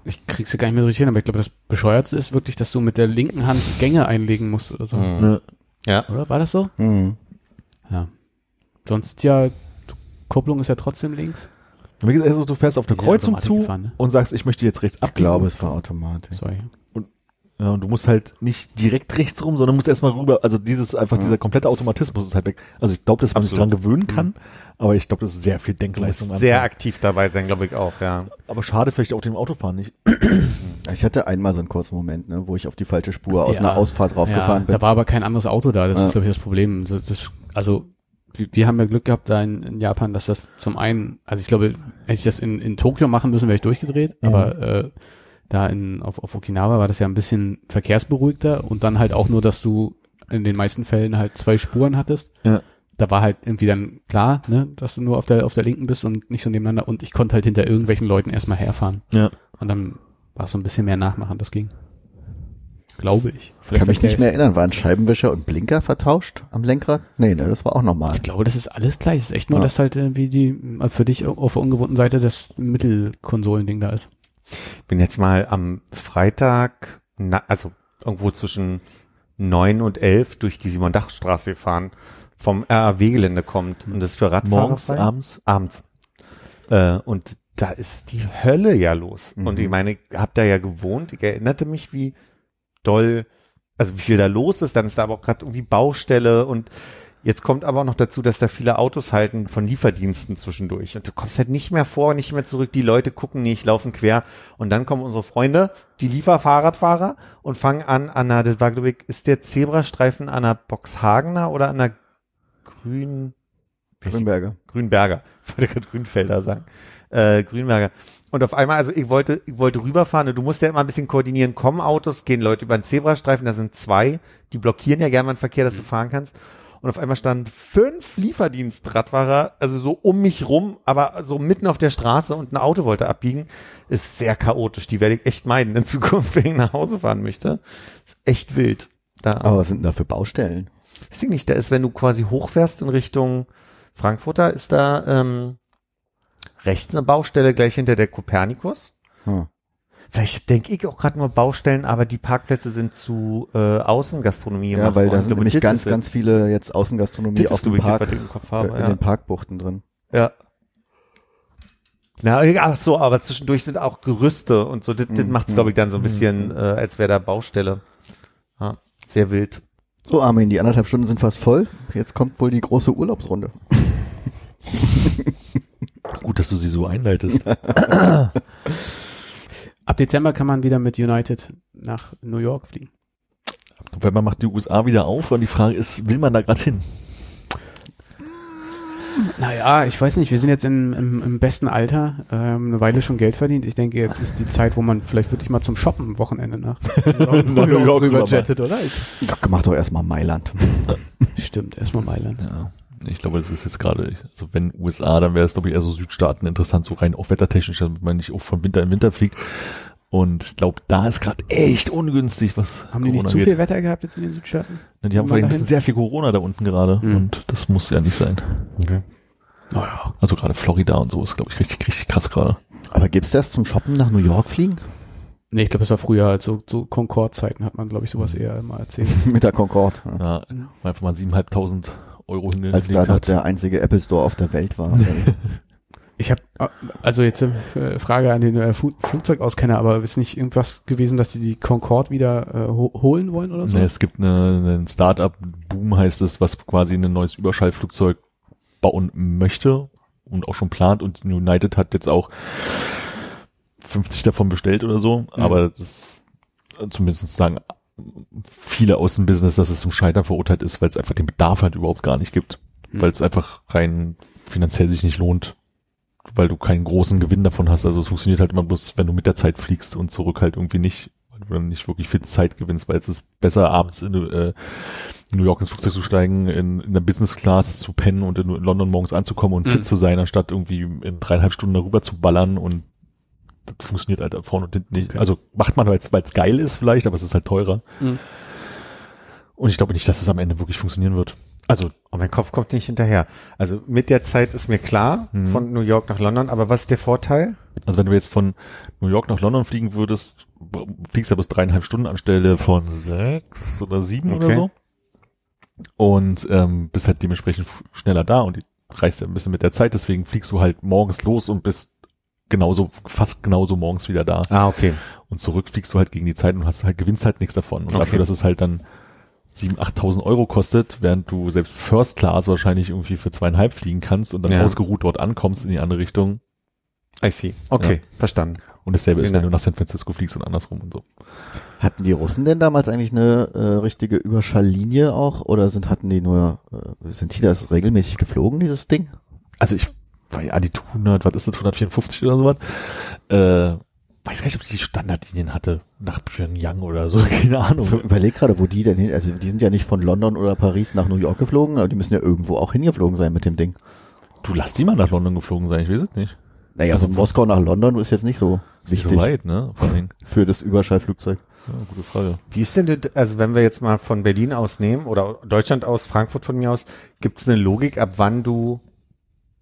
ich krieg's ja gar nicht mehr so richtig hin, aber ich glaube, das Bescheuertste ist wirklich, dass du mit der linken Hand Gänge einlegen musst oder so. ne? Ja. Oder? War das so? Hm. Ja. Sonst ja, Kupplung ist ja trotzdem links. Wie gesagt, also du fährst auf eine Ja, Kreuzung zu gefahren, ne? und sagst, ich möchte jetzt rechts Ich abbiegen. glaube, es war automatisch. Sorry. Ja, und du musst halt nicht direkt rechts rum, sondern musst erstmal rüber. Also dieses einfach dieser komplette Automatismus ist halt weg. Also ich glaube, dass man sich Absolut. dran gewöhnen kann, aber ich glaube, das ist sehr viel Du musst Denkleistung. sehr aktiv dabei sein, glaube ich auch, ja. aber schade vielleicht auch dem Autofahren nicht. [clears throat] Ich hatte einmal so einen kurzen Moment, ne, wo ich auf die falsche Spur aus Ja. einer Ausfahrt draufgefahren ja, bin. Da war aber kein anderes Auto da. Das Ja. ist, glaube ich, das Problem. Das, das, also, wir, wir haben ja Glück gehabt da in, in Japan, dass das zum einen, also ich glaube, hätte ich das in, in Tokio machen müssen, wäre ich durchgedreht, aber äh, da in, auf, auf Okinawa war das ja ein bisschen verkehrsberuhigter und dann halt auch nur, dass du in den meisten Fällen halt zwei Spuren hattest. Ja. Da war halt irgendwie dann klar, ne, dass du nur auf der, auf der linken bist und nicht so nebeneinander und ich konnte halt hinter irgendwelchen Leuten erstmal herfahren. Ja. Und dann war es so ein bisschen mehr nachmachen, das ging. Glaube ich. Kann mich nicht ich- mehr erinnern. Waren Scheibenwischer und Blinker vertauscht am Lenkrad? Nee, ne, das war auch normal. Ich glaube, das ist alles gleich. Es ist echt nur, Ja. dass halt äh, wie die für dich auf der ungewohnten Seite das Mittelkonsolending da ist. Bin jetzt mal am Freitag, na, also irgendwo zwischen neun und elf durch die Simon-Dach-Straße gefahren, vom RAW-Gelände kommt. Und das ist für Radfahrer Morgens, frei? abends. abends. Äh, und da ist die Hölle ja los. Und Mhm. ich meine, ich habe da ja gewohnt. Ich erinnerte mich, wie doll, also wie viel da los ist. Dann ist da aber auch gerade irgendwie Baustelle und jetzt kommt aber auch noch dazu, dass da viele Autos halten von Lieferdiensten zwischendurch. Und du kommst halt nicht mehr vor, nicht mehr zurück. Die Leute gucken nicht, laufen quer. Und dann kommen unsere Freunde, die Lieferfahrradfahrer und fangen an, an einer, das war, glaube ich, ist der Zebrastreifen an der Boxhagener oder an der Grün, Grünberger. Grünberger. Ich [laughs] wollte gerade Grünfelder sagen. Äh, Grünberger. Und auf einmal, also ich wollte, ich wollte rüberfahren und du musst ja immer ein bisschen koordinieren. Kommen Autos, gehen Leute über den Zebrastreifen, da sind zwei, die blockieren ja gerne mal den Verkehr, dass du fahren kannst. Und auf einmal standen fünf Lieferdienstradfahrer, also so um mich rum, aber so mitten auf der Straße und ein Auto wollte abbiegen. Ist sehr chaotisch. Die werde ich echt meiden in [laughs] Zukunft, wenn ich nach Hause fahren möchte. Ist echt wild. Da. Aber was sind denn da für Baustellen? Weiß ich nicht, da ist, wenn du quasi hochfährst in Richtung Frankfurter ist da ähm, rechts eine Baustelle gleich hinter der Kopernikus. Hm. Vielleicht denke ich auch gerade nur Baustellen, aber die Parkplätze sind zu äh, Außengastronomie Ja, weil da sind glaube, nämlich das ganz, ganz viele jetzt Außengastronomie das auf dem das, Park, im Kopf äh, habe. in ja. den Parkbuchten drin. Ja. Na, ach so, aber zwischendurch sind auch Gerüste und so. Das, das Mhm. macht's, glaube ich, dann so ein bisschen, äh, als wäre da Baustelle. Ja, sehr wild. So, Armin, die anderthalb Stunden sind fast voll. Jetzt kommt wohl die große Urlaubsrunde. [laughs] Gut, dass du sie so einleitest. [laughs] Ab Dezember kann man wieder mit United nach New York fliegen. November macht die USA wieder auf und die Frage ist, will man da gerade hin? Naja, ich weiß nicht, wir sind jetzt in, im, im besten Alter, ähm, eine Weile schon Geld verdient. Ich denke, jetzt ist die Zeit, wo man vielleicht wirklich mal zum Shoppen am Wochenende nach New York [laughs] rüber rüber jettet, oder? Ja, mach doch erstmal Mailand. Stimmt, erstmal Mailand. Ja, ich glaube, das ist jetzt gerade, also wenn USA, dann wäre es, glaube ich, eher so Südstaaten interessant, so rein auch wettertechnisch, damit man nicht auch von Winter in Winter fliegt. Und ich glaube, da ist gerade echt ungünstig, was Haben die nicht Corona zu geht. viel Wetter gehabt jetzt in den Südstaaten? Ja, Die haben Mal vielleicht ein bisschen sehr viel Corona da unten gerade Hm. und das muss ja nicht sein. Okay. Naja. Also gerade Florida und so ist, glaube ich, richtig, richtig krass gerade. Aber gibt's das zum Shoppen nach New York fliegen? Nee, ich glaube, das war früher halt so, so Concorde-Zeiten hat man, glaube ich, sowas eher immer erzählt. [laughs] Mit der Concorde. Ja. Ja, Mhm. einfach mal siebeneinhalbtausend Euro hingelegt Als da noch der einzige Apple Store auf der Welt war. [laughs] Ich habe, also jetzt äh, Frage an den äh, Flugzeugauskenner, aber ist nicht irgendwas gewesen, dass die die Concorde wieder äh, ho holen wollen oder so? Ne, es gibt eine, einen Start-up-Boom, heißt es, was quasi ein neues Überschallflugzeug bauen möchte und auch schon plant und United hat jetzt auch 50 davon bestellt oder so, aber das zumindest sagen viele aus dem Business, dass es zum Scheitern verurteilt ist, weil es einfach den Bedarf halt überhaupt gar nicht gibt, Hm. weil es einfach rein finanziell sich nicht lohnt, weil du keinen großen Gewinn davon hast. Also es funktioniert halt immer bloß, wenn du mit der Zeit fliegst und zurück halt irgendwie nicht, weil du dann nicht wirklich viel Zeit gewinnst, weil es ist besser abends in äh, New York ins Flugzeug zu steigen, in, in der Business Class zu pennen und in, in London morgens anzukommen und Mhm. fit zu sein, anstatt irgendwie in dreieinhalb Stunden darüber zu ballern und das funktioniert halt vorne und hinten nicht. Okay. Also macht man, weil es geil ist vielleicht, aber es ist halt teurer. Mhm. Und ich glaube nicht, dass es am Ende wirklich funktionieren wird. Also Und mein Kopf kommt nicht hinterher. Also mit der Zeit ist mir klar, Mhm. von New York nach London, aber was ist der Vorteil? Also wenn du jetzt von New York nach London fliegen würdest, fliegst du bis dreieinhalb Stunden anstelle von sechs oder sieben oder Okay. so. Und ähm, bist halt dementsprechend schneller da und reist ja ein bisschen mit der Zeit, deswegen fliegst du halt morgens los und bist genauso, fast genauso morgens wieder da. Ah, okay. Und zurück fliegst du halt gegen die Zeit und hast halt, gewinnst halt nichts davon. Und Okay. dafür, dass es halt dann 7.000, 8.000 Euro kostet, während du selbst First Class wahrscheinlich irgendwie für zweieinhalb fliegen kannst und dann Ja. ausgeruht dort ankommst in die andere Richtung. I see. Okay, verstanden. Und dasselbe ist, Vielen wenn du nach San Francisco fliegst und andersrum und so. Hatten die Russen denn damals eigentlich eine äh, richtige Überschalllinie auch? Oder sind hatten die nur, äh, sind die das regelmäßig geflogen, dieses Ding? Also ich ja die 100, was ist das, 154 oder sowas? Äh, weiß gar nicht, ob die Standardlinien hatte nach Pyongyang oder so, [laughs] keine Ahnung. Ich überleg gerade, wo die denn hin, also die sind ja nicht von London oder Paris nach New York geflogen, aber die müssen ja irgendwo auch hingeflogen sein mit dem Ding. Du lass die mal nach London geflogen sein, ich weiß es nicht. Naja, Also von Moskau nach London ist jetzt nicht so wichtig so weit, ne? Vor Dingen. [laughs] für das Überschallflugzeug. Ja, gute Frage. Wie ist denn das, also wenn wir jetzt mal von Berlin aus nehmen oder Deutschland aus, Frankfurt von mir aus, gibt es eine Logik, ab wann du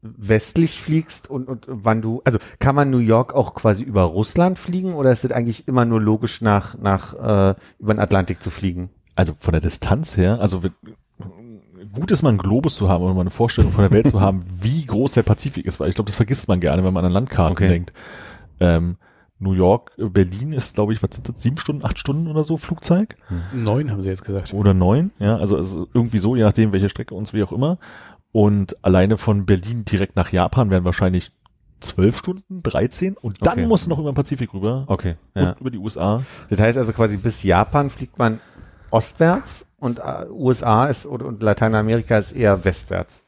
westlich fliegst und, und wann du, also kann man New York auch quasi über Russland fliegen oder ist das eigentlich immer nur logisch nach, nach äh, über den Atlantik zu fliegen? Also von der Distanz her, also gut ist mal einen Globus zu haben oder mal eine Vorstellung von der Welt zu haben, [laughs] wie groß der Pazifik ist, weil ich glaube, das vergisst man gerne, wenn man an Landkarten Okay. denkt. Ähm, New York, Berlin ist, glaube ich, was sind das, sieben Stunden, acht Stunden oder so Flugzeug? Neun haben sie jetzt gesagt. oder neun, ja, also, also irgendwie so, je nachdem, welche Strecke uns wie auch immer. Und alleine von Berlin direkt nach Japan wären wahrscheinlich zwölf Stunden, 13 und dann Okay. musst du noch über den Pazifik rüber Okay. Ja. und über die USA. Das heißt also quasi bis Japan fliegt man ostwärts und äh, USA ist und, und Lateinamerika ist eher westwärts.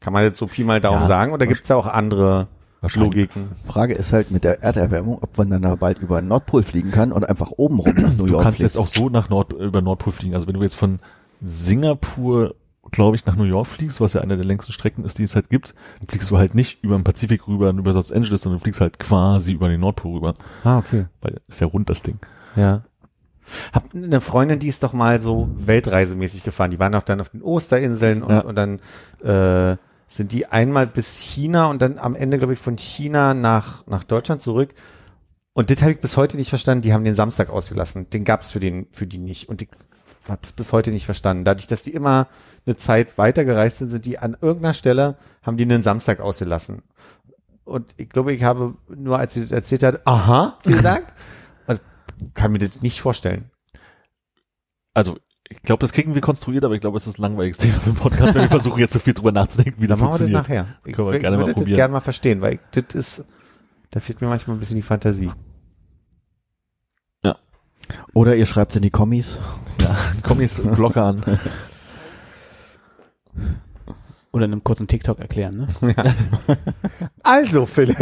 Kann man jetzt so Pi mal Daumen Ja. sagen oder gibt es auch andere. Logiken? Frage ist halt mit der Erderwärmung, ob man dann da bald über den Nordpol fliegen kann und einfach oben rum nach New Du York kannst fliegt. jetzt auch so nach Nord, über Nordpol fliegen. Also wenn du jetzt von Singapur, glaube ich, nach New York fliegst, was ja eine der längsten Strecken ist, die es halt gibt, dann fliegst du halt nicht über den Pazifik rüber und über Los Angeles, sondern du fliegst halt quasi über den Nordpol rüber. Ah, okay. Weil ist ja rund das Ding. Ja. Hab eine Freundin, die ist doch mal so weltreisemäßig gefahren. Die waren auch dann auf den Osterinseln und, Ja. und dann äh, sind die einmal bis China und dann am Ende, glaube ich, von China nach, nach Deutschland zurück. Und das habe ich bis heute nicht verstanden. Die haben den Samstag ausgelassen. Den gab es für den, für die nicht. Und ich habe es bis heute nicht verstanden. Dadurch, dass die immer eine Zeit weitergereist sind, sind die an irgendeiner Stelle, haben die einen Samstag ausgelassen. Und ich glaube, ich habe nur, als sie das erzählt hat, aha, gesagt. und [laughs] kann mir das nicht vorstellen. Also, ich glaube, das kriegen wir konstruiert, aber ich glaube, es ist langweilig Thema für den Podcast, wenn wir versuchen jetzt so viel drüber nachzudenken, wie das Dann machen wir das funktioniert. nachher. Ich mal würde das gerne mal verstehen, weil ich, das ist, da fehlt mir manchmal ein bisschen die Fantasie. Oder ihr schreibt in die Kommis. Ja, [laughs] komm jetzt Glocke an. Oder in einem kurzen TikTok erklären, ne? [laughs] Also, Philipp.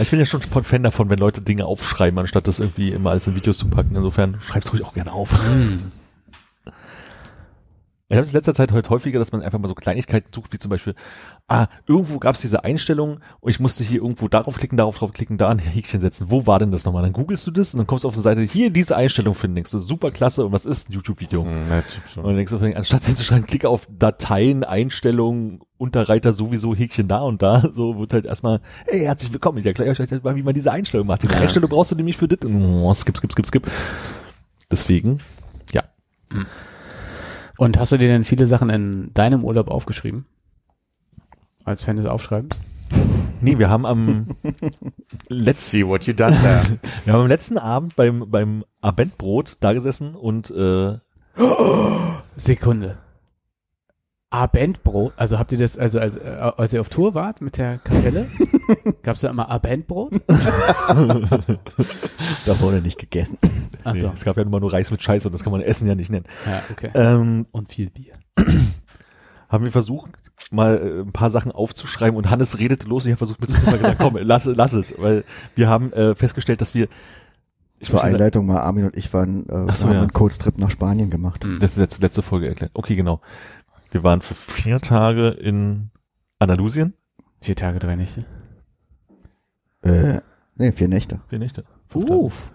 Ich bin ja schon von Fan davon, wenn Leute Dinge aufschreiben, anstatt das irgendwie immer alles in Videos zu packen. Insofern schreib's ruhig auch gerne auf. Ich habe es in letzter Zeit heute häufiger, dass man einfach mal so Kleinigkeiten sucht, wie zum Beispiel, ah, irgendwo gab es diese Einstellung und ich musste hier irgendwo darauf klicken, darauf drauf klicken, da ein Häkchen setzen. Wo war denn das nochmal? Dann googelst du das und dann kommst du auf die Seite, hier diese Einstellung finden, denkst du, super klasse und was ist ein YouTube-Video? Und dann denkst du, anstatt hinzuschreiben, klicke auf Dateien, Einstellungen, Unterreiter sowieso, Häkchen da und da, [laughs] so wird halt erstmal, hey, herzlich willkommen, ich erkläre euch jetzt mal, wie man diese Einstellung macht. Diese Einstellung brauchst du nämlich für das und oh, skip, skip, skip, skip. Deswegen, ja. Und hast du dir denn viele Sachen in deinem Urlaub aufgeschrieben? Als Fan des Aufschreibens? Nee, wir haben am [laughs] letzten, See what you done there. wir haben am letzten Abend beim, beim Abendbrot da gesessen und, äh, Sekunde. Abendbrot, also habt ihr das, also als, äh, als ihr auf Tour wart mit der Kapelle, [laughs] gab's da immer Abendbrot? [laughs] Da wurde nicht gegessen. Achso, nee, es gab ja immer nur Reis mit Scheiße und das kann man Essen ja nicht nennen. ja, okay. Ähm, Und viel Bier. [clears throat] haben wir versucht, mal äh, ein paar Sachen aufzuschreiben und Hannes redete los und ich habe versucht mitzunehmen, gesagt, komm, lass, lass es, weil wir haben äh, festgestellt, dass wir ich Zur Einleitung mal, Armin und ich waren, äh, so, haben ja. einen Kurztrip nach Spanien gemacht. Hm. Das ist letzte, letzte Folge erklärt. Okay, genau. Wir waren für vier Tage in Andalusien. Vier Tage, drei Nächte. Äh, nee, vier Nächte. Vier Nächte. Fünf Tage. Uff.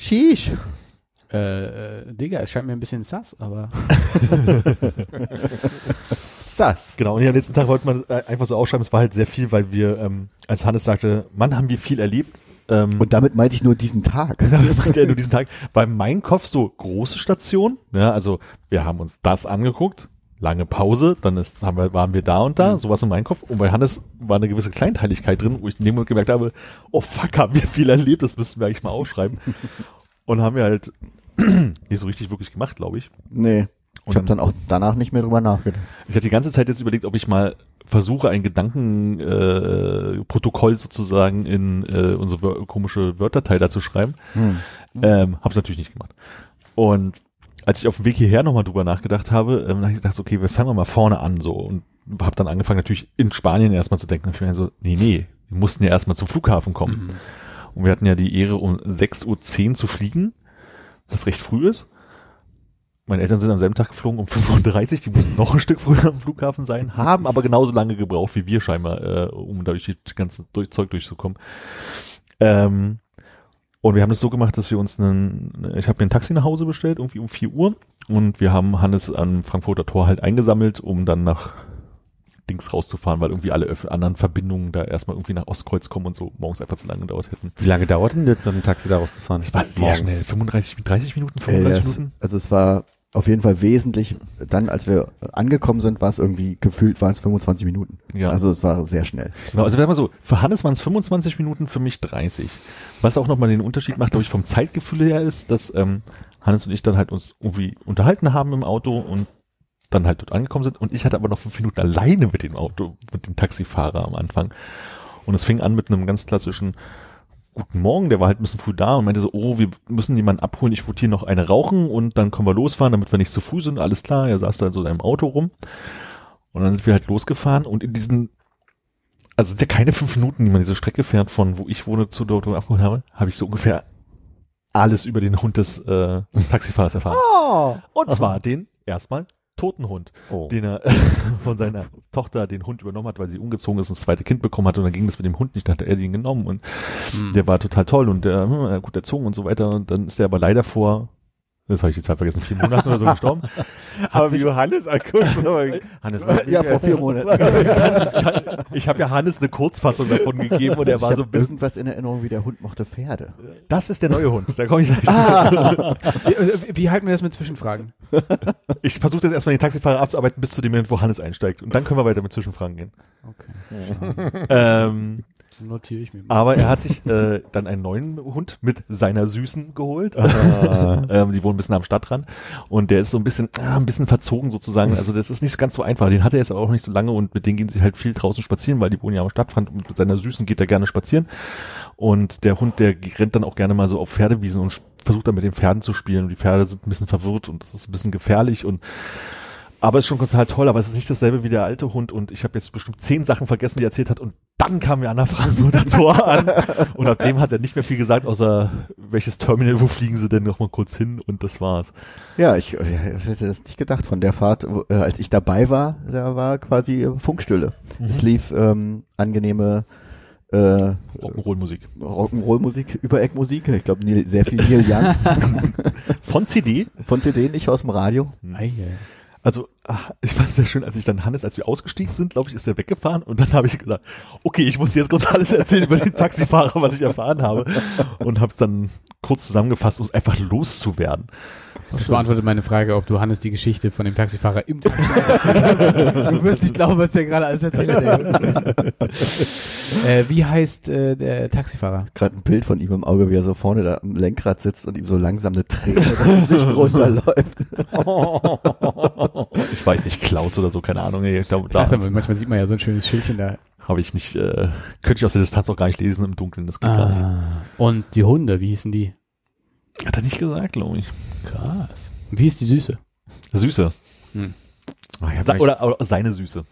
Sheesh. Äh, äh, Digga, es scheint mir ein bisschen sass, aber [laughs] [laughs] Sass. Genau, und ja, am letzten Tag wollte man äh, einfach so ausschreiben, es war halt sehr viel, weil wir, ähm, als Hannes sagte, Mann, haben wir viel erlebt. Ähm, Und damit meinte ich nur diesen Tag. [laughs] damit meinte er nur diesen Tag. Bei Mein Kopf so große Station, ja, also wir haben uns das angeguckt, lange Pause, dann ist, haben wir, waren wir da und da, sowas in Mein Kopf. Und bei Hannes war eine gewisse Kleinteiligkeit drin, wo ich in dem Moment gemerkt habe, oh fuck, haben wir viel erlebt, das müssten wir eigentlich mal aufschreiben. [laughs] und haben wir halt [clears throat] nicht so richtig wirklich gemacht, glaube ich. Nee. Und Ich habe dann auch danach nicht mehr drüber nachgedacht. Ich hatte die ganze Zeit jetzt überlegt, ob ich mal versuche, ein Gedankenprotokoll äh, sozusagen in äh, unsere komische Word-Datei da zu schreiben. Hm. Ähm, hab's natürlich nicht gemacht. Und als ich auf dem Weg hierher nochmal drüber nachgedacht habe, ähm, habe ich gedacht, okay, wir fangen mal vorne an so und habe dann angefangen natürlich in Spanien erstmal zu denken. Und ich mir so, nee, nee, wir mussten ja erstmal zum Flughafen kommen. Und wir hatten ja die Ehre, um 6.10 Uhr zu fliegen, was recht früh ist. Meine Eltern sind am selben Tag geflogen um 35, die mussten noch ein Stück früher am Flughafen sein, haben aber genauso lange gebraucht wie wir scheinbar, äh, um da durch die ganze durch Zeug durchzukommen. Ähm, und wir haben das so gemacht, dass wir uns einen, ich habe mir ein Taxi nach Hause bestellt, irgendwie um 4 Uhr. Und wir haben Hannes am Frankfurter Tor halt eingesammelt, um dann nach Dings rauszufahren, weil irgendwie alle anderen Verbindungen da erstmal irgendwie nach Ostkreuz kommen und so morgens einfach zu lange gedauert hätten. Wie lange dauert denn das, mit dem Taxi da rauszufahren? Das war sehr Morgens. schnell. 35, 30 Minuten, Äh, 35 das, Minuten? also es war auf jeden Fall wesentlich, dann als wir angekommen sind, war es irgendwie gefühlt, waren es 25 Minuten. Ja. Also es war sehr schnell. Genau, also wenn mal so, für Hannes waren es 25 Minuten, für mich 30. Was auch nochmal den Unterschied macht, glaube ich, vom Zeitgefühl her ist, dass ähm, Hannes und ich dann halt uns irgendwie unterhalten haben im Auto und dann halt dort angekommen sind. Und ich hatte aber noch fünf Minuten alleine mit dem Auto, mit dem Taxifahrer am Anfang. Und es fing an mit einem ganz klassischen Guten Morgen, der war halt ein bisschen früh da und meinte so, oh, wir müssen jemanden abholen, ich wollte hier noch eine rauchen und dann können wir losfahren, damit wir nicht zu früh sind, alles klar. Er saß da in so seinem Auto rum. Und dann sind wir halt losgefahren und in diesen also sind ja keine fünf Minuten, die man diese Strecke fährt, von wo ich wohne zu dort, wo ich abgeholt habe, habe ich so ungefähr alles über den Hund des äh, Taxifahrers erfahren. Oh. Und zwar den erstmal toten Hund, Oh. den er [laughs] von seiner Tochter den Hund übernommen hat, weil sie umgezogen ist und das zweite Kind bekommen hat und dann ging das mit dem Hund nicht, dann hat er den genommen und Hm. der war total toll und der hm, gut erzogen und so weiter und dann ist er aber leider vor das habe ich die Zahl vergessen, vier Monate oder so gestorben. [laughs] Aber wie Johannes anguckt, [laughs] so, Hannes weiß Ja, vor vier Monaten. [laughs] Ich habe ja Hannes eine Kurzfassung davon gegeben und er war ich so ein bisschen, irgendwas in Erinnerung, wie der Hund mochte Pferde. das ist der neue Hund, da komme ich gleich Wie, äh, wie halten wir das mit Zwischenfragen? Ich versuche jetzt erstmal den Taxifahrer abzuarbeiten bis zu dem Moment, wo Hannes einsteigt. Und dann können wir weiter mit Zwischenfragen gehen. Okay. Ähm, Notiere ich mir mal. aber er hat sich äh, [laughs] dann einen neuen Hund mit seiner Süßen geholt. ähm, die wohnen ein bisschen am Stadtrand. Und der ist so ein bisschen, ah, ein bisschen verzogen sozusagen. Also das ist nicht ganz so einfach. Den hat er jetzt aber auch nicht so lange und mit denen gehen sie halt viel draußen spazieren, weil die wohnen ja am Stadtrand und mit seiner Süßen geht er gerne spazieren. Und der Hund, der rennt dann auch gerne mal so auf Pferdewiesen und versucht dann mit den Pferden zu spielen. Und die Pferde sind ein bisschen verwirrt und das ist ein bisschen gefährlich und aber es ist schon total toll, aber es ist nicht dasselbe wie der alte Hund und ich habe jetzt bestimmt zehn Sachen vergessen, die er erzählt hat und dann kam mir an der Frankfurter Tor an und ab dem hat er nicht mehr viel gesagt, außer welches Terminal, wo fliegen sie denn noch mal kurz hin und das war's. Ja, ich, äh, ich hätte das nicht gedacht. Von der Fahrt, äh, als ich dabei war, da war quasi äh, Funkstille. Es lief ähm, angenehme äh, Rock'n'Roll-Musik. Rock'n'Roll-Musik, Übereckmusik. Ich glaube, Neil- sehr viel Neil Young [laughs] Von CD. von CD, nicht aus dem Radio. Ei, ei. Also ah, ich fand es sehr schön, als ich dann Hannes, als wir ausgestiegen sind, glaube ich, ist er weggefahren und dann [laughs] habe ich gesagt, okay, ich muss dir jetzt kurz alles erzählen über den Taxifahrer, was ich erfahren habe und habe es dann kurz zusammengefasst, um einfach loszuwerden. Das beantwortet meine Frage, ob du Hannes die Geschichte von dem Taxifahrer im Taxifahrer erzählt hast. Du wirst nicht glauben, was der gerade alles erzählt hat. äh, wie heißt äh, der Taxifahrer? Gerade ein Bild von ihm im Auge, wie er so vorne da am Lenkrad sitzt und ihm so langsam eine Träne das Gesicht runterläuft. [laughs] Ich weiß nicht, Klaus oder so, keine Ahnung. ey, Da, Ich dachte, da manchmal sieht man ja so ein schönes Schildchen da. habe ich nicht, äh, könnte ich aus der Distanz auch gar nicht lesen im Dunkeln, das geht gar nicht. Ah. Und die Hunde, wie hießen die? Hat er nicht gesagt, glaube ich. Krass. Wie ist die Süße? Süße. Ich hab Sa neulich- oder, oder seine Süße.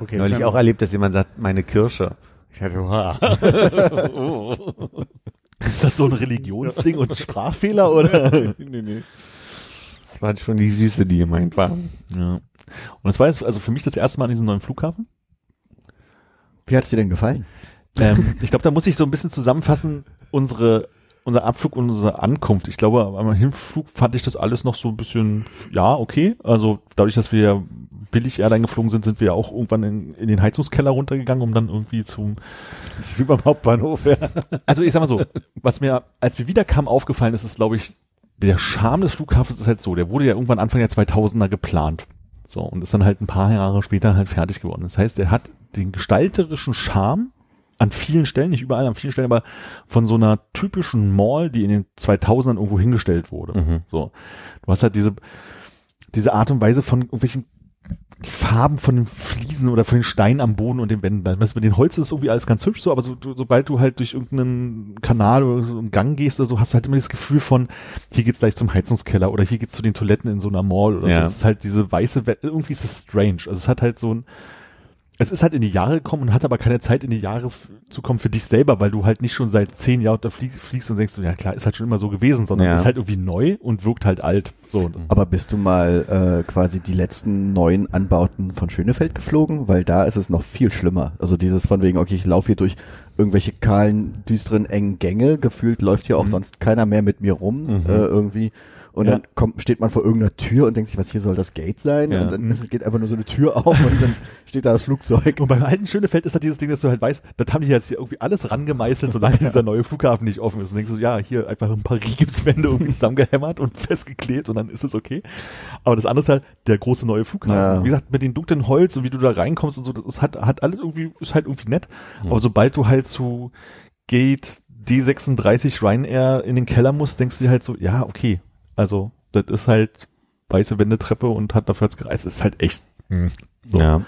Okay. neulich auch erlebt, dass jemand sagt, meine Kirsche. Ich dachte, wow. [laughs] Ist das so ein Religionsding und ein Sprachfehler [laughs] oder? nee, nee. Das war schon die Süße, die gemeint war. Ja. Und das war jetzt also für mich das erste Mal an diesem neuen Flughafen. Wie hat's dir denn gefallen? Ähm, ich glaube, da muss ich so ein bisschen zusammenfassen, unsere, unser Abflug und unsere Ankunft. Ich glaube, am Hinflug fand ich das alles noch so ein bisschen, ja, okay. Also dadurch, dass wir ja billig Airline geflogen sind, sind wir ja auch irgendwann in, in den Heizungskeller runtergegangen, um dann irgendwie zum, ist wie beim Hauptbahnhof, ja. also ich sag mal so, was mir, als wir wiederkamen, aufgefallen ist, ist, glaube ich, der Charme des Flughafens ist halt so, der wurde ja irgendwann Anfang der 2000er geplant. So, und ist dann halt ein paar Jahre später halt fertig geworden. Das heißt, er hat den gestalterischen Charme an vielen Stellen, nicht überall, an vielen Stellen, aber von so einer typischen Mall, die in den 2000ern irgendwo hingestellt wurde. Mhm. So. Du hast halt diese, diese Art und Weise von irgendwelchen die Farben von den Fliesen oder von den Steinen am Boden und den Wänden. Das mit den Holz ist irgendwie alles ganz hübsch so, aber so, du, sobald du halt durch irgendeinen Kanal oder so einen Gang gehst oder so, hast du halt immer das Gefühl von, hier geht's gleich zum Heizungskeller oder hier geht's zu den Toiletten in so einer Mall oder so. Ja. Das ist halt diese weiße, irgendwie ist es strange. Also es hat halt so ein, es ist halt in die Jahre gekommen und hat aber keine Zeit in die Jahre zu kommen für dich selber, weil du halt nicht schon seit zehn Jahren da flie fliegst und denkst, ja klar, ist halt schon immer so gewesen, sondern Ja. ist halt irgendwie neu und wirkt halt alt. So. Aber bist du mal äh, quasi die letzten neuen Anbauten von Schönefeld geflogen? Weil da ist es noch viel schlimmer. Also dieses von wegen, okay, ich laufe hier durch irgendwelche kahlen, düsteren, engen Gänge. Gefühlt läuft hier auch Mhm. sonst keiner mehr mit mir rum Mhm. äh, irgendwie. Und Ja. dann kommt, steht man vor irgendeiner Tür und denkt sich, was hier soll das Gate sein? Ja. Und dann [laughs] geht einfach nur so eine Tür auf und dann steht da das Flugzeug. Und beim alten Schönefeld ist halt dieses Ding, dass du halt weißt, das haben die jetzt hier irgendwie alles rangemeißelt, solange [laughs] dieser neue Flughafen nicht offen ist. Und denkst du, ja, hier einfach ein paar Rigipswände irgendwie zusammengehämmert und [laughs] festgeklebt und dann ist es okay. Aber das andere ist halt der große neue Flughafen. Ja. Wie gesagt, mit den dunklen Holz und wie du da reinkommst und so, das ist, hat, hat alles irgendwie, ist halt irgendwie nett. Aber sobald du halt zu Gate D36 Ryanair in den Keller musst, denkst du dir halt so, ja, okay. Also, das ist halt weiße Wendetreppe und hat dafür als gereist. Es ist halt echt So. Ja.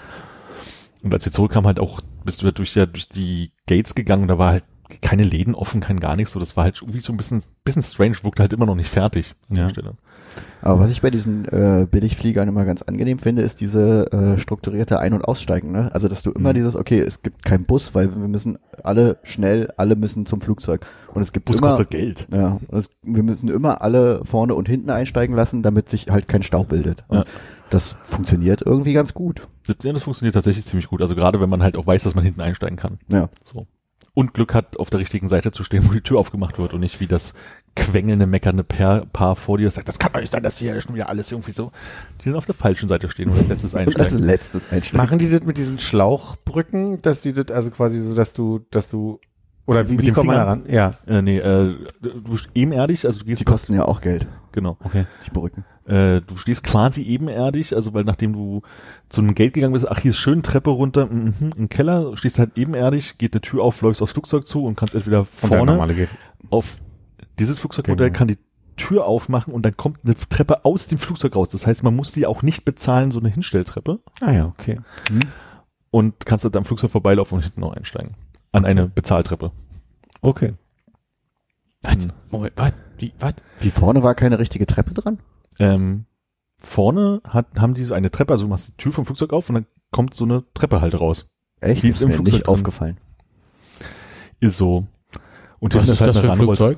Und als wir zurückkamen, halt auch, bist du halt durch, ja, durch die Gates gegangen und da war halt keine Läden offen, kein gar nichts. So, das war halt irgendwie so ein bisschen, bisschen strange, wirkte halt immer noch nicht fertig an Ja. der Stelle. Aber was ich bei diesen äh, Billigfliegern immer ganz angenehm finde, ist diese äh, strukturierte Ein- und Aussteigen. Ne? Also dass du immer Mhm. dieses, okay, es gibt keinen Bus, weil wir müssen alle schnell, alle müssen zum Flugzeug. Und es gibt Bus immer, kostet Geld. ja, es, wir müssen immer alle vorne und hinten einsteigen lassen, damit sich halt kein Stau bildet. Und Ja. das funktioniert irgendwie ganz gut. Das, ja, das funktioniert tatsächlich ziemlich gut. Also gerade wenn man halt auch weiß, dass man hinten einsteigen kann. Ja. So. Und Glück hat, auf der richtigen Seite zu stehen, wo die Tür aufgemacht wird und nicht wie das quengelnde, meckernde Paar, Paar vor dir, das sagt, das kann doch nicht sein, dass hier schon wieder alles irgendwie so, die dann auf der falschen Seite stehen und als letztes als einsteigen. letztes Einsteigen. Machen die das mit diesen Schlauchbrücken, dass die das also quasi so, dass du, dass du, oder wie, Mit wie kommt man da ran? Ja. Äh, nee, äh, du bist ebenerdig, also du gehst Die kosten ja auch Geld, genau. Okay. die Brücken. Äh, du stehst quasi ebenerdig, also weil nachdem du zu einem Gate gegangen bist, ach hier ist schön Treppe runter, mhm, im Keller, stehst halt ebenerdig, geht eine Tür auf, läufst aufs Flugzeug zu und kannst entweder vorne auf dieses Flugzeugmodell Genau. kann die Tür aufmachen und dann kommt eine Treppe aus dem Flugzeug raus. Das heißt, man muss die auch nicht bezahlen, so eine Hinstelltreppe Ah ja, okay. und kannst dann am Flugzeug vorbeilaufen und hinten noch einsteigen. An eine Bezahltreppe. Okay. Was? Hm. Moment, was? Wie, was? Wie vorne war keine richtige Treppe dran? Ähm, vorne hat, haben die so eine Treppe, also du machst die Tür vom Flugzeug auf und dann kommt so eine Treppe halt raus. Echt? Die Das ist im mir Flugzeug nicht drin. aufgefallen. Ist so. Und Was ist das für ein Flugzeug?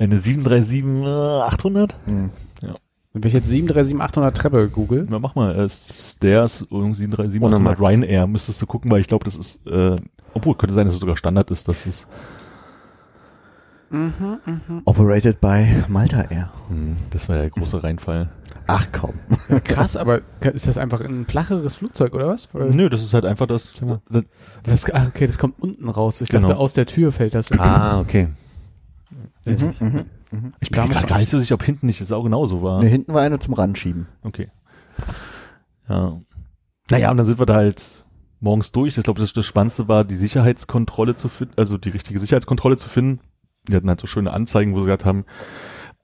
Eine 737-800? Hm. Wenn ich jetzt 737-800 Treppe google, Na, mach mal, äh, Stairs, irgend 737 Ohne 800 Max. Ryanair, müsstest du gucken, weil ich glaube, das ist, äh, obwohl, könnte sein, dass es sogar Standard ist, dass es, Operated by Malta Air. hm, das war ja der große Reinfall. Ach komm. ja, krass, aber ist das einfach ein flacheres Flugzeug oder was? Weil Nö, das ist halt einfach das, das Das, ah, okay, das kommt unten raus. Ich Genau. dachte, aus der Tür fällt das. Ah, okay. Mhm, ich Da bin muss grad ich- gar nicht so sicher, ob hinten nicht das auch genauso war. Ne, hinten war eine zum Ranschieben. Okay. Ja. Naja, und dann sind wir da halt morgens durch. Ich glaube, das, das Spannendste war, die Sicherheitskontrolle zu finden, also die richtige Sicherheitskontrolle zu finden. Die hatten halt so schöne Anzeigen, wo sie gesagt haben,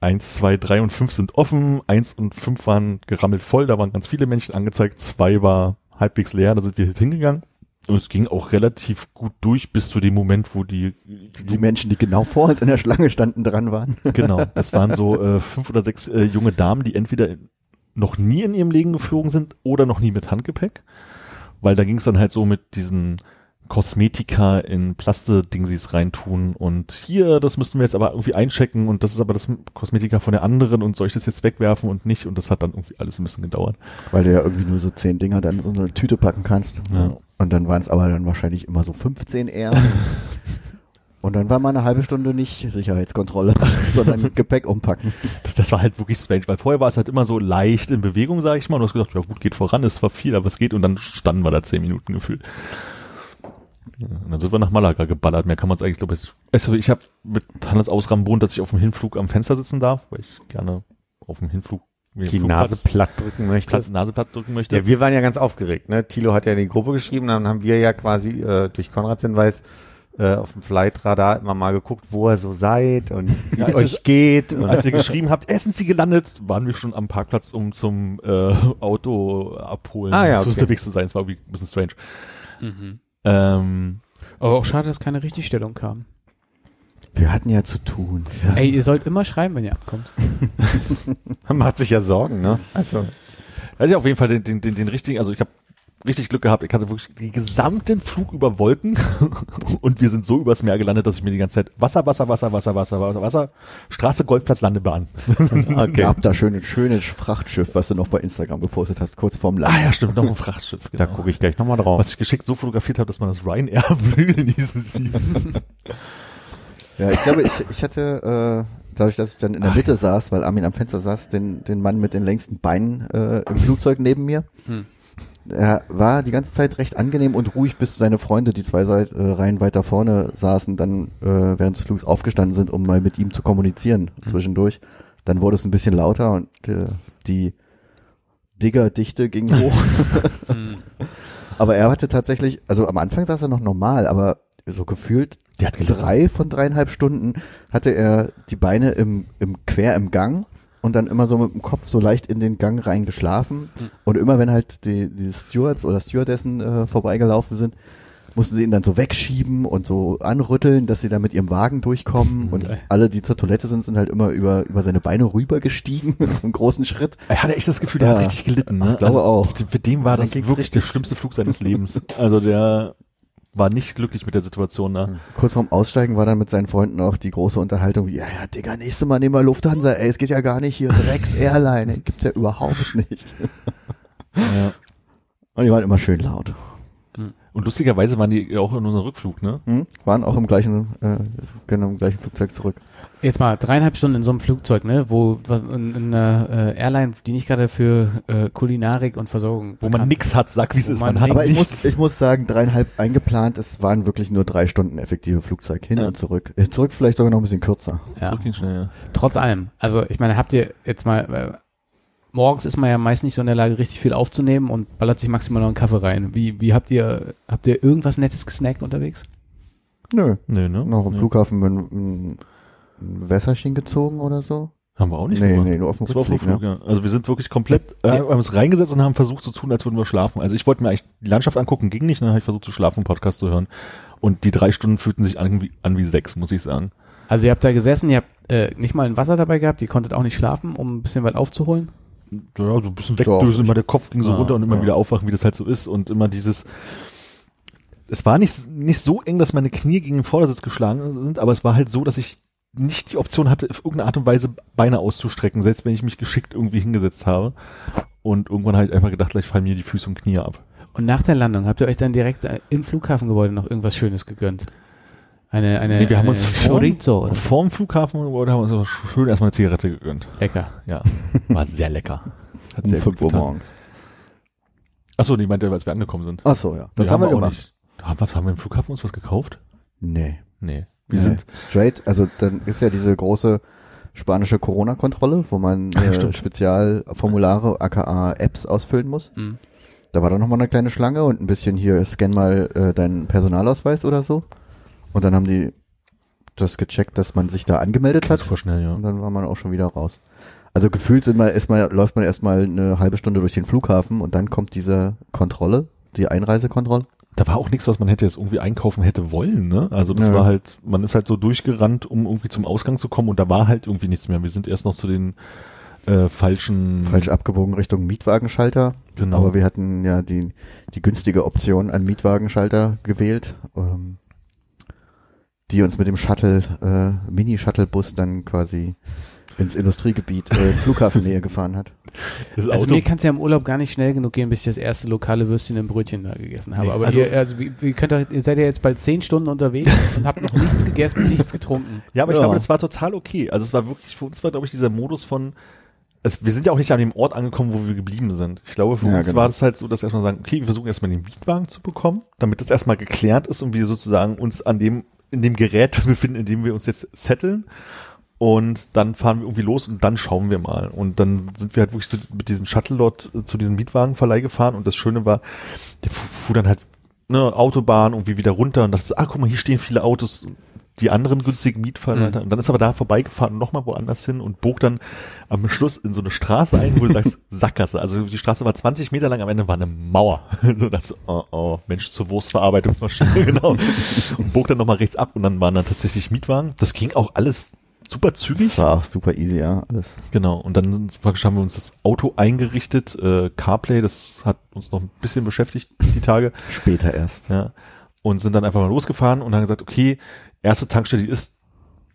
eins, zwei, drei und fünf sind offen, eins und fünf waren gerammelt voll, da waren ganz viele Menschen angezeigt, zwei war halbwegs leer, da sind wir hingegangen. Und es ging auch relativ gut durch bis zu dem Moment, wo die, Die Menschen, die genau vor uns in der Schlange standen, dran waren. [laughs] Genau, das waren so äh, fünf oder sechs äh, junge Damen, die entweder noch nie in ihrem Leben geflogen sind oder noch nie mit Handgepäck. Weil da ging es dann halt so mit diesen Kosmetika in Plastedingsies reintun und hier, das müssten wir jetzt aber irgendwie einchecken und das ist aber das Kosmetika von der anderen und soll ich das jetzt wegwerfen und nicht und das hat dann irgendwie alles ein bisschen gedauert. Weil du ja irgendwie nur so zehn Dinger dann in so eine Tüte packen kannst. Ja. Und dann waren es aber dann wahrscheinlich immer so 15 eher. [laughs] Und dann war mal eine halbe Stunde nicht Sicherheitskontrolle, [laughs] sondern Gepäck umpacken. Das, war halt wirklich strange, weil vorher war es halt immer so leicht in Bewegung, sage ich mal, und du hast gesagt, ja gut, geht voran, ist zwar viel, aber es geht und dann standen wir da zehn Minuten gefühlt. Ja, und dann sind wir nach Malaga geballert. Mehr kann man es eigentlich, glaube ich. Also ich habe mit Hannes ausrambont, dass ich auf dem Hinflug am Fenster sitzen darf, weil ich gerne auf dem Hinflug Die Flugplatz- Nase platt drücken möchte. Platz, Nase platt drücken möchte. Ja, wir waren ja ganz aufgeregt. Ne? Thilo hat ja in die Gruppe geschrieben, dann haben wir ja quasi äh, durch Konrads Hinweis äh, auf dem Flightradar immer mal geguckt, wo ihr so seid und wie Ja, euch es- geht. Und Als ihr geschrieben habt, essen Sie gelandet, waren wir schon am Parkplatz, um zum äh, Auto abholen Ah, ja, zu okay. unterwegs zu sein. Es war irgendwie ein bisschen strange. Mhm. Ähm, Aber auch schade, dass keine Richtigstellung kam. Wir hatten ja zu tun. Ey, ihr sollt immer schreiben, wenn ihr abkommt. [laughs] man macht sich ja Sorgen, ne? Also hat ja auf jeden Fall den, den, den, den richtigen, also ich habe richtig Glück gehabt. Ich hatte wirklich den gesamten Flug über Wolken [laughs] und wir sind so übers Meer gelandet, dass ich mir die ganze Zeit Wasser, Wasser, Wasser, Wasser, Wasser, Wasser, Wasser, Straße, Golfplatz, Landebahn. [laughs] okay. Gab da schön ein schönes Frachtschiff, was du noch bei Instagram gepostet hast, kurz vorm Land. Ah ja, stimmt, noch ein Frachtschiff. Da genau. gucke ich gleich nochmal drauf. Was ich geschickt so fotografiert habe, dass man das Ryanair-Flügel nießen sieht. Ja, ich glaube, ich, ich hatte, äh, dadurch, dass ich dann in der Mitte saß, weil Armin am Fenster saß, den, den Mann mit den längsten Beinen äh, im Flugzeug neben mir. Hm. Er war die ganze Zeit recht angenehm und ruhig, bis seine Freunde, die zwei Seit, äh, Reihen weiter vorne saßen, dann äh, während des Flugs aufgestanden sind, um mal mit ihm zu kommunizieren zwischendurch. Dann wurde es ein bisschen lauter und äh, die Diggerdichte ging [laughs] hoch. aber er hatte tatsächlich, also am Anfang saß er noch normal, aber so gefühlt Der hat drei von dreieinhalb Stunden hatte er die Beine im, im quer im Gang und dann immer so mit dem Kopf so leicht in den Gang reingeschlafen. Hm. Und immer wenn halt die, die Stewards oder Stewardessen äh, vorbeigelaufen sind, mussten sie ihn dann so wegschieben und so anrütteln, dass sie da mit ihrem Wagen durchkommen. Und Geil. alle, die zur Toilette sind, sind halt immer über, über seine Beine rübergestiegen, [laughs] einen großen Schritt. Er hatte echt das Gefühl, der Ja. hat richtig gelitten. Ne? Ich glaube auch. Für den war das wirklich richtig. der schlimmste Flug seines [laughs] Lebens. Also der war nicht glücklich mit der Situation ne? da. Kurz vorm Aussteigen war dann mit seinen Freunden auch die große Unterhaltung, wie, ja, ja, Digga, nächste Mal nehmen wir Lufthansa, ey, es geht ja gar nicht hier, Drecks Airline, ey, gibt's ja überhaupt nicht. Ja. Und die waren immer schön laut. Und lustigerweise waren die auch in unserem Rückflug, ne? Hm? Waren auch im gleichen, äh, genau im gleichen Flugzeug zurück. Jetzt mal dreieinhalb Stunden in so einem Flugzeug, ne, wo in, in einer äh, Airline, die nicht gerade für äh, Kulinarik und Versorgung Wo man nix hat, sag wie es ist. man Man hat nix- Aber ich nichts. muss, ich muss sagen, dreieinhalb eingeplant, es waren wirklich nur drei Stunden effektive Flugzeug hin Ja. und zurück. Äh, Zurück vielleicht sogar noch ein bisschen kürzer. Ja. Zurück ging schnell, ja. Trotz allem. Also ich meine, habt ihr jetzt mal, äh, morgens ist man ja meist nicht so in der Lage, richtig viel aufzunehmen und ballert sich maximal noch einen Kaffee rein. Wie, wie habt ihr, habt ihr irgendwas Nettes gesnackt unterwegs? Nö, Nee, ne? noch im nee. Flughafen ein Wässerchen gezogen oder so. Haben wir auch nicht nee, gemacht. nee, nur auf dem Das war auf dem Rückflug, Flug, ne? ja. Also wir sind wirklich komplett, äh, haben uns reingesetzt und haben versucht zu tun, als würden wir schlafen. Also ich wollte mir eigentlich die Landschaft angucken, ging nicht, dann habe ich versucht zu schlafen, einen Podcast zu hören. Und die drei Stunden fühlten sich an wie, an wie sechs, muss ich sagen. Also ihr habt da gesessen, ihr habt äh, nicht mal ein Wasser dabei gehabt, ihr konntet auch nicht schlafen, um ein bisschen was aufzuholen. Ja, so ein bisschen wegdösen, immer der Kopf ging so Ah, runter und immer ja. wieder aufwachen, wie das halt so ist. Und immer dieses, es war nicht, nicht so eng, dass meine Knie gegen den Vordersitz geschlagen sind, aber es war halt so, dass ich nicht die Option hatte, auf irgendeine Art und Weise Beine auszustrecken, selbst wenn ich mich geschickt irgendwie hingesetzt habe. Und irgendwann habe ich einfach gedacht, gleich fallen mir die Füße und Knie ab. Und nach der Landung habt ihr euch dann direkt äh, im Flughafengebäude noch irgendwas Schönes gegönnt? Eine, eine, Nee, wir haben eine uns vor- Chorizo oder Vor dem Flughafen haben wir uns aber schön erstmal eine Zigarette gegönnt. lecker. Ja, [laughs] war sehr lecker. Hat Um sehr 5 gut Uhr morgens. Achso, die meinte, als wir angekommen sind. Ach so, ja. Das Nee, haben wir auch gemacht. nicht. Haben, was, haben wir im Flughafen uns was gekauft? Nee. Nee. Wir nee. sind straight, also dann ist ja diese große spanische Corona-Kontrolle, wo man [laughs] Ja, äh, stimmt. Spezialformulare, aka Apps ausfüllen muss. Mhm. Da war dann nochmal eine kleine Schlange und ein bisschen hier, scan mal äh, deinen Personalausweis oder so. Und dann haben die das gecheckt, dass man sich da angemeldet hat. super schnell, ja. Und dann war man auch schon wieder raus. Also gefühlt sind wir erstmal, läuft man erstmal eine halbe Stunde durch den Flughafen und dann kommt diese Kontrolle, die Einreisekontrolle. Da war auch nichts, was man hätte jetzt irgendwie einkaufen hätte wollen, ne? Also das Nö. war halt, man ist halt so durchgerannt, um irgendwie zum Ausgang zu kommen und da war halt irgendwie nichts mehr. Wir sind erst noch zu den äh, falschen Falsch abgebogen Richtung Mietwagenschalter. Genau. Aber wir hatten ja die, die günstige Option an Mietwagenschalter gewählt, ähm, die uns mit dem Shuttle, äh, Mini-Shuttle-Bus dann quasi ins Industriegebiet äh, Flughafennähe gefahren hat. das Also Auto. mir kann es ja im Urlaub gar nicht schnell genug gehen, bis ich das erste lokale Würstchen im Brötchen da gegessen habe. Nee, Aber also- ihr, also wie, wie könnt ihr, ihr seid ja jetzt bald zehn Stunden unterwegs und habt noch nichts gegessen, nichts getrunken. ja, aber ich Ja. glaube, das war total okay. Also es war wirklich, für uns war, glaube ich, dieser Modus von, es, wir sind ja auch nicht an dem Ort angekommen, wo wir geblieben sind. Ich glaube, für Ja, uns genau. war das halt so, dass wir erstmal sagen, okay, wir versuchen erstmal den Mietwagen zu bekommen, damit das erstmal geklärt ist und wir sozusagen uns an dem, in dem Gerät [laughs] befinden, in dem wir uns jetzt setteln. Und dann fahren wir irgendwie los und dann schauen wir mal. Und dann sind wir halt wirklich so mit diesem Shuttle dort äh, zu diesem Mietwagenverleih gefahren. Und das Schöne war, der fu- fuhr dann halt ne, Autobahn irgendwie wieder runter und dachte, ah, guck mal, hier stehen viele Autos, die anderen günstigen Mietverleiter. Mhm. Und dann ist er aber da vorbeigefahren und nochmal woanders hin und bog dann am Schluss in so eine Straße ein, wo du sagst, [laughs] Sackgasse. Also die Straße war 20 Meter lang, am Ende war eine Mauer. so dachte, ich, oh, oh, Mensch zur Wurstverarbeitungsmaschine, [laughs] genau. Und bog dann nochmal rechts ab und dann waren dann tatsächlich Mietwagen. Das ging auch alles super zügig. Das war auch super easy, ja, alles. Genau, und dann sind- praktisch haben wir uns das Auto eingerichtet, äh, CarPlay, das hat uns noch ein bisschen beschäftigt die Tage, [laughs] Später erst. ja, und sind dann einfach mal losgefahren und haben gesagt, okay, erste Tankstelle, die ist,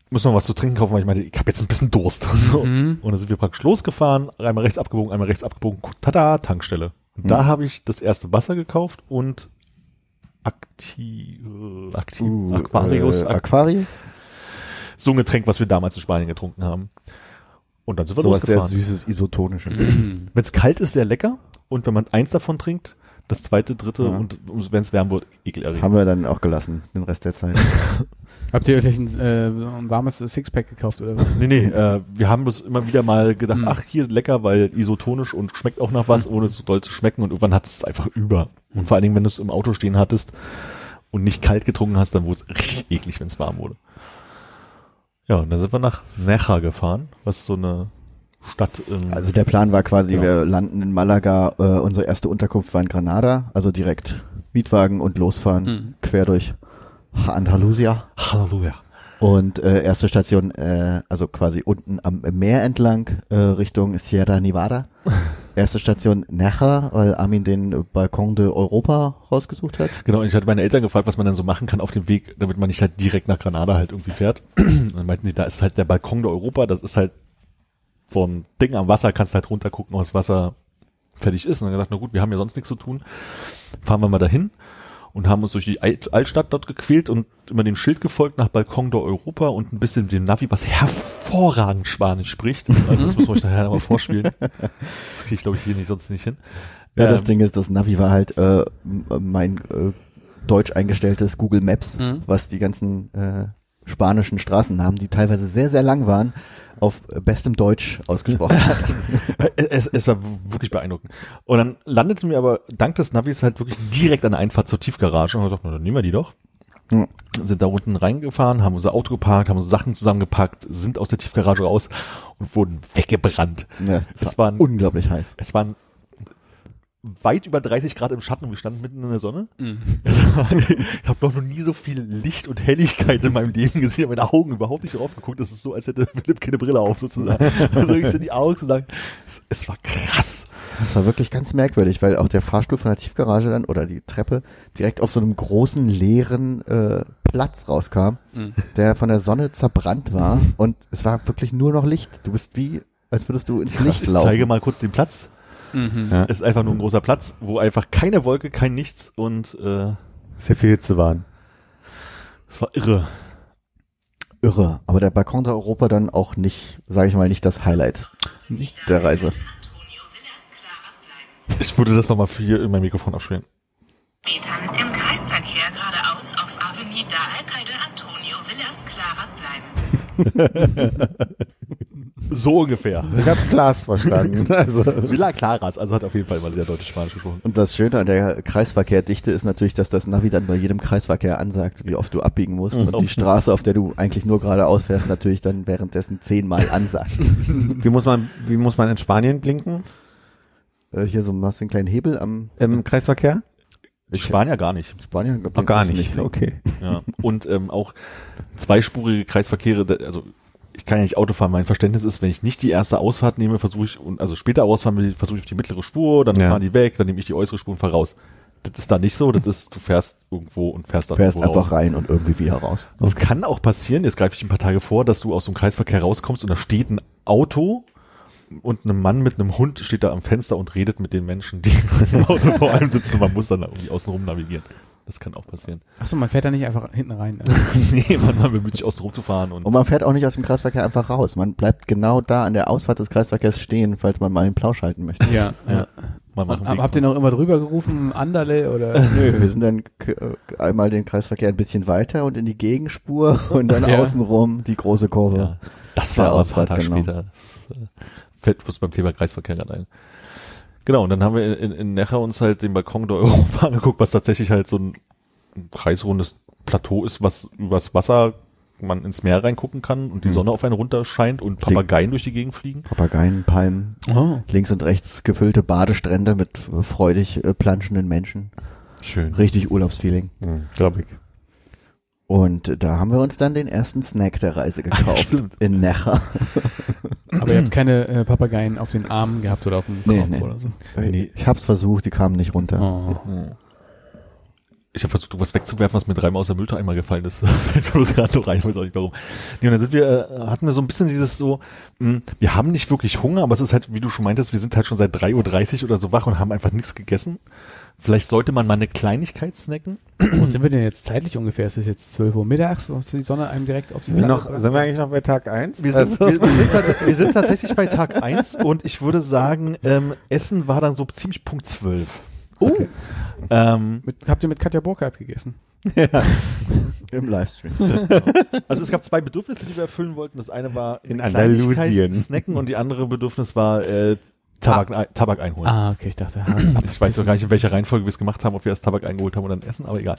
müssen wir was zu trinken kaufen, weil ich meine, ich habe jetzt ein bisschen Durst. [laughs] So. Mhm. Und dann sind wir praktisch losgefahren, einmal rechts abgebogen, einmal rechts abgebogen, tada, Tankstelle. Und da Mhm. habe ich das erste Wasser gekauft und Akti, äh, Akti, Aquarius, Äh, Aquarius? So ein Getränk, was wir damals in Spanien getrunken haben. Und dann sind wir So was sehr losgefahren. süßes, isotonisches. [clears throat] Wenn es kalt ist, sehr lecker. Und wenn man eins davon trinkt, das zweite, dritte Ja. und wenn es wärm wird, ekelerregend. Haben wir dann auch gelassen, den Rest der Zeit. [laughs] Habt ihr euch ein, äh, ein warmes Sixpack gekauft oder was? Nee, nee, äh, wir haben das immer wieder mal gedacht, Mhm. ach hier lecker, weil isotonisch und schmeckt auch nach was, ohne so doll zu schmecken und irgendwann hat es einfach über. Und vor allen Dingen, wenn du es im Auto stehen hattest und nicht kalt getrunken hast, dann wurde es richtig eklig, wenn es warm wurde. Ja, und dann sind wir nach Necha gefahren, was so eine Stadt in Also der Plan war quasi, Genau. wir landen in Malaga, äh, unsere erste Unterkunft war in Granada, also direkt Mietwagen und losfahren, Mhm. quer durch Andalusia. Halleluja. Und äh, erste Station, äh, also quasi unten am Meer entlang, äh, Richtung Sierra Nevada. [laughs] Erste Station Necha, weil Armin den Balkon de Europa rausgesucht hat. Genau, und ich hatte meine Eltern gefragt, was man dann so machen kann auf dem Weg, damit man nicht halt direkt nach Granada halt irgendwie fährt. [clears throat] Und dann meinten sie, da ist halt der Balkon der Europa, das ist halt so ein Ding am Wasser, kannst halt runtergucken, ob das Wasser fertig ist. Und dann gesagt, na gut, wir haben ja sonst nichts zu tun, fahren wir mal dahin. Und haben uns durch die Alt- Altstadt dort gequält und immer dem Schild gefolgt nach Balkon de Europa und ein bisschen dem Navi, was hervorragend Spanisch spricht. [laughs] Also das muss man euch nachher nochmal vorspielen. Das kriege ich, glaube ich, hier nicht sonst nicht hin. Ja, das Ähm, Ding ist, das Navi war halt äh, mein äh, deutsch eingestelltes Google Maps, Mhm. was die ganzen äh, spanischen Straßennamen, die teilweise sehr, sehr lang waren, auf bestem Deutsch ausgesprochen hat. [laughs] Es, es war wirklich beeindruckend. Und dann landeten wir aber dank des Navis halt wirklich direkt an der Einfahrt zur Tiefgarage und haben gesagt, dann nehmen wir die doch. Ja. Sind da unten reingefahren, haben unser Auto geparkt, haben unsere Sachen zusammengepackt, sind aus der Tiefgarage raus und wurden weggebrannt. Ja, Es waren- unglaublich heiß. Es waren weit über 30 Grad im Schatten und wir standen mitten in der Sonne. War, [laughs] ich habe noch nie so viel Licht und Helligkeit in meinem Leben gesehen. Ich habe meine Augen überhaupt nicht drauf geguckt. Es ist so, als hätte Philipp keine Brille auf sozusagen. Also ich in die Augen zu sagen, es, es war krass. Das war wirklich ganz merkwürdig, weil auch der Fahrstuhl von der Tiefgarage dann oder die Treppe direkt auf so einem großen leeren äh, Platz rauskam, Mhm. der von der Sonne zerbrannt war und es war wirklich nur noch Licht. Du bist wie, als würdest du ins Licht Ich laufen. zeige mal kurz den Platz. Mhm. Ja. Es ist einfach nur ein großer Platz, wo einfach keine Wolke, kein Nichts und äh, Sehr viel Hitze waren. es war irre. Irre. Aber der Balkon der Europa dann auch nicht, sage ich mal, nicht das Highlight Nicht. der Reise. Ich würde das nochmal für hier in mein Mikrofon abspielen. Metern im [laughs] So ungefähr. Ich habe Glas verstanden. [laughs] Also, Villa Claras, also hat auf jeden Fall immer sehr deutlich Spanisch gesprochen. Und das Schöne an der Kreisverkehrdichte ist natürlich, dass das Navi dann bei jedem Kreisverkehr ansagt, wie oft du abbiegen musst und die Straße, auf der du eigentlich nur geradeaus fährst, natürlich dann währenddessen zehnmal ansagt. wie muss man, wie muss man in Spanien blinken? äh, hier so machst du einen kleinen Hebel am Im Kreisverkehr? Spanier gar nicht. Spanier. Noch gar nicht. Okay. Ja. [laughs] Und ähm, auch zweispurige Kreisverkehre, da- also ich kann ja nicht Auto fahren. Mein Verständnis ist, wenn ich nicht die erste Ausfahrt nehme, versuche ich, und also später ausfahren will, versuche ich auf die mittlere Spur, dann Ja. fahren die weg, dann nehme ich die äußere Spur und fahre raus. Das ist da nicht so, das ist, du fährst irgendwo und fährst dann fährst einfach raus. rein und irgendwie wieder raus. Es kann auch passieren, jetzt greife ich ein paar Tage vor, dass du aus dem Kreisverkehr rauskommst und da steht ein Auto und ein Mann mit einem Hund steht da am Fenster und redet mit den Menschen, die [laughs] im Auto vor allem sitzen. Man muss dann irgendwie außenrum navigieren. Das kann auch passieren. Achso, man fährt da nicht einfach hinten rein. Ne? [laughs] nee, man, man bemüht sich außenrum zu fahren und Und man fährt auch nicht aus dem Kreisverkehr einfach raus. Man bleibt genau da an der Ausfahrt des Kreisverkehrs stehen, falls man mal den Plausch halten möchte. Ja, ja. man macht Und, habt ihr noch immer drüber gerufen, Anderle oder? [laughs] Nö, wir sind dann äh, einmal den Kreisverkehr ein bisschen weiter und in die Gegenspur und dann Ja. außenrum die große Kurve. Ja, das war aber ein paar Ausfahrt, Tage genau. später. Das ist, äh, fällt bloß beim Thema Kreisverkehr gerade ein. Genau, und dann haben wir in, in Necha uns halt den Balkon der [laughs] Europa angeguckt, was tatsächlich halt so ein, kreisrundes Plateau ist, was übers Wasser man ins Meer reingucken kann und die Mhm. Sonne auf einen runter scheint und Papageien durch die Gegend fliegen. Papageien, Palmen, Oh. links und rechts gefüllte Badestrände mit freudig äh, planschenden Menschen. Schön. Richtig Urlaubsfeeling. Hm, Glaube ich. Und äh, da haben wir uns dann den ersten Snack der Reise [laughs] gekauft. In Necha. Aber ihr habt keine äh, Papageien auf den Armen gehabt oder auf dem Nee, Kopf nee. oder so. Nee. Ich hab's versucht, die kamen nicht runter. Oh. Ich habe versucht, was wegzuwerfen, was mir dreimal aus der Mülltonne einmal gefallen ist. [laughs] Fällt mir bloß gerade so rein, ich weiß auch nicht warum. Nee, und dann sind wir, äh, hatten wir so ein bisschen dieses so, mh, wir haben nicht wirklich Hunger, aber es ist halt, wie du schon meintest, wir sind halt schon seit 3.30 Uhr oder so wach und haben einfach nichts gegessen. Vielleicht sollte man mal eine Kleinigkeit snacken. Wo sind wir denn jetzt zeitlich ungefähr? Ist es jetzt 12 Uhr mittags? Wo ist die Sonne einem direkt auf die Sind wir, Platte noch, sind wir eigentlich noch bei Tag 1? Wir sind, wir, wir, sind, wir sind tatsächlich bei Tag eins und ich würde sagen, ähm, Essen war dann so ziemlich Punkt 12. Oh, Ähm, mit, habt ihr mit Katja Burkhardt gegessen? [laughs] Im Livestream. Also es gab zwei Bedürfnisse, die wir erfüllen wollten. Das eine war In Kleinigkeit Andalusien. snacken und die andere Bedürfnis war äh, Tabak, ein- Tabak einholen. Ah, okay, ich dachte, Ich weiß noch gar nicht, in welcher Reihenfolge wir es gemacht haben, ob wir erst Tabak eingeholt haben oder dann essen, aber egal.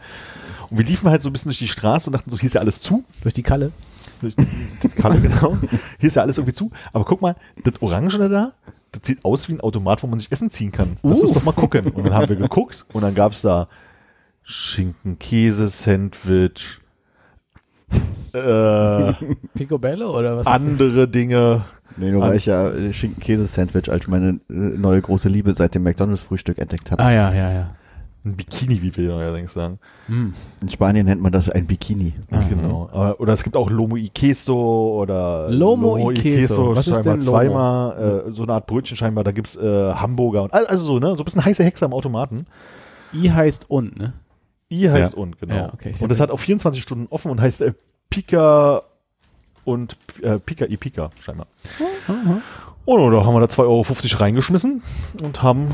Und wir liefen halt so ein bisschen durch die Straße und dachten so, hier ist ja alles zu. durch die Kalle. Durch die Kalle, genau. Hier ist ja alles irgendwie zu. Aber guck mal, das Orangene da, das sieht aus wie ein Automat, wo man sich Essen ziehen kann. Lass Uh. uns doch mal gucken. Und dann haben wir geguckt und dann gab's da Schinken, Käse, Sandwich, äh, Picobello oder was? andere Dinge. Nee, nur weil ich ja äh, Schinken-Käse-Sandwich als meine äh, neue große Liebe seit dem McDonalds-Frühstück entdeckt habe. Ah, ja, ja, ja. Ein Bikini, wie wir allerdings sagen. Hm. In Spanien nennt man das ein Bikini. Ah. Genau. Aber, oder es gibt auch Lomo y Queso oder Lomo y Queso. Was ist scheinbar denn Lomo? zweimal, äh, so eine Art Brötchen scheinbar, da gibt's äh, Hamburger und also so, ne? So ein bisschen heiße Hexe am Automaten. I heißt und, ne? I heißt Ja. und, genau. Ja, okay, und das hat auch 24 Stunden offen und heißt äh, Pika und äh, Pika i Pika, scheinbar. Und da haben wir da 2,50 Euro reingeschmissen und haben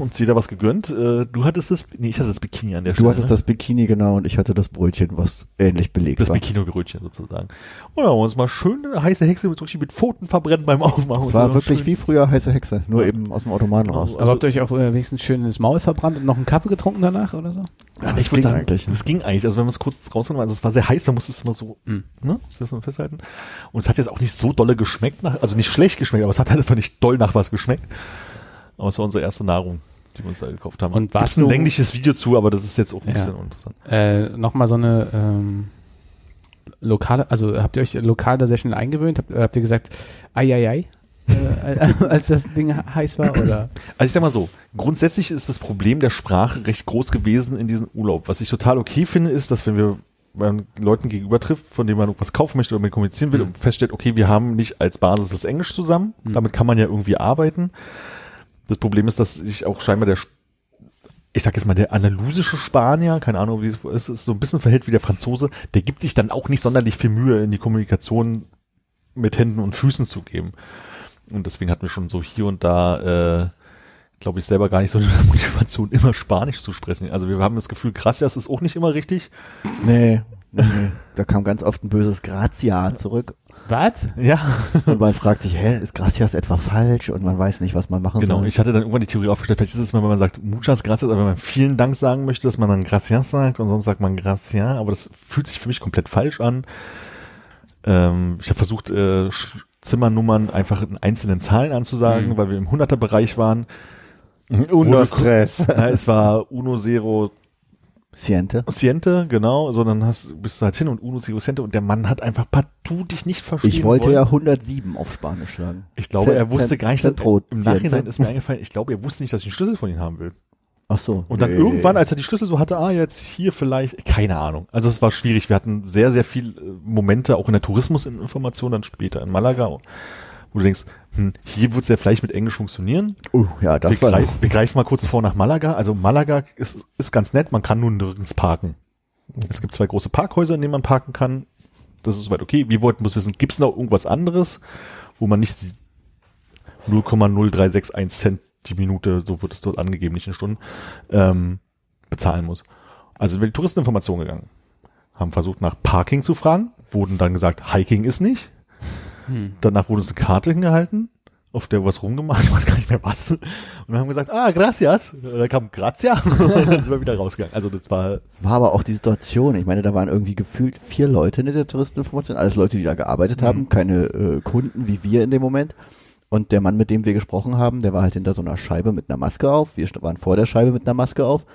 uns jeder was gegönnt. Äh, du hattest das, nee, ich hatte das Bikini an der Du Stelle. hattest ne? das Bikini genau und ich hatte das Brötchen, was ähnlich belegt das war. Bikini-Gerötchen sozusagen. Und da haben wir uns mal schön eine heiße Hexe mit, so richtig mit Pfoten verbrennen beim Aufmachen. Es war so wirklich schön. wie früher heiße Hexe, nur Ja. eben aus dem Automaten raus. Also- Aber habt ihr euch auch äh, wenigstens schön ins Maul verbrannt und noch einen Kaffee getrunken danach oder so? Ja, das ich würde ging sagen, eigentlich? Das ging eigentlich. Also wenn man es kurz rausgenommen also es war sehr heiß, da musste es mal so, Mhm. ne, das festhalten. Und es hat jetzt auch nicht so dolle geschmeckt, nach, also nicht schlecht geschmeckt, aber es hat halt einfach nicht doll nach was geschmeckt. Aber es war unsere erste Nahrung, die wir uns da gekauft haben. Und warst Gibt's ein längliches Video zu, aber das ist jetzt auch ein Ja. bisschen interessant. Äh, Nochmal so eine ähm, lokale, also habt ihr euch lokal da sehr schnell eingewöhnt? Habt, äh, habt ihr gesagt, ai, ai, ai, äh, [laughs] als das Ding heiß war? Oder? Also ich sag mal so, grundsätzlich ist das Problem der Sprache recht groß gewesen in diesem Urlaub. Was ich total okay finde, ist, dass wenn wir man Leuten gegenüber trifft, von denen man irgendwas kaufen möchte oder mit kommunizieren will Mhm. und feststellt, okay, wir haben nicht als Basis das Englisch zusammen, Mhm. damit kann man ja irgendwie arbeiten. Das Problem ist, dass sich auch scheinbar der, ich sag jetzt mal, der andalusische Spanier, keine Ahnung, wie es ist, so ein bisschen verhält wie der Franzose, der gibt sich dann auch nicht sonderlich viel Mühe, in die Kommunikation mit Händen und Füßen zu geben. Und deswegen hatten wir schon so hier und da, äh, glaube ich, selber gar nicht so [laughs] eine Motivation, immer Spanisch zu sprechen. Also wir haben das Gefühl, Gracias ist auch nicht immer richtig. Nee, nee, nee. Da kam ganz oft ein böses Grazia zurück. Was? Ja, Und man fragt sich, hä, ist Gracias etwa falsch? Und man weiß nicht, was man machen genau. soll. Ich hatte dann irgendwann die Theorie aufgestellt, vielleicht ist es mal, wenn man sagt Muchas Gracias, aber wenn man vielen Dank sagen möchte, dass man dann Gracias sagt und sonst sagt man Gracias, aber das fühlt sich für mich komplett falsch an. Ähm, ich habe versucht, äh, Zimmernummern einfach in einzelnen Zahlen anzusagen, weil wir im 100er-Bereich waren. Uno Stress. Ja, [laughs] es war Uno Zero Siente. Siente, genau, sondern hast, bist du halt hin und Uno Zero Siente und der Mann hat einfach partout dich nicht verstehen Ich wollte wollen. ja 107 auf Spanisch sagen. Ich glaube, er wusste Cent- gar nicht, Centro im Nachhinein ist mir eingefallen, ich glaube, er wusste nicht, dass ich einen Schlüssel von ihm haben will. Ach so. Und dann nee. irgendwann, als er die Schlüssel so hatte, ah, jetzt hier vielleicht, keine Ahnung. Also es war schwierig. Wir hatten sehr, sehr viel äh, Momente, auch in der Tourismusinformation, dann später in Malaga, wo du denkst, hm, hier wird es ja vielleicht mit Englisch funktionieren. Uh, ja, das wir, war greif, wir greifen mal kurz vor nach Malaga. Also Malaga ist, ist ganz nett, man kann nun nirgends parken. Es gibt zwei große Parkhäuser, in denen man parken kann. Das ist soweit okay. Wir wollten bloß wissen, gibt es noch irgendwas anderes, wo man nicht 0,0361 Cent die Minute, so wird es dort angegeben, nicht in Stunden, ähm, bezahlen muss. Also sind wir die Touristeninformation gegangen. Haben versucht nach Parking zu fragen, wurden dann gesagt, Hiking ist nicht. Hm. Danach wurde uns eine Karte hingehalten, auf der was rumgemacht, [laughs] ich weiß gar nicht mehr was. Und dann haben gesagt, ah, gracias. Und dann kam grazia [laughs] und dann sind wir wieder rausgegangen. Also das war, war aber auch die Situation. Ich meine, da waren irgendwie gefühlt vier Leute in dieser Touristeninformation, alles Leute, die da gearbeitet haben, Mhm. keine äh, Kunden wie wir in dem Moment. Und der Mann, mit dem wir gesprochen haben, der war halt hinter so einer Scheibe mit einer Maske auf. Wir waren vor der Scheibe mit einer Maske auf.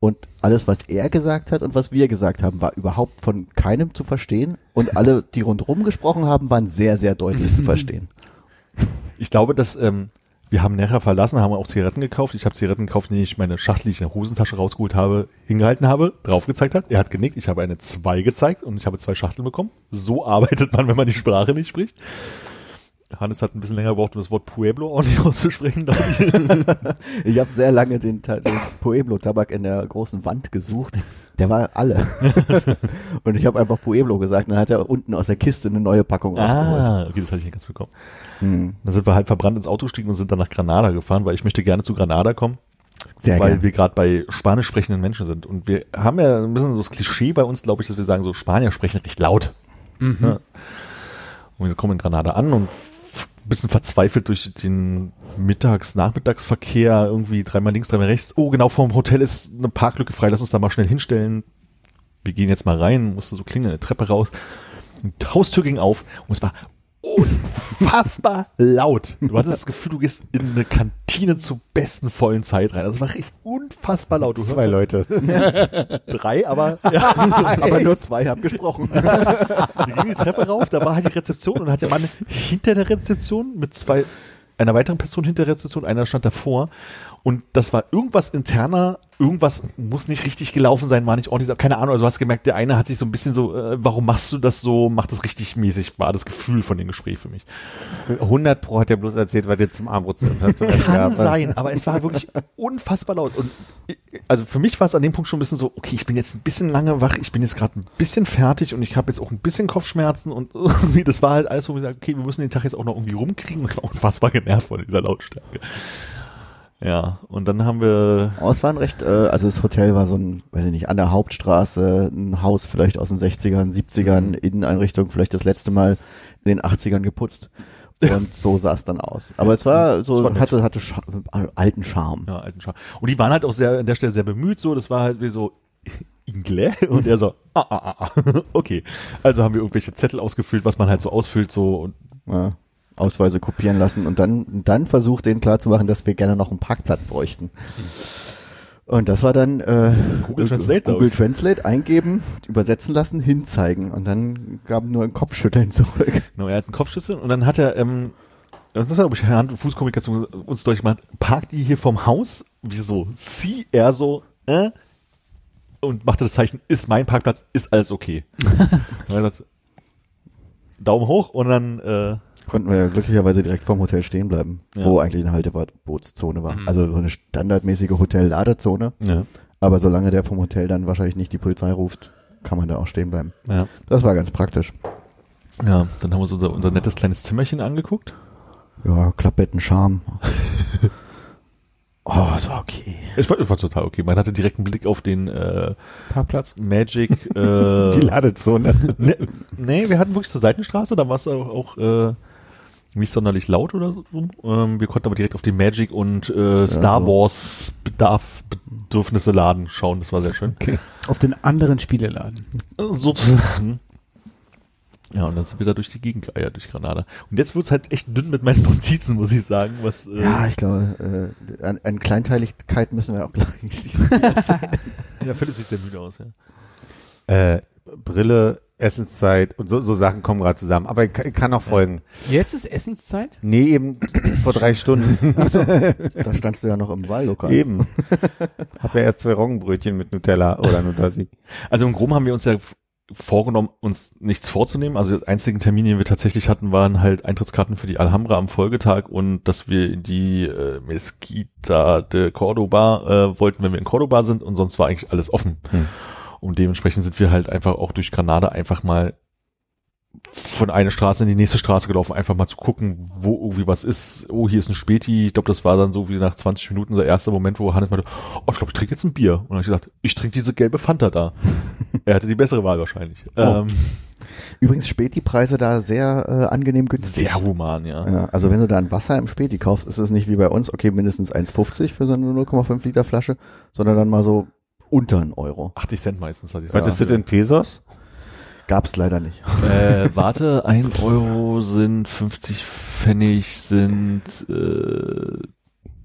Und alles, was er gesagt hat und was wir gesagt haben, war überhaupt von keinem zu verstehen. Und alle, die rundherum gesprochen haben, waren sehr, sehr deutlich zu verstehen. [laughs] ich glaube, dass ähm, wir haben nachher verlassen, haben auch Zigaretten gekauft. Ich habe Zigaretten gekauft, die ich meine Schachtel, die ich in der Hosentasche rausgeholt habe, hingehalten habe, drauf gezeigt hat. Er hat genickt, ich habe eine 2 gezeigt und ich habe zwei Schachteln bekommen. So arbeitet man, wenn man die Sprache nicht spricht. Hannes hat ein bisschen länger gebraucht, um das Wort Pueblo auch nicht [laughs] auszusprechen. ich. [laughs] Ich habe sehr lange den, den Pueblo-Tabak in der großen Wand gesucht. Der war alle. [laughs] und ich habe einfach Pueblo gesagt. Und dann hat er unten aus der Kiste eine neue Packung rausgeholt. ah, okay, das hatte ich nicht ganz bekommen. Hm. Dann sind wir halt verbrannt ins Auto gestiegen und sind dann nach Granada gefahren, weil ich möchte gerne zu Granada kommen. Sehr weil gern. wir gerade bei spanisch sprechenden Menschen sind. Und wir haben ja ein bisschen so das Klischee bei uns, glaube ich, dass wir sagen, so Spanier sprechen recht laut. Mhm. Ja. Und wir kommen in Granada an und bisschen verzweifelt durch den Mittags-, Nachmittagsverkehr, irgendwie dreimal links, dreimal rechts. Oh, genau vorm Hotel ist eine Parklücke frei, lass uns da mal schnell hinstellen. Wir gehen jetzt mal rein, musste so klingeln, eine Treppe raus. Und die Haustür ging auf und es war unfassbar laut. Du hattest das Gefühl, du gehst in eine Kantine zur besten vollen Zeit rein. Das war richtig unfassbar laut. Du hörst Zwei Leute. [laughs] drei, aber [laughs] ja, Aber nur zwei haben gesprochen. [laughs] wir gingen die Treppe rauf, da war halt die Rezeption und hat der Mann hinter der Rezeption mit zwei, einer weiteren Person hinter der Rezeption, einer stand davor Und das war irgendwas interner, irgendwas muss nicht richtig gelaufen sein, war nicht ordentlich, keine Ahnung, also du hast gemerkt, der eine hat sich so ein bisschen so, äh, warum machst du das so, macht das richtig mäßig, war das Gefühl von dem Gespräch für mich. 100 Pro hat er bloß erzählt, was dir zum Abendbrot zu Kann sein, aber es war wirklich unfassbar laut. Und also für mich war es an dem Punkt schon ein bisschen so, okay, ich bin jetzt ein bisschen lange wach, ich bin jetzt gerade ein bisschen fertig und ich habe jetzt auch ein bisschen Kopfschmerzen und [laughs] irgendwie, das war halt alles so, wie gesagt, okay, wir müssen den Tag jetzt auch noch irgendwie rumkriegen und ich war unfassbar genervt von dieser Lautstärke. Ja, und dann haben wir, ein recht, äh, also das Hotel war so ein, weiß ich nicht, an der Hauptstraße, ein Haus vielleicht aus den 60ern, 70ern, Inneneinrichtung vielleicht das letzte Mal in den 80ern geputzt. Und so sah es dann aus. Aber es war so, war hatte, hatte Scha alten Charme. ja, alten Schar. Und die waren halt auch sehr, an der Stelle sehr bemüht, so, das war halt wie so, [laughs] Ingle? Und er so, ah, ah, ah, ah, [laughs] okay. Also haben wir irgendwelche Zettel ausgefüllt, was man halt so ausfüllt, so, und Ja, Ausweise kopieren lassen und dann, dann versucht denen klarzumachen, dass wir gerne noch einen Parkplatz bräuchten. Und das war dann äh, Google Translate, Google. Translate eingeben, übersetzen lassen, hinzeigen und dann gab nur ein Kopfschütteln [laughs] zurück. Genau, er hat einen Kopfschüssel und dann hat er, ähm, das ist glaube ich Hand- und Fußkommunikation uns deutlich gemacht, parkt die hier vom Haus, wie so, sie, er so, äh, und machte das Zeichen, ist mein Parkplatz, ist alles okay. [laughs] Er Daumen hoch und dann, äh, Konnten wir ja glücklicherweise direkt vorm Hotel stehen bleiben, Ja. wo eigentlich eine Haltebootzone war. Also so eine standardmäßige Hotel-Ladezone. ja, Aber solange der vom Hotel dann wahrscheinlich nicht die Polizei ruft, kann man da auch stehen bleiben. ja, Das war ganz praktisch. ja, dann haben wir uns unser, unser nettes kleines Zimmerchen angeguckt. Ja, Klappbetten, Charme. [laughs] oh, es war okay. Es war, es war total okay. Man hatte direkt einen Blick auf den äh, Parkplatz. Magic. [laughs] Äh, Die Ladezone. ne, nee, wir hatten wirklich zur Seitenstraße, da war es auch, auch äh, nicht sonderlich laut oder so. Ähm, wir konnten aber direkt auf die Magic und äh, Star. Wars Bedarf, Bedürfnisse laden schauen. Das war sehr schön. Auf den anderen Spieleladen. Äh, Sozusagen. [laughs] Ja, und dann sind wir da durch die Gegend geeiert, durch Granada. Und jetzt wird's halt echt dünn mit meinen [laughs] Notizen, muss ich sagen. Was, äh, Ja, ich glaube, äh, an, an Kleinteiligkeit müssen wir auch gleich nicht so [laughs] ja, Philipp sieht sehr müde aus, ja. Äh, Brille, Essenszeit und so, so Sachen kommen gerade zusammen. Aber ich, kann- ich kann noch folgen. Jetzt ist Essenszeit? Nee, eben [clears throat] vor drei Stunden. Da standst du ja noch im Wahllokal. eben. Hab ja erst zwei Roggenbrötchen mit Nutella oder Nutassi. Also im Groben haben wir uns ja vorgenommen, uns nichts vorzunehmen. Also die einzigen Termine, die wir tatsächlich hatten, waren halt Eintrittskarten für die Alhambra am Folgetag und dass wir in die äh, Mesquita de Cordoba äh, wollten, wenn wir in Cordoba sind und sonst war eigentlich alles offen. Hm. Und dementsprechend sind wir halt einfach auch durch Granada einfach mal von einer Straße in die nächste Straße gelaufen, einfach mal zu gucken, wo irgendwie was ist. Oh, hier ist ein Späti. Ich glaube, das war dann so wie nach 20 Minuten der erste Moment, wo Hannes meinte, oh, ich glaube, ich trinke jetzt ein Bier. Und dann habe ich gesagt, ich trinke diese gelbe Fanta da. [laughs] er hatte die bessere Wahl wahrscheinlich. Ähm, Übrigens Späti-Preise da sehr äh, angenehm günstig. sehr human, ja. Ja, also wenn du da ein Wasser im Späti kaufst, ist es nicht wie bei uns, okay, mindestens 1,50 für so eine 0,5 Liter Flasche, sondern dann mal so unter einen Euro. 80 Cent meistens hatte ich Was ist das in Pesos? Gab's leider nicht. Äh, warte, ein Euro sind 50 Pfennig sind äh,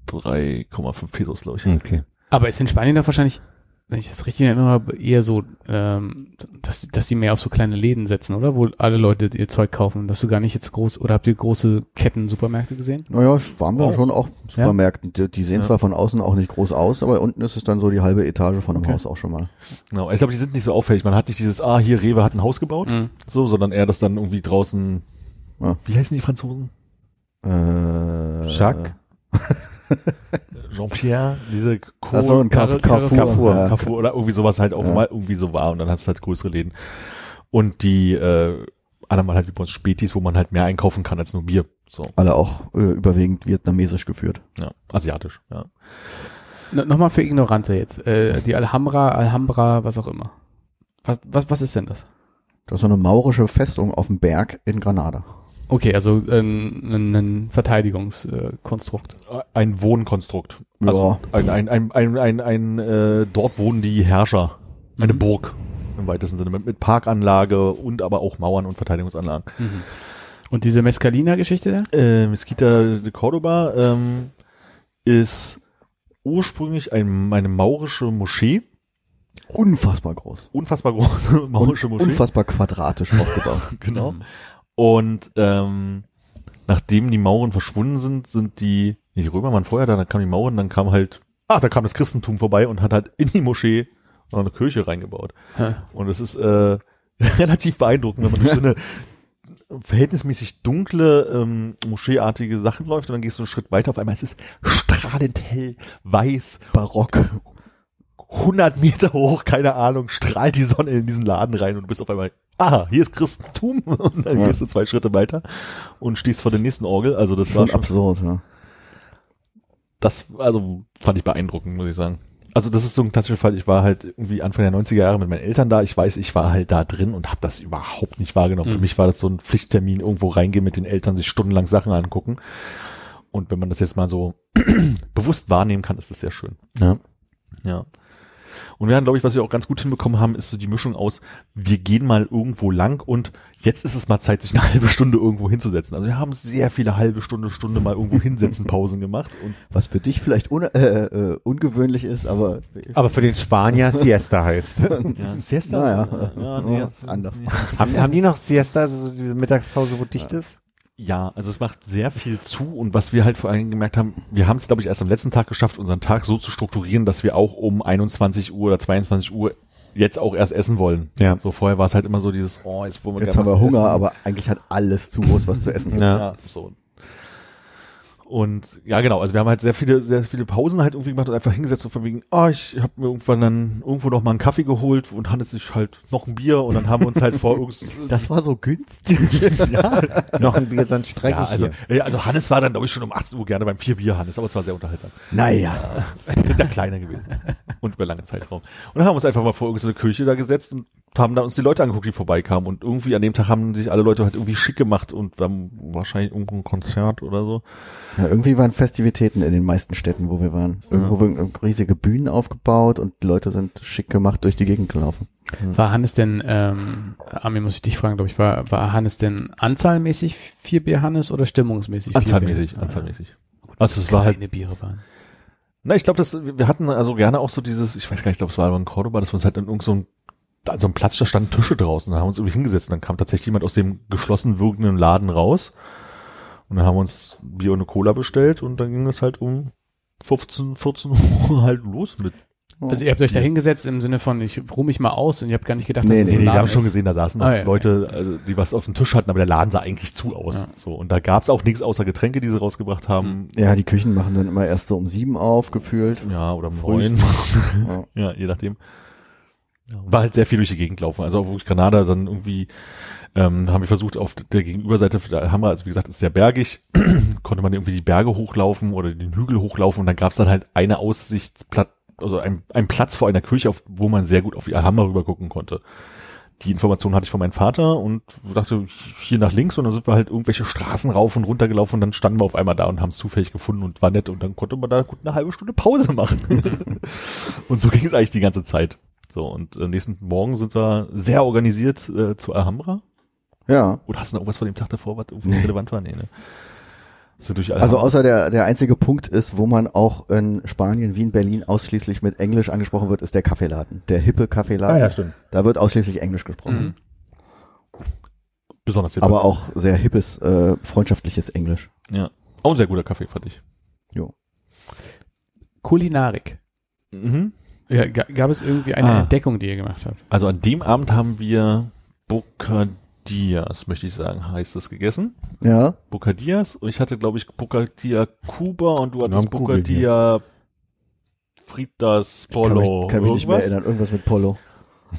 3,5 Pesos, glaube ich. Okay. Aber ist in Spanien doch wahrscheinlich, wenn ich das richtig erinnere, habe, eher so, ähm, dass, dass die mehr auf so kleine Läden setzen, oder? Wo alle Leute ihr Zeug kaufen, dass du gar nicht jetzt groß, oder habt ihr große Ketten-Supermärkte gesehen? Naja, waren wir Oh. schon auch Supermärkten. Die, die sehen Ja. zwar von außen auch nicht groß aus, aber unten ist es dann so die halbe Etage von einem Okay. Haus auch schon mal. Genau. Ich glaube, die sind nicht so auffällig. Man hat nicht dieses, ah, hier Rewe hat ein Haus gebaut, Mhm. so, sondern eher das dann irgendwie draußen. Ja. Wie heißen die Franzosen? Äh, Jacques? [laughs] Jean-Pierre, diese Co so, ein Car- Carrefour. Carrefour. Ja. Carrefour oder irgendwie sowas halt auch Ja. mal irgendwie so war und dann hat es halt größere Läden. Und die äh, anderen halt wie bei uns Spätis, wo man halt mehr einkaufen kann als nur Bier. So, Alle auch äh, überwiegend vietnamesisch geführt. ja, asiatisch, ja. No, Nochmal für Ignorante jetzt. Äh, die Alhambra, Alhambra, was auch immer. Was, was, was ist denn das? Das ist so eine maurische Festung auf dem Berg in Granada. Okay, also ähm, ein, ein Verteidigungskonstrukt. Ein Wohnkonstrukt. Also Ja. ein, ein, ein, ein, ein, ein äh, dort wohnen die Herrscher. Eine Mhm. Burg im weitesten Sinne. Mit, mit Parkanlage und aber auch Mauern und Verteidigungsanlagen. Mhm. Und diese Mescalina-Geschichte da? Äh, Mesquita de Cordoba ähm, ist ursprünglich ein, eine maurische Moschee. Unfassbar groß. Unfassbar große [laughs] maurische Moschee. unfassbar quadratisch aufgebaut. [laughs] genau. Mhm. Und ähm, nachdem die Mauren verschwunden sind, sind die, nee, die Römer waren vorher da, dann kamen die Mauren, dann kam halt, ah, da kam das Christentum vorbei und hat halt in die Moschee noch eine Kirche reingebaut. Hä? Und es ist äh, [laughs] relativ beeindruckend, wenn man durch so eine verhältnismäßig dunkle, ähm, moscheeartige Sachen läuft und dann gehst du einen Schritt weiter, auf einmal ist es strahlend hell, weiß, barock, 100 Meter hoch, keine Ahnung, strahlt die Sonne in diesen Laden rein und du bist auf einmal, aha, hier ist Christentum [laughs] und dann Ja. gehst du zwei Schritte weiter und stehst vor der nächsten Orgel, also das war Schon schon, absurd, ja. das, also fand ich beeindruckend, muss ich sagen. Also das ist so ein klassischer Fall, ich war halt irgendwie Anfang der 90er Jahre mit meinen Eltern da, ich weiß, ich war halt da drin und habe das überhaupt nicht wahrgenommen. Für Mhm. mich war das so ein Pflichttermin, irgendwo reingehen mit den Eltern, sich stundenlang Sachen angucken. Und wenn man das jetzt mal so [clears throat] bewusst wahrnehmen kann, ist das sehr schön. ja. Ja. Und wir haben, glaube ich, was wir auch ganz gut hinbekommen haben, ist so die Mischung aus, wir gehen mal irgendwo lang und jetzt ist es mal Zeit, sich eine [laughs] halbe Stunde irgendwo hinzusetzen. Also wir haben sehr viele halbe Stunde, Stunde mal irgendwo hinsetzen, Pausen gemacht und Was für dich vielleicht un äh, äh, ungewöhnlich ist, aber Aber für den Spanier Siesta heißt. [laughs] ja, Siesta. Naja, ja, nee, ja, anders. haben, haben die noch Siesta, also diese Mittagspause, wo dicht ist? Ja, also es macht sehr viel zu und was wir halt vor allem gemerkt haben, wir haben es glaube ich erst am letzten Tag geschafft, unseren Tag so zu strukturieren, dass wir auch um 21 Uhr oder 22 Uhr jetzt auch erst essen wollen. Ja. So vorher war es halt immer so dieses, oh, jetzt wollen wir jetzt gerne haben wir Hunger, essen. aber eigentlich hat alles zu, es was zu essen gibt. Ja. Ja, so. Und ja, genau, also wir haben halt sehr viele, sehr viele Pausen halt irgendwie gemacht und einfach hingesetzt so von wegen, ah, ich habe mir irgendwann dann irgendwo noch mal einen Kaffee geholt und Hannes sich halt noch ein Bier und dann haben wir uns halt vor irgend- [laughs] Das war so günstig. [laughs] ja, Noch ein Bier, dann streike ja, ich also, hier. ja, also Hannes war dann glaube ich schon um 18 Uhr gerne beim vier Bier Hannes, aber es war sehr unterhaltsam. naja. ja kleiner gewesen. Und über lange Zeitraum. Und dann haben wir uns einfach mal vor irgendeine Kirche da gesetzt und haben da uns die Leute angeguckt, die vorbeikamen. Und irgendwie an dem Tag haben sich alle Leute halt irgendwie schick gemacht und dann wahrscheinlich irgendwo ein Konzert oder so. Ja, irgendwie waren Festivitäten in den meisten Städten, wo wir waren. Irgendwo wurden riesige Bühnen aufgebaut und die Leute sind schick gemacht durch die Gegend gelaufen. War Hannes denn, ähm, Armin muss ich dich fragen, glaube ich, war, war Hannes denn anzahlmäßig vier Bier Hannes oder stimmungsmäßig vier Anzahlmäßig, Bier? anzahlmäßig. Also es war halt, Biere waren. na, ich glaube, das, wir hatten also gerne auch so dieses, ich weiß gar nicht, ich glaube, es war aber in Cordoba, dass wir uns halt in irgend so an so einem Platz, da standen Tische draußen, da haben wir uns irgendwie hingesetzt und dann kam tatsächlich jemand aus dem geschlossen wirkenden Laden raus und dann haben wir uns Bier und eine Cola bestellt und dann ging es halt um 15, 14 Uhr [laughs] halt los mit Also ihr habt euch da hingesetzt im Sinne von, ich ruhe mich mal aus und ihr habt gar nicht gedacht, Nee, dass es nee, ein Nee, wir haben schon ist. gesehen, da saßen noch Ah, ja, Leute, also, die was auf dem Tisch hatten, aber der Laden sah eigentlich zu aus. Ja. So und da gab's auch nichts außer Getränke, die sie rausgebracht haben. Ja, die Küchen machen dann immer erst so um sieben auf, gefühlt. Ja, oder um neun. [laughs] [laughs] Ja. ja, je nachdem. War halt sehr viel durch die Gegend laufen. Also auch Granada dann irgendwie ähm, haben wir versucht auf der Gegenüberseite der Alhambra, also wie gesagt, ist sehr bergig, [clears throat] konnte man irgendwie die Berge hochlaufen oder den Hügel hochlaufen und dann gab's dann halt eine Aussichtsplatz, also ein, ein Platz vor einer Kirche, auf, wo man sehr gut auf die Alhambra rüber gucken konnte. Die Information hatte ich von meinem Vater und dachte, hier nach links und dann sind wir halt irgendwelche Straßen rauf und runter gelaufen und dann standen wir auf einmal da und haben es zufällig gefunden und war nett und dann konnte man da gut eine halbe Stunde Pause machen. [laughs] und so ging es eigentlich die ganze Zeit. So, und äh, nächsten Morgen sind wir sehr organisiert äh, zu Alhambra. ja. Oder hast du noch irgendwas von dem Tag davor, was irgendwie relevant war? Nee, ne? Also außer der, der einzige Punkt ist, wo man auch in Spanien, Wien, Berlin ausschließlich mit Englisch angesprochen wird, ist der Kaffeeladen. Der hippe Kaffeeladen. Ah, ja, stimmt. Da wird ausschließlich Englisch gesprochen. Mhm. Besonders Aber auch sehr hippes, äh, freundschaftliches Englisch. Ja. Auch ein sehr guter Kaffee, fand ich. Kulinarik. Mhm. Ja, ga- gab es irgendwie eine Ah. Entdeckung, die ihr gemacht habt? Also an dem Abend haben wir Bocadillas, möchte ich sagen, heißt es gegessen. Ja. Bocadillas und ich hatte, glaube ich, Bocadilla Cuba und du hattest Bocadilla Fritas Kann Polo. mich, kann mich nicht mehr irgendwas. erinnern. Irgendwas mit Polo.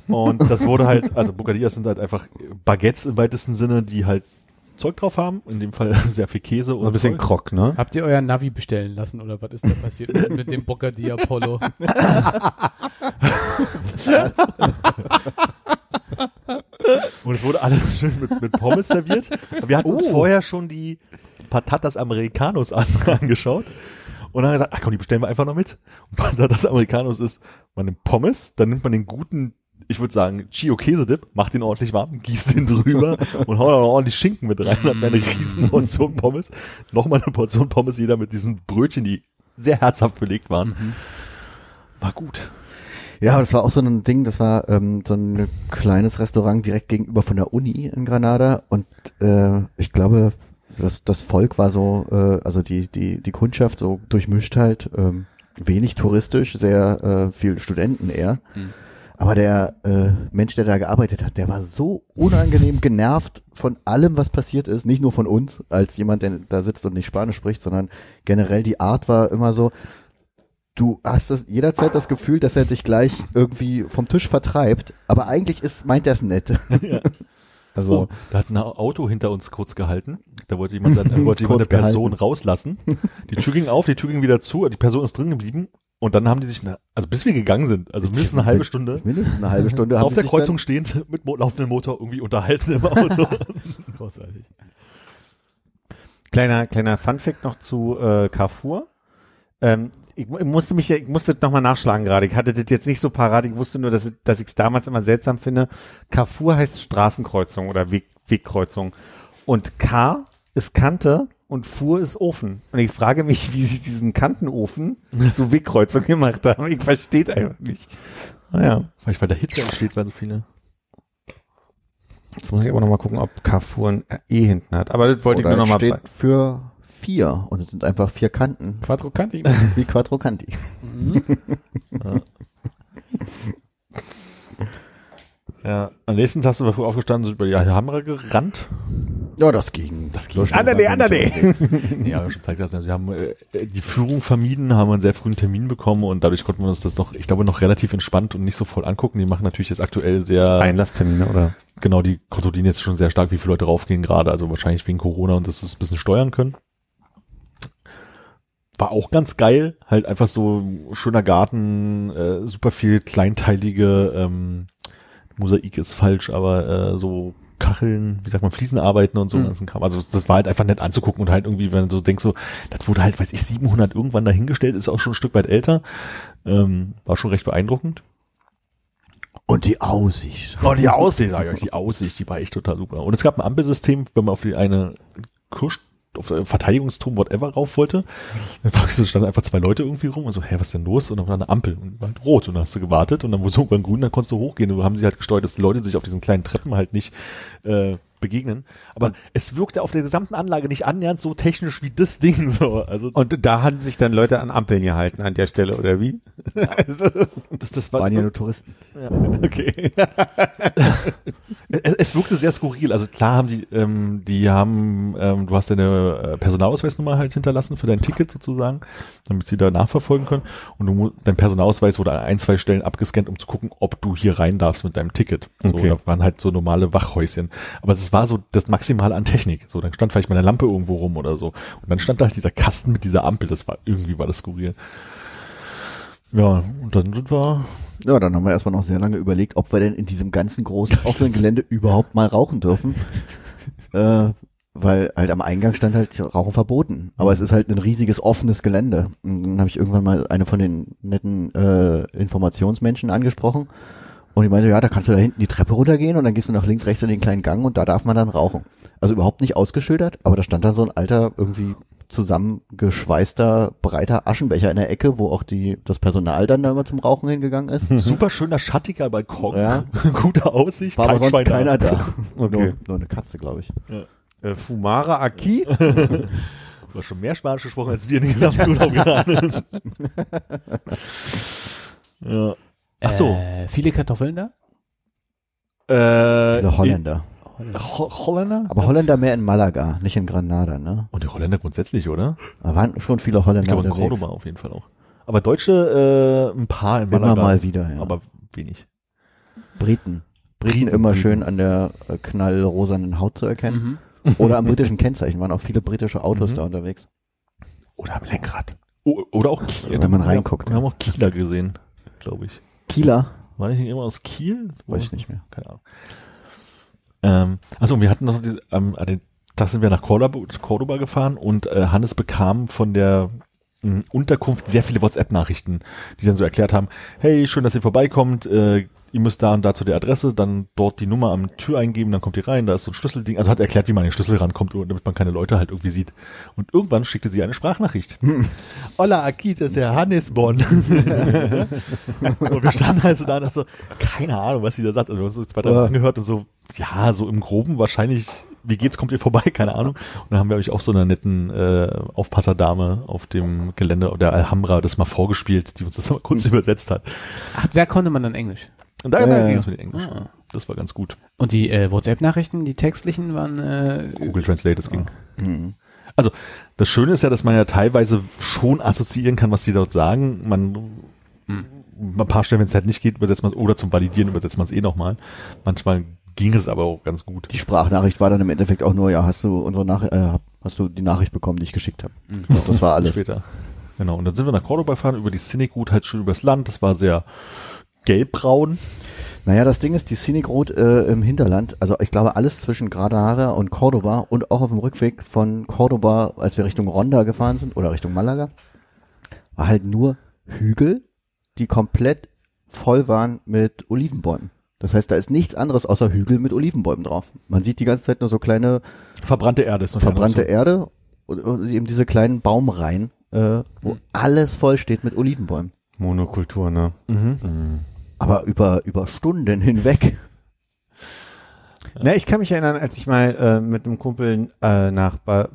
Und das wurde halt, also Bocadillas sind halt einfach Baguettes im weitesten Sinne, die halt Zeug drauf haben. In dem Fall [laughs] sehr viel Käse und Ein bisschen Zeug. Krok, ne? Habt ihr euer Navi bestellen lassen oder was ist da passiert mit, mit dem Bocadilla Polo? [laughs] Und es wurde alles schön mit, mit Pommes serviert. Wir hatten uns Oh. vorher schon die Patatas Americanos an, [laughs] angeschaut. Und dann haben wir gesagt, ach komm, die bestellen wir einfach noch mit. Und Patatas Americanos ist, man nimmt Pommes, dann nimmt man den guten, ich würde sagen, Chio Käsedip, macht den ordentlich warm, gießt den drüber [laughs] und haut auch noch ordentlich Schinken mit rein, hat eine riesen Portion Pommes. Nochmal eine Portion Pommes jeder mit diesen Brötchen, die sehr herzhaft belegt waren. War gut. Ja, aber das war auch so ein Ding, das war ähm, so ein kleines Restaurant direkt gegenüber von der Uni in Granada und äh, ich glaube das, das Volk war so, äh, also die, die, die Kundschaft so durchmischt halt, ähm, wenig touristisch, sehr äh, viel Studenten eher. Mhm. Aber der äh, Mensch, der da gearbeitet hat, der war so unangenehm genervt von allem, was passiert ist. Nicht nur von uns, als jemand, der da sitzt und nicht Spanisch spricht, sondern generell die Art war immer so, du hast das jederzeit das Gefühl, dass er dich gleich irgendwie vom Tisch vertreibt, aber eigentlich ist, meint er es nett. [laughs] Also, Oh, da hat ein Auto hinter uns kurz gehalten. Da wollte jemand, dann, [laughs] wollte jemand eine Kurz gehalten. Person rauslassen. Die Tür ging auf, die Tür ging wieder zu, die Person ist drin geblieben. Und dann haben die sich, eine, also bis wir gegangen sind, also mindestens eine halbe Stunde, [laughs] mindestens eine halbe Stunde haben auf der sich Kreuzung stehend [laughs] mit laufendem Motor irgendwie unterhalten im Auto. [laughs] Großartig. Kleiner, kleiner Funfact noch zu äh, Carrefour. Ähm, ich, ich musste mich, ja- ich musste nochmal nachschlagen gerade. Ich hatte das jetzt nicht so parat. Ich wusste nur, dass, ich- dass ich es damals immer seltsam finde. Carrefour heißt Straßenkreuzung oder Weg, Wegkreuzung. Und K ist Kante und Fuhr ist Ofen. Und ich frage mich, wie sie diesen Kantenofen so Wegkreuzung gemacht haben. Ich verstehe einfach nicht. Naja, Vielleicht weil der Hitze entsteht, weil so viele. jetzt muss ich aber nochmal gucken, ob Carrefour ein E hinten hat. Aber das wollte Oder ich nur es nochmal. steht für vier und es sind einfach vier Kanten, Quadrocanti. wie Quadrocanti. [laughs] Ja. Am nächsten Tag sind wir früh aufgestanden, sind über die Hammer gerannt. Ja, das ging. Das ging. Anderle, anderle. Ja, schon zeigt das. Wir haben äh, die Führung vermieden, haben einen sehr frühen Termin bekommen und dadurch konnten wir uns das noch, ich glaube, noch relativ entspannt und nicht so voll angucken. Die machen natürlich jetzt aktuell sehr, Einlasstermine, oder? genau, die kontrollieren jetzt schon sehr stark, wie viele Leute raufgehen gerade, also wahrscheinlich wegen Corona und dass sie es ein bisschen steuern können. War auch ganz geil, halt einfach so schöner Garten, äh, super viel kleinteilige, ähm, Mosaik ist falsch, aber äh, so Kacheln, wie sagt man, Fliesenarbeiten und so Mhm. ganzen Kram. Also das war halt einfach nett anzugucken und halt irgendwie, wenn du so denkst, so, das wurde halt, weiß ich, 700 irgendwann dahingestellt, ist auch schon ein Stück weit älter. Ähm, war schon recht beeindruckend. Und die Aussicht. Oh, die Aussicht, sag ich euch, die Aussicht, die war echt total super. Und es gab ein Ampelsystem, wenn man auf die eine Kirsch, auf Verteidigungsturm, whatever, rauf wollte. Dann so, standen einfach zwei Leute irgendwie rum und so, hä, was denn los? Und dann war eine Ampel und war halt rot und dann hast du gewartet und dann wurde es irgendwann grün, dann konntest du hochgehen und haben sie halt gesteuert, dass die Leute sich auf diesen kleinen Treppen halt nicht äh, begegnen. Aber es wirkte auf der gesamten Anlage nicht annähernd so technisch wie das Ding [laughs] so. Also Und da hatten sich dann Leute an Ampeln gehalten an der Stelle, oder wie? [laughs] das, das war Waren ja nur Touristen. Ja, [laughs] okay. es, es wirkte sehr skurril. Also klar haben die, ähm, die haben, ähm, du hast deine äh, Personalausweisnummer halt hinterlassen für dein Ticket sozusagen, damit sie da nachverfolgen können. Und du, dein Personalausweis wurde an ein, zwei Stellen abgescannt, um zu gucken, ob du hier rein darfst mit deinem Ticket. So, Okay. da waren halt so normale Wachhäuschen. Aber es war so das Maximale an Technik. So, dann stand vielleicht mal eine Lampe irgendwo rum oder so. Und dann stand da halt dieser Kasten mit dieser Ampel. Das war, irgendwie war das skurril. Ja, und dann sind wir Ja, dann haben wir erstmal noch sehr lange überlegt, ob wir denn in diesem ganzen großen offenen Gelände überhaupt mal rauchen dürfen. [laughs] äh, weil halt am Eingang stand halt Rauchen verboten. Aber es ist halt ein riesiges offenes Gelände. Und dann habe ich irgendwann mal eine von den netten äh, Informationsmenschen angesprochen. Und die meinte, ja, da kannst du da hinten die Treppe runtergehen und dann gehst du nach links, rechts in den kleinen Gang und da darf man dann rauchen. Also überhaupt nicht ausgeschildert, aber da stand dann so ein alter, irgendwie zusammengeschweißter, breiter Aschenbecher in der Ecke, wo auch die, das Personal dann da immer zum Rauchen hingegangen ist. [laughs] Super schöner, schattiger Balkon. Ja. [laughs] Gute Aussicht. War aber sonst Schwein keiner da. [laughs] Okay. Nur, nur eine Katze, glaube ich. Äh, Fumara Aki? Du hast schon mehr Spanisch gesprochen, als wir in den gesamten Urlaub gerade. ja. Ach so. Äh, viele Kartoffeln da? Äh, Viele Holländer. Ho Holländer? Aber Holländer mehr in Malaga, nicht in Granada, ne? Und die Holländer grundsätzlich, oder? Da waren schon viele Ich Holländer glaube in unterwegs. Cordoba auf jeden Fall auch. Aber Deutsche, äh, ein paar in Immer Malaga. mal wieder, ja. Aber wenig. Briten. Briten Briten, immer Briten. schön an der äh, knallrosanen Haut zu erkennen. Mhm. Oder am britischen Kennzeichen. Waren auch viele britische Autos Mhm. da unterwegs. Oder am Lenkrad. O oder auch Kiel. Wenn man reinguckt. Wir haben auch Kieler gesehen, glaube ich. Kieler? War nicht immer aus Kiel? Weiß ich nicht mehr. Keine Ahnung. Ähm, also wir hatten noch diese, ähm, an den Tag sind wir nach Cordoba, Cordoba gefahren und äh, Hannes bekam von der mh, Unterkunft sehr viele WhatsApp-Nachrichten, die dann so erklärt haben, hey, schön, dass ihr vorbeikommt, äh, ihr müsst da und da zu der Adresse, dann dort die Nummer am Tür eingeben, dann kommt ihr rein, da ist so ein Schlüsselding, also hat erklärt, wie man an den Schlüssel rankommt, damit man keine Leute halt irgendwie sieht. Und irgendwann schickte sie eine Sprachnachricht. [laughs] Hola, aquí, das ist der Hannes Bonn. [laughs] und wir standen halt so da und so, keine Ahnung, was sie da sagt. Also wir haben uns so zwei, drei Mal angehört und so, ja, so im Groben wahrscheinlich wie geht's, kommt ihr vorbei, keine Ahnung. Und dann haben wir euch auch so einer netten äh, Aufpasserdame auf dem Gelände der Alhambra das mal vorgespielt, die uns das mal kurz übersetzt hat. Ach, da konnte man dann Englisch. Und da, Ja, da ja. ging es mit Englisch. Ah. Das war ganz gut. Und die äh, WhatsApp-Nachrichten, die textlichen waren äh, Google Translate, das ging. Mhm. Also, das Schöne ist ja, dass man ja teilweise schon assoziieren kann, was die dort sagen. Man, ein paar Stellen, wenn es halt nicht geht, übersetzt man es, oder zum Validieren übersetzt man es eh nochmal. Manchmal ging es aber auch ganz gut. Die Sprachnachricht war dann im Endeffekt auch nur, ja, hast du unsere Nachricht, äh, hast du die Nachricht bekommen, die ich geschickt habe. Das war [laughs] alles. Später. Genau. Und dann sind wir nach Cordoba gefahren, über die Scenic Route, halt schön übers Land. Das war sehr gelbbraun. Naja, das Ding ist, die Scenic Route äh, im Hinterland, also ich glaube alles zwischen Granada und Cordoba und auch auf dem Rückweg von Cordoba, als wir Richtung Ronda gefahren sind oder Richtung Malaga, war halt nur Hügel, die komplett voll waren mit Olivenbäumen. Das heißt, da ist nichts anderes außer Hügel mit Olivenbäumen drauf. Man sieht die ganze Zeit nur so kleine Verbrannte Erde ist verbrannte andere Erde und, und eben diese kleinen Baumreihen, äh, wo alles voll steht mit Olivenbäumen. Monokultur, ne? Option. Mhm. Aber über, über Stunden hinweg. Na, ich kann mich erinnern, als ich mal äh, mit einem Kumpel äh, nach ba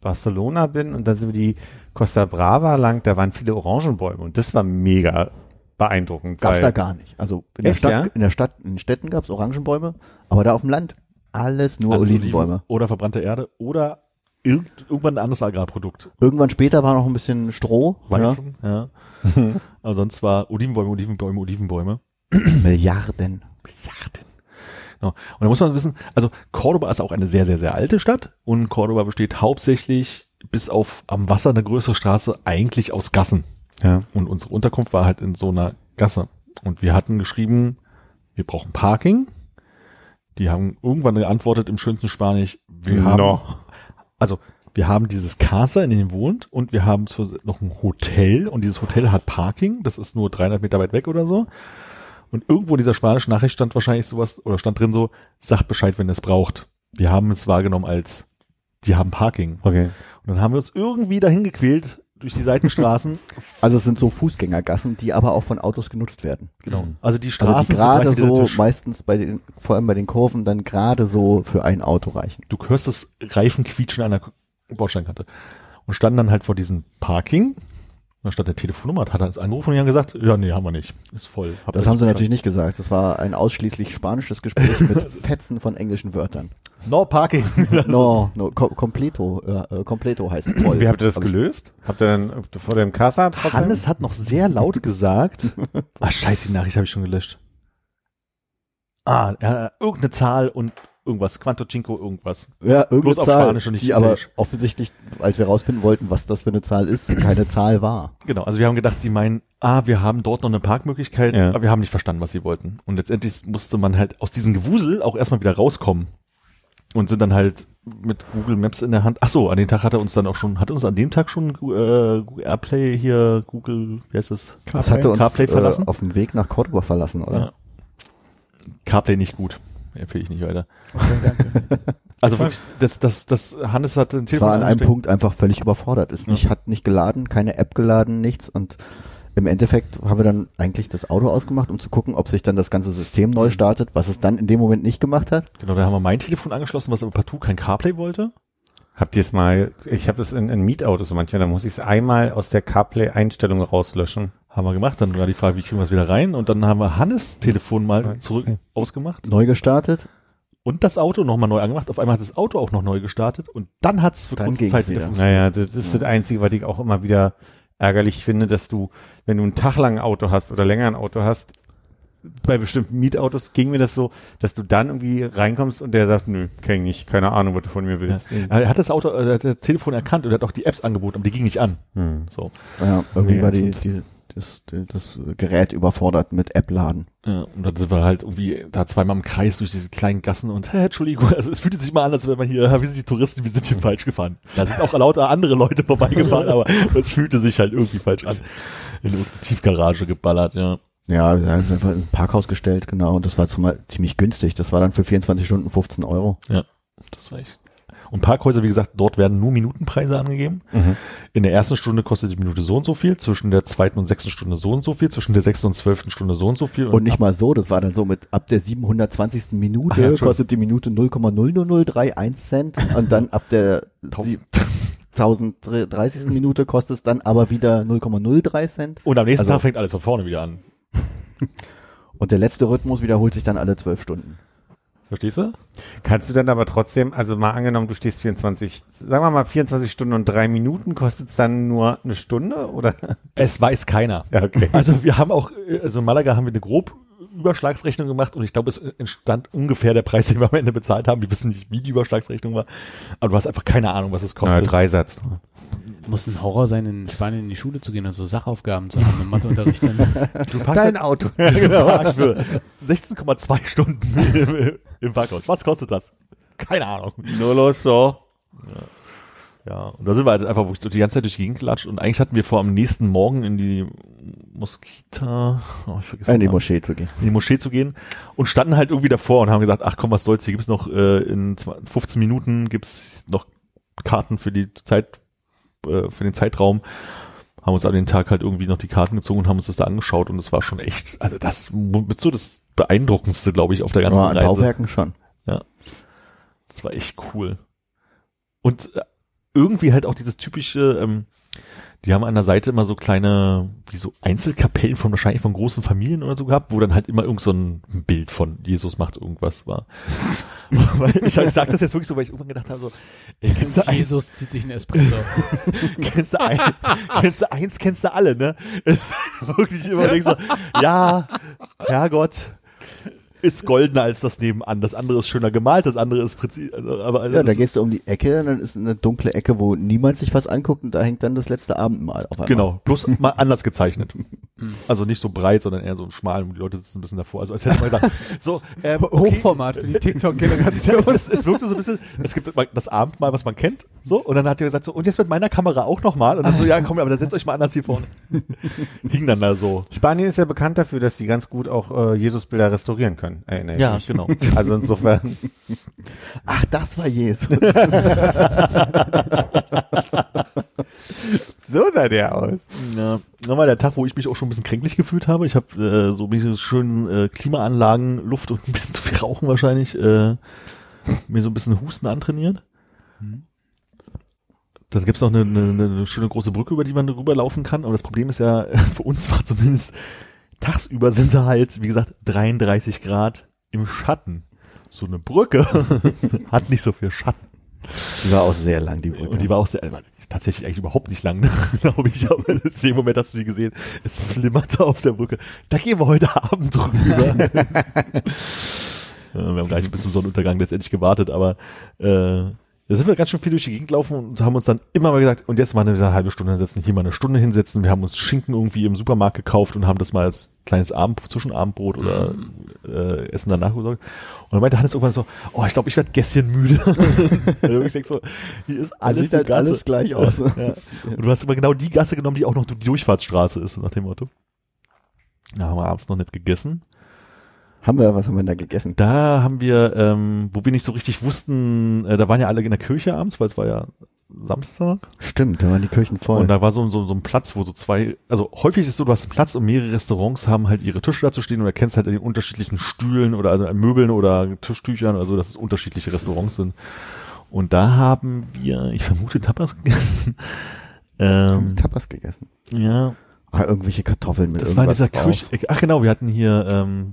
Barcelona bin und dann sind wir die Costa Brava lang, da waren viele Orangenbäume und das war mega beeindruckend. Gab's weil- da gar nicht. Also in der Echt, Stadt, ja? in der Stadt, in den Städten gab's Orangenbäume, aber da auf dem Land alles nur Alles Olivenbäume. Oliven Oder verbrannte Erde oder irgend, irgendwann ein anderes Agrarprodukt. Irgendwann später war noch ein bisschen Stroh. Weizen, ja. [laughs] Aber sonst war Olivenbäume, Olivenbäume, Olivenbäume. Ja. [clears throat] Milliarden. Milliarden. Genau. Und da muss man wissen, also Cordoba ist auch eine sehr, sehr, sehr alte Stadt und Cordoba besteht hauptsächlich bis auf am Wasser eine größere Straße eigentlich aus Gassen. Ja. Und unsere Unterkunft war halt in so einer Gasse. Und wir hatten geschrieben, wir brauchen Parking. Die haben irgendwann geantwortet im schönsten Spanisch, wir haben, No. Also wir haben dieses Casa, in dem wohnt, und wir haben zwar noch ein Hotel, und dieses Hotel hat Parking, das ist nur 300 Meter weit weg oder so. Und irgendwo in dieser spanischen Nachricht stand wahrscheinlich sowas, oder stand drin so, sagt Bescheid, wenn ihr es braucht. Wir haben es wahrgenommen als, die haben Parking. Okay. Und dann haben wir uns irgendwie dahin gequält, durch die Seitenstraßen. [laughs] Also es sind so Fußgängergassen, die aber auch von Autos genutzt werden. genau. Also die Straßen Also die gerade so, meistens bei den, vor allem bei den Kurven, dann gerade so für ein Auto reichen. du hörst das Reifenquietschen einer Bordsteinkante. Und standen dann halt vor diesem Parking. Und stand der Telefonnummer, hat er uns angerufen und die haben gesagt, ja, nee, haben wir nicht. Ist voll. Habt Das haben sie natürlich nicht gesagt. Das war ein ausschließlich spanisches Gespräch mit [laughs] Fetzen von englischen Wörtern. No Parking. [laughs] No, no, co completo, äh, completo heißt voll. Wie habt ihr das Hab ich- gelöst? Habt ihr dann vor dem Casa trotzdem? Hannes hat noch sehr laut gesagt. [laughs] Ah, scheiße, die Nachricht habe ich schon gelöscht. Ah, äh, irgendeine Zahl und irgendwas. Quanto Cinco, irgendwas. Ja, irgendeine Bloß auf Zahl, Spanisch und nicht die aber offensichtlich, als wir rausfinden wollten, was das für eine Zahl ist, keine Zahl war. Genau, also wir haben gedacht, die meinen, ah, wir haben dort noch eine Parkmöglichkeit, Ja. aber wir haben nicht verstanden, was sie wollten. Und letztendlich musste man halt aus diesem Gewusel auch erstmal wieder rauskommen. Und sind dann halt mit Google Maps in der Hand. Ach so, an den Tag hat er uns dann auch schon, hat uns an dem Tag schon äh, Google Airplay hier, Google, wie heißt das? Das hatte uns CarPlay äh, verlassen? auf dem Weg nach Cordoba verlassen, oder? Ja. CarPlay nicht gut. Empfehle ich nicht weiter. [laughs] Also wirklich, das, das, das, Hannes hat ein Es Telefon war an einem. Punkt einfach völlig überfordert. Ist nicht, hat nicht geladen, keine App geladen, nichts. Und im Endeffekt haben wir dann eigentlich das Auto ausgemacht, um zu gucken, ob sich dann das ganze System neu startet, was es dann in dem Moment nicht gemacht hat. Genau, da haben wir mein Telefon angeschlossen, was aber partout kein CarPlay wollte. Habt ihr es mal, ich habe das in, in Mietautos so manchmal, da muss ich es einmal aus der CarPlay-Einstellung rauslöschen. Haben wir gemacht. Dann war die Frage, wie kriegen wir es wieder rein? Und dann haben wir Hannes Telefon mal zurück Okay. ausgemacht Neu gestartet. und das Auto nochmal neu angemacht. Auf einmal hat das Auto auch noch neu gestartet und dann hat es für Dann kurze Zeit wieder wieder. funktioniert. Naja, das, ist das Einzige, was ich auch immer wieder ärgerlich finde, dass du, wenn du einen Tag lang ein Auto hast oder länger ein Auto hast, bei bestimmten Mietautos ging mir das so, dass du dann irgendwie reinkommst und der sagt, nö, kenn ich nicht, keine Ahnung, was du von mir willst. Er hat das Auto, äh, er hat das Telefon erkannt und er hat auch die Apps angeboten, aber die ging nicht an. Hm. So. Ja, irgendwie Nee, war die, die, das, das Gerät überfordert mit App-Laden. Ja, und dann sind wir halt irgendwie da zweimal im Kreis durch diese kleinen Gassen und hä, Entschuldigung, also es fühlte sich mal an, als wenn man hier, wir sind die Touristen, wir sind hier falsch gefahren. Da sind auch lauter andere Leute vorbeigefahren, aber es fühlte sich halt irgendwie falsch an. In irgendeine Tiefgarage geballert, ja. Ja, da ist einfach ins Parkhaus gestellt, genau. Und das war zumal ziemlich günstig. Das war dann für 24 Stunden 15 Euro. Ja, das war echt. Und Parkhäuser, wie gesagt, dort werden nur Minutenpreise angegeben. Mhm. In der ersten Stunde kostet die Minute so und so viel, zwischen der zweiten und sechsten Stunde so und so viel, zwischen der sechsten und zwölften Stunde so und so viel. Und nicht mal so, das war dann so mit ab der 720. Minute Ach ja, kostet die Minute 0,00031 Cent und dann ab der sie- 1030. Minute kostet es dann aber wieder 0,03 Cent. Und am nächsten Also- Tag fängt alles von vorne wieder an. [laughs] Und der letzte Rhythmus wiederholt sich dann alle zwölf Stunden. Verstehst du? Kannst du dann aber trotzdem, also mal angenommen, du stehst 24, sagen wir mal 24 Stunden und drei Minuten, kostet es dann nur eine Stunde oder? Es weiß keiner. Ja, okay. Also wir haben auch, also in Malaga haben wir eine grob Überschlagsrechnung gemacht und ich glaube, es entstand ungefähr der Preis, den wir am Ende bezahlt haben. Wir wissen nicht, wie die Überschlagsrechnung war, aber du hast einfach keine Ahnung, was es Na, kostet. Dreisatz. Muss ein Horror sein, in Spanien in die Schule zu gehen und so Sachaufgaben zu haben im Matheunterricht. Dann. [laughs] Du parkst Dein Auto. [laughs] Ja, genau. Park für 16,2 Stunden [laughs] im, Parkhaus. Was kostet das? Keine Ahnung. Nur los so. Ja, und da sind wir halt einfach die ganze Zeit durch die Gegend gelatscht und eigentlich hatten wir vor, am nächsten Morgen in die Moskita, oh, ich vergesse In die. Moschee zu gehen. in die Moschee zu gehen und standen halt irgendwie davor und haben gesagt, ach komm, was soll's, hier gibt's noch äh, in 20 15 Minuten gibt's noch Karten für die Zeit, äh, für den Zeitraum. Haben uns an den Tag halt irgendwie noch die Karten gezogen und haben uns das da angeschaut und es war schon echt, also das wird so das beeindruckendste, glaube ich, auf der ganzen Aber an Reise. Bauwerken schon. Das war echt cool. Und äh, irgendwie halt auch dieses typische, ähm, die haben an der Seite immer so kleine, wie so Einzelkapellen von wahrscheinlich von großen Familien oder so gehabt, wo dann halt immer irgend so ein Bild von Jesus macht irgendwas war. [laughs] ich, ich sag das jetzt wirklich so, weil ich irgendwann gedacht habe, so, ey, kennst du eins, Jesus zieht sich einen Espresso. [laughs] kennst du, ein, kennst du eins, kennst du alle, ne? [laughs] Ist wirklich immer denkst so, ja, Herrgott, ist goldener als das nebenan. Das andere ist schöner gemalt, das andere ist präzise. Also, aber also Ja, da gehst du um die Ecke, dann ist eine dunkle Ecke, wo niemand sich was anguckt und da hängt dann das letzte Abendmahl auf einmal. Genau, bloß [laughs] mal anders gezeichnet. Also nicht so breit, sondern eher so schmal und die Leute sitzen ein bisschen davor. Also als hätte man gesagt, [laughs] so, ähm, okay. Hochformat für die TikTok-Generation. Es, [laughs] es, es wirkte so ein bisschen, es gibt das Abendmahl, was man kennt, so, und dann hat er gesagt, so, und jetzt mit meiner Kamera auch nochmal, und dann so, ja, komm, aber dann setzt euch mal anders hier vorne. [laughs] Hing dann da so. Spanien ist ja bekannt dafür, dass sie ganz gut auch äh, Jesusbilder restaurieren können. Erinnere ich Ja, mich. genau. [laughs] Also insofern. Ach, das war Jesus. [laughs] so sah der aus. Ja, das war der Tag, wo ich mich auch schon ein bisschen kränklich gefühlt habe. Ich habe äh, so ein bisschen schön äh, Klimaanlagen, Luft und ein bisschen zu viel Rauchen wahrscheinlich, äh, mir so ein bisschen Husten antrainiert. Dann gibt's noch eine, eine, eine schöne große Brücke, über die man rüberlaufen kann. Aber das Problem ist ja, [laughs] für uns war zumindest tagsüber sind sie halt, wie gesagt, 33 Grad im Schatten. So eine Brücke [laughs] hat nicht so viel Schatten. Die war auch sehr lang, die Brücke. Und die war auch sehr, war tatsächlich eigentlich überhaupt nicht lang, [laughs] glaube ich. Aber in dem Moment hast du die gesehen, es flimmerte auf der Brücke. Da gehen wir heute Abend drüber. Wir haben gleich bis zum Sonnenuntergang letztendlich gewartet, aber äh, da sind wir ganz schön viel durch die Gegend gelaufen und haben uns dann immer mal gesagt, und jetzt mal eine halbe Stunde hinsetzen, hier mal eine Stunde hinsetzen. Wir haben uns Schinken irgendwie im Supermarkt gekauft und haben das mal als kleines Abend, Zwischenabendbrot oder äh, Essen danach gesorgt. Und dann meinte Hannes irgendwann so, oh, ich glaube, ich werde Gässchen müde. [laughs] also ich denk so, hier ist alles sieht halt Gasse. alles gleich aus. [laughs] Ja. Und du hast immer genau die Gasse genommen, die auch noch die Durchfahrtsstraße ist, nach dem Motto. Da haben wir abends noch nicht gegessen. Haben wir, was haben wir denn da gegessen? Da haben wir, ähm, wo wir nicht so richtig wussten, äh, da waren ja alle in der Kirche abends, weil es war ja Samstag. Stimmt, da waren die Kirchen voll. Und da war so, so, so ein Platz, wo so zwei, also häufig ist es so, du hast einen Platz und mehrere Restaurants haben halt ihre Tische dazu stehen und du kennst halt an den unterschiedlichen Stühlen oder also Möbeln oder Tischtüchern, also dass es unterschiedliche Restaurants sind. Und da haben wir, ich vermute, Tapas gegessen. [laughs] Ähm, Tapas gegessen. ja, Ah, irgendwelche Kartoffeln mit das war in dieser. Küche. Ach genau, wir hatten hier ähm,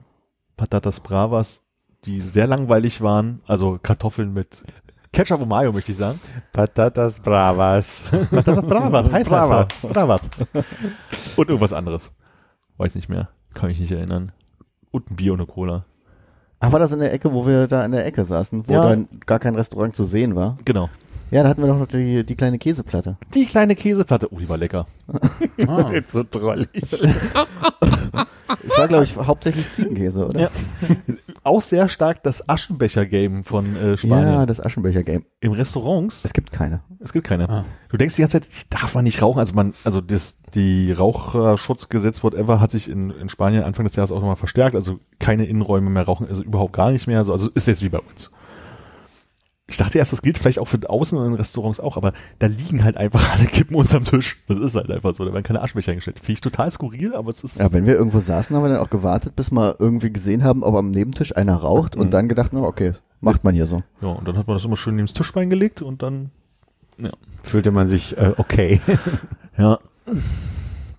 Patatas Bravas, die sehr langweilig waren. Also Kartoffeln mit Ketchup und Mayo, möchte ich sagen. Patatas Bravas. Patatas Bravas, heißt Brava. einfach. Bravas. Und irgendwas anderes. Weiß nicht mehr. Kann mich nicht erinnern. Und ein Bier und eine Cola. Ach, war das in der Ecke, wo wir da in der Ecke saßen, wo Ja. dann gar kein Restaurant zu sehen war? Genau. Ja, da hatten wir doch noch die, die kleine Käseplatte. Die kleine Käseplatte. Oh, die war lecker. Ah. [laughs] Jetzt so drollig. [laughs] Es war, glaube ich, hauptsächlich Ziegenkäse, oder? Ja. Auch sehr stark das Aschenbecher-Game von äh, Spanien. Ja, das Aschenbecher-Game. Im Restaurants, Es gibt keine. es gibt keine. Ah. Du denkst die ganze Zeit, darf man nicht rauchen? Also man, also das, die Raucherschutzgesetz, whatever, hat sich in, in Spanien Anfang des Jahres auch nochmal verstärkt. Also keine Innenräume mehr rauchen, also überhaupt gar nicht mehr. Also, also ist jetzt wie bei uns. Ich dachte erst, das gilt vielleicht auch für außen und in Restaurants auch, aber da liegen halt einfach alle Kippen unterm Tisch. Das ist halt einfach so. Da werden keine Aschenbecher hingestellt. Finde ich total skurril, aber es ist. Ja, wenn wir irgendwo saßen, haben wir dann auch gewartet, bis wir irgendwie gesehen haben, ob am Nebentisch einer raucht und Mhm. dann gedacht, na okay, macht man hier so. Ja, und dann hat man das immer schön neben das Tischbein gelegt und dann, Fühlte man sich äh, okay. [laughs] ja.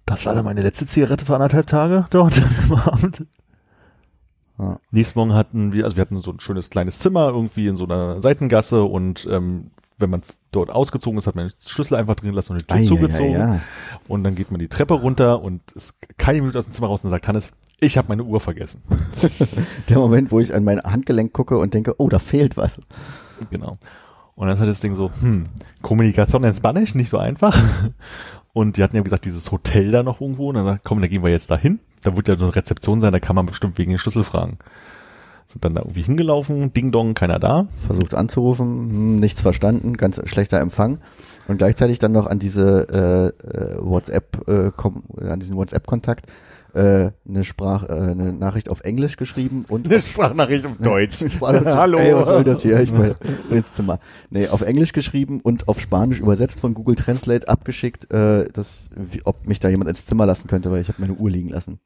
Das war dann meine letzte Zigarette für anderthalb Tage dort am Abend. Ja. Nächsten Morgen hatten wir, also wir hatten so ein schönes kleines Zimmer irgendwie in so einer Seitengasse und ähm, wenn man dort ausgezogen ist, hat man den Schlüssel einfach drin gelassen und die Tür ei, zugezogen. ei, ja. Und dann geht man die Treppe runter und ist keine Minute aus dem Zimmer raus und sagt Hannes, ich habe meine Uhr vergessen. [laughs] Der Moment, wo ich an mein Handgelenk gucke und denke, oh, da fehlt was. Genau. Und dann hat das Ding so, hm, Kommunikation in Spanisch, nicht so einfach. Und die hatten ja gesagt, dieses Hotel da noch irgendwo. Und dann sagt, komm, da gehen wir jetzt da hin. Da wird ja so eine Rezeption sein, da kann man bestimmt wegen den Schlüssel fragen. Sind dann da irgendwie hingelaufen, Ding Dong, keiner da. Versucht anzurufen, hm, nichts verstanden, ganz schlechter Empfang. Und gleichzeitig dann noch an diese äh, äh, WhatsApp, äh, an diesen WhatsApp-Kontakt äh, eine Sprach, äh, eine Nachricht auf Englisch geschrieben und auf Sprachnachricht auf Deutsch. [laughs] Sprachnachricht. Hallo. Ey, was soll das hier? Ich will ins Zimmer. Nee, auf Englisch geschrieben und auf Spanisch übersetzt von Google Translate abgeschickt, äh, das, wie, ob mich da jemand ins Zimmer lassen könnte, weil ich habe meine Uhr liegen lassen.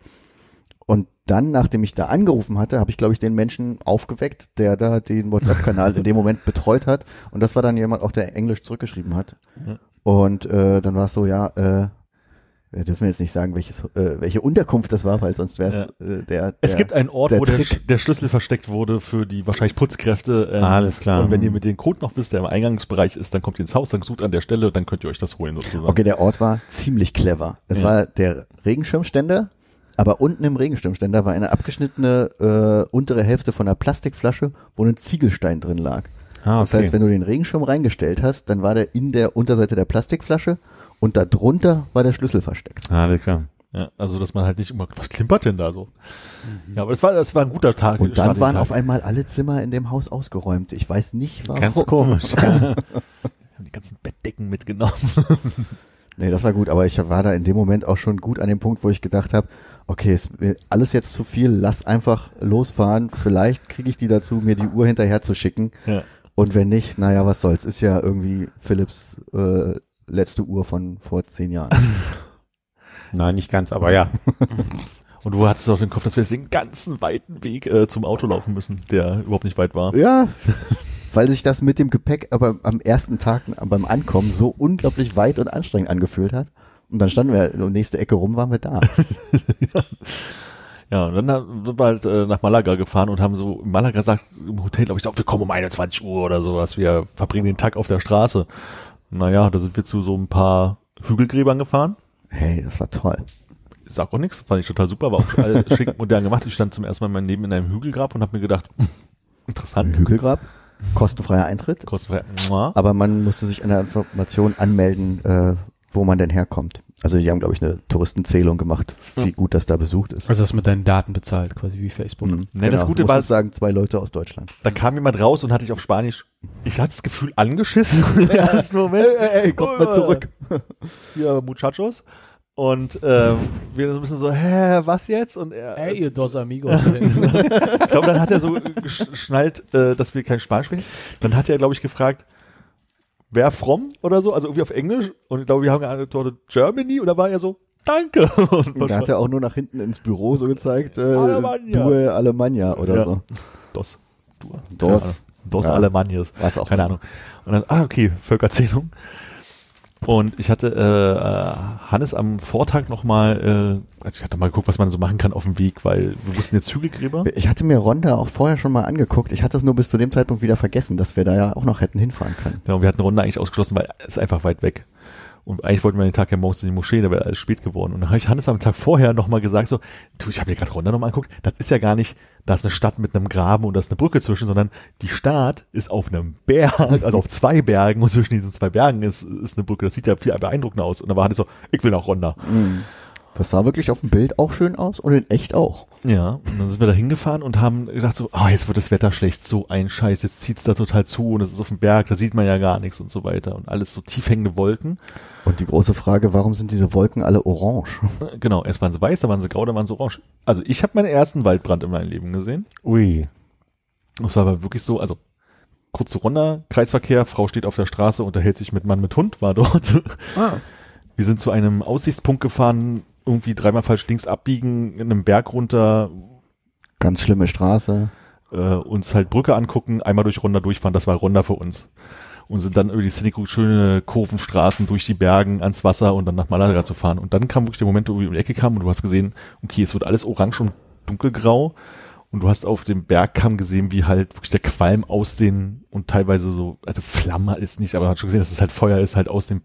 Und dann, nachdem ich da angerufen hatte, habe ich, glaube ich, den Menschen aufgeweckt, der da den WhatsApp-Kanal in dem Moment betreut hat. Und das war dann jemand auch, der Englisch zurückgeschrieben hat. Ja. Und äh, dann war es so, ja, äh, wir dürfen jetzt nicht sagen, welches, äh, welche Unterkunft das war, weil sonst wäre es äh, der, der. Es gibt einen Ort, der wo der, der Schlüssel versteckt wurde für die wahrscheinlich Putzkräfte. ähm, Alles klar. Und wenn ihr mit dem Code noch wisst, der im Eingangsbereich ist, dann kommt ihr ins Haus, dann sucht an der Stelle, dann könnt ihr euch das holen sozusagen. Okay, der Ort war ziemlich clever. Es Ja. war der Regenschirmständer, aber unten im Regenschirmständer war eine abgeschnittene äh, untere Hälfte von einer Plastikflasche, wo ein Ziegelstein drin lag. Ah, Das heißt, wenn du den Regenschirm reingestellt hast, dann war der in der Unterseite der Plastikflasche und da drunter war der Schlüssel versteckt. Alles klar. Ja, also dass man halt nicht immer, was klimpert denn da so? Ja, aber es war, es war ein guter Tag. Und dann waren Tag. auf einmal alle Zimmer in dem Haus ausgeräumt. Ich weiß nicht warum. Ganz komisch. [laughs] [laughs] haben die ganzen Bettdecken mitgenommen. [laughs] Nee, das war gut, aber ich war da in dem Moment auch schon gut an dem Punkt, wo ich gedacht habe, okay, ist mir alles jetzt zu viel, lass einfach losfahren. Vielleicht kriege ich die dazu, mir die Uhr hinterher zu schicken. Ja. Und wenn nicht, naja, was soll's. Ist ja irgendwie Philips äh, letzte Uhr von vor zehn Jahren. [laughs] Nein, nicht ganz, aber ja. [laughs] Und du hattest auch den Kopf, dass wir jetzt den ganzen weiten Weg äh, zum Auto laufen müssen, der überhaupt nicht weit war. ja, weil sich das mit dem Gepäck aber am ersten Tag beim Ankommen so unglaublich weit und anstrengend angefühlt hat. Und dann standen wir, um nächste Ecke rum waren wir da. Ja, [laughs] und dann sind wir halt äh, nach Malaga gefahren und haben so in Malaga gesagt, im Hotel, glaube ich, wir kommen um 21 Uhr oder sowas, wir verbringen den Tag auf der Straße. Naja, da sind wir zu so ein paar Hügelgräbern gefahren. Hey, das war toll. Ich sag auch nichts, fand ich total super, war auch [laughs] schick modern gemacht. Ich stand zum ersten Mal in meinem Leben in einem Hügelgrab und habe mir gedacht, interessant. Ein Hügelgrab, kostenfreier Eintritt. Kostenfrei. Mua. Aber man musste sich an der Information anmelden, äh, wo man denn herkommt. Also die haben, glaube ich, eine Touristenzählung gemacht, wie gut das da besucht ist. Also das mit deinen Daten bezahlt, quasi wie Facebook. Mhm. Nee, das Gute war- sagen, zwei Leute aus Deutschland. Da kam jemand raus und hatte ich auf Spanisch, ich hatte das Gefühl angeschissen [laughs] im ersten Moment. ey, kommt mal zurück. [laughs] Ja, Muchachos. Und ähm, wir so ein bisschen so, hä, was jetzt? Und er, Ey, ihr dos amigos. [laughs] ich glaube, dann hat er so geschnallt, äh, dass wir kein Spanisch sprechen. Dann hat er, glaube ich, gefragt, wer from oder so, also irgendwie auf Englisch. Und ich glaube, wir haben geantwortet, Germany. Und da war er so, danke. [laughs] Und Und da hat er auch nur nach hinten ins Büro so gezeigt, äh, Alemannia. Due Alemannia oder Ja. so. Dos. Du. Dos. Dos Ja. Alemanias. Was auch Keine Ahnung. Und dann, ah, okay, Völkerzählung. Und ich hatte äh, äh, Hannes am Vortag nochmal, äh, also ich hatte mal geguckt, was man so machen kann auf dem Weg, weil wir wussten jetzt Hügelgräber. Ich hatte mir Ronda auch vorher schon mal angeguckt. Ich hatte es nur bis zu dem Zeitpunkt wieder vergessen, dass wir da ja auch noch hätten hinfahren können. Genau, wir hatten Runde eigentlich ausgeschlossen, weil es ist einfach weit weg. Und eigentlich wollten wir den Tag ja morgens in die Moschee, da wäre alles spät geworden. Und dann habe ich Hannes am Tag vorher nochmal gesagt, so, du, ich habe mir gerade Ronda nochmal angeguckt, das ist ja gar nicht, da ist eine Stadt mit einem Graben und da ist eine Brücke zwischen, sondern die Stadt ist auf einem Berg, also auf zwei Bergen und zwischen diesen zwei Bergen ist, ist eine Brücke. Das sieht ja viel beeindruckender aus. Und da war Hannes so, ich will nach Ronda. Das sah wirklich auf dem Bild auch schön aus und in echt auch. Ja, und dann sind wir da hingefahren und haben gedacht so, ah, jetzt wird das Wetter schlecht, so ein Scheiß, jetzt zieht's da total zu und es ist auf dem Berg, da sieht man ja gar nichts und so weiter und alles so tief hängende Wolken. Und die große Frage, warum sind diese Wolken alle orange? [laughs] Genau, erst waren sie weiß, dann waren sie grau, dann waren sie orange. Also ich habe meinen ersten Waldbrand in meinem Leben gesehen. Ui. Das war aber wirklich so, also kurz zu Ronda, Kreisverkehr, Frau steht auf der Straße, unterhält sich mit Mann mit Hund, war dort. Ah, [laughs] Wir sind zu einem Aussichtspunkt gefahren, irgendwie dreimal falsch links abbiegen, in einem Berg runter, Ganz schlimme Straße. äh, uns halt Brücke angucken, einmal durch Ronda durchfahren, das war Ronda für uns. Und sind dann über die Group schöne Kurvenstraßen durch die Bergen ans Wasser und dann nach Malaga zu fahren. Und dann kam wirklich der Moment, wo wir um die Ecke kamen und du hast gesehen, okay, es wird alles orange und dunkelgrau. Und du hast auf dem Bergkamm gesehen, wie halt wirklich der Qualm aus den und teilweise so, also Flamme ist nicht, aber man hat schon gesehen, dass es halt Feuer ist, halt aus den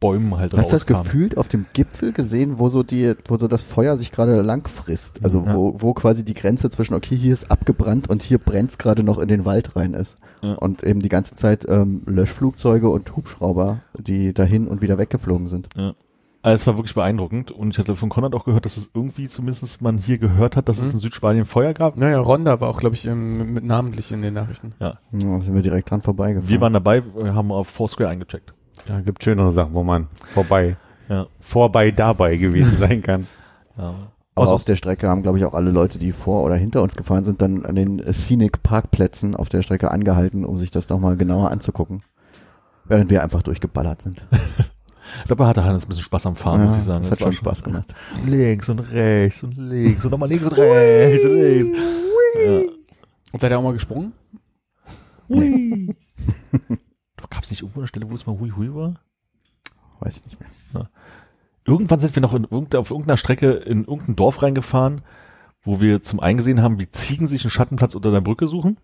Bäumen halt Hast du das rauskam. gefühlt auf dem Gipfel gesehen, wo so die, wo so das Feuer sich gerade lang frisst? Also Ja. wo, wo quasi die Grenze zwischen, okay, hier ist abgebrannt und hier brennt's gerade noch in den Wald rein ist. Ja. Und eben die ganze Zeit ähm, Löschflugzeuge und Hubschrauber, die dahin und wieder weggeflogen sind. Ja. Also es war wirklich beeindruckend und ich hatte von Konrad auch gehört, dass es irgendwie zumindest man hier gehört hat, dass es in Südspanien Feuer gab. naja, Ronda war auch, glaube ich, ähm, mit namentlich in den Nachrichten. Ja, Ja, sind wir direkt dran vorbeigefahren. wir waren dabei, wir haben auf Foursquare eingecheckt. Da gibt schönere Sachen, wo man vorbei, Ja. vorbei dabei gewesen [laughs] sein kann. ja. Aber auf der Strecke haben, glaube ich, auch alle Leute, die vor oder hinter uns gefahren sind, dann an den Scenic Parkplätzen auf der Strecke angehalten, um sich das nochmal genauer anzugucken. Während wir einfach durchgeballert sind. [laughs] ich glaube, da hatte Hannes ein bisschen Spaß am Fahren, muss ich sagen. das hat schon Spaß gemacht. [laughs] Links und rechts und links und nochmal links und rechts und links. Ja. Und seid ihr auch mal gesprungen? Hui. Gab es nicht irgendwo eine Stelle, wo es mal hui hui war? Weiß ich nicht mehr. Irgendwann sind wir noch in irgendeiner, auf irgendeiner Strecke in irgendein Dorf reingefahren, wo wir zum einen gesehen haben, wie Ziegen sich einen Schattenplatz unter der Brücke suchen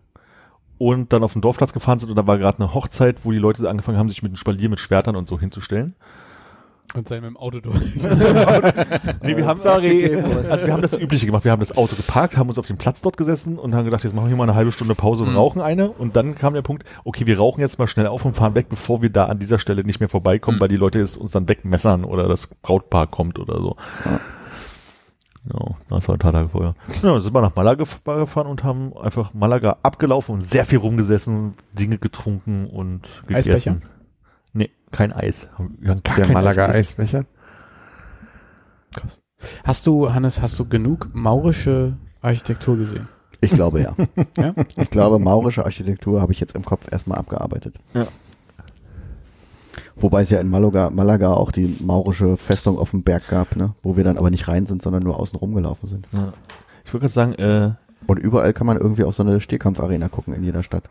und dann auf den Dorfplatz gefahren sind und da war gerade eine Hochzeit, wo die Leute angefangen haben, sich mit einem Spalier mit Schwertern und so hinzustellen. Und seid mit dem Auto durch. [laughs] [laughs] Nee, wir haben, Sorry. also wir haben das Übliche gemacht. Wir haben das Auto geparkt, haben uns auf dem Platz dort gesessen und haben gedacht, jetzt machen wir hier mal eine halbe Stunde Pause und Mhm. rauchen eine. Und dann kam der Punkt, okay, wir rauchen jetzt mal schnell auf und fahren weg, bevor wir da an dieser Stelle nicht mehr vorbeikommen, Mhm. weil die Leute jetzt uns dann wegmessern oder das Brautpaar kommt oder so. Ja. Das war ein paar Tage vorher. Ja, dann sind wir nach Malaga gef- gefahren und haben einfach Malaga abgelaufen und sehr viel rumgesessen, Dinge getrunken und gegessen. Eisbecher? Kein Eis. Wir haben gar Der kein Malaga Eis. Eisbecher. Hast du, Hannes, hast du genug maurische Architektur gesehen? Ich glaube ja. [laughs] Ja? Ich glaube, maurische Architektur habe ich jetzt im Kopf erstmal abgearbeitet. Ja. Wobei es ja in Malaga, Malaga auch die maurische Festung auf dem Berg gab, ne? wo wir dann aber nicht rein sind, sondern nur außen rumgelaufen sind. Ja. Ich würde gerade sagen, äh, Und überall kann man irgendwie auf so eine Stehkampfarena gucken in jeder Stadt.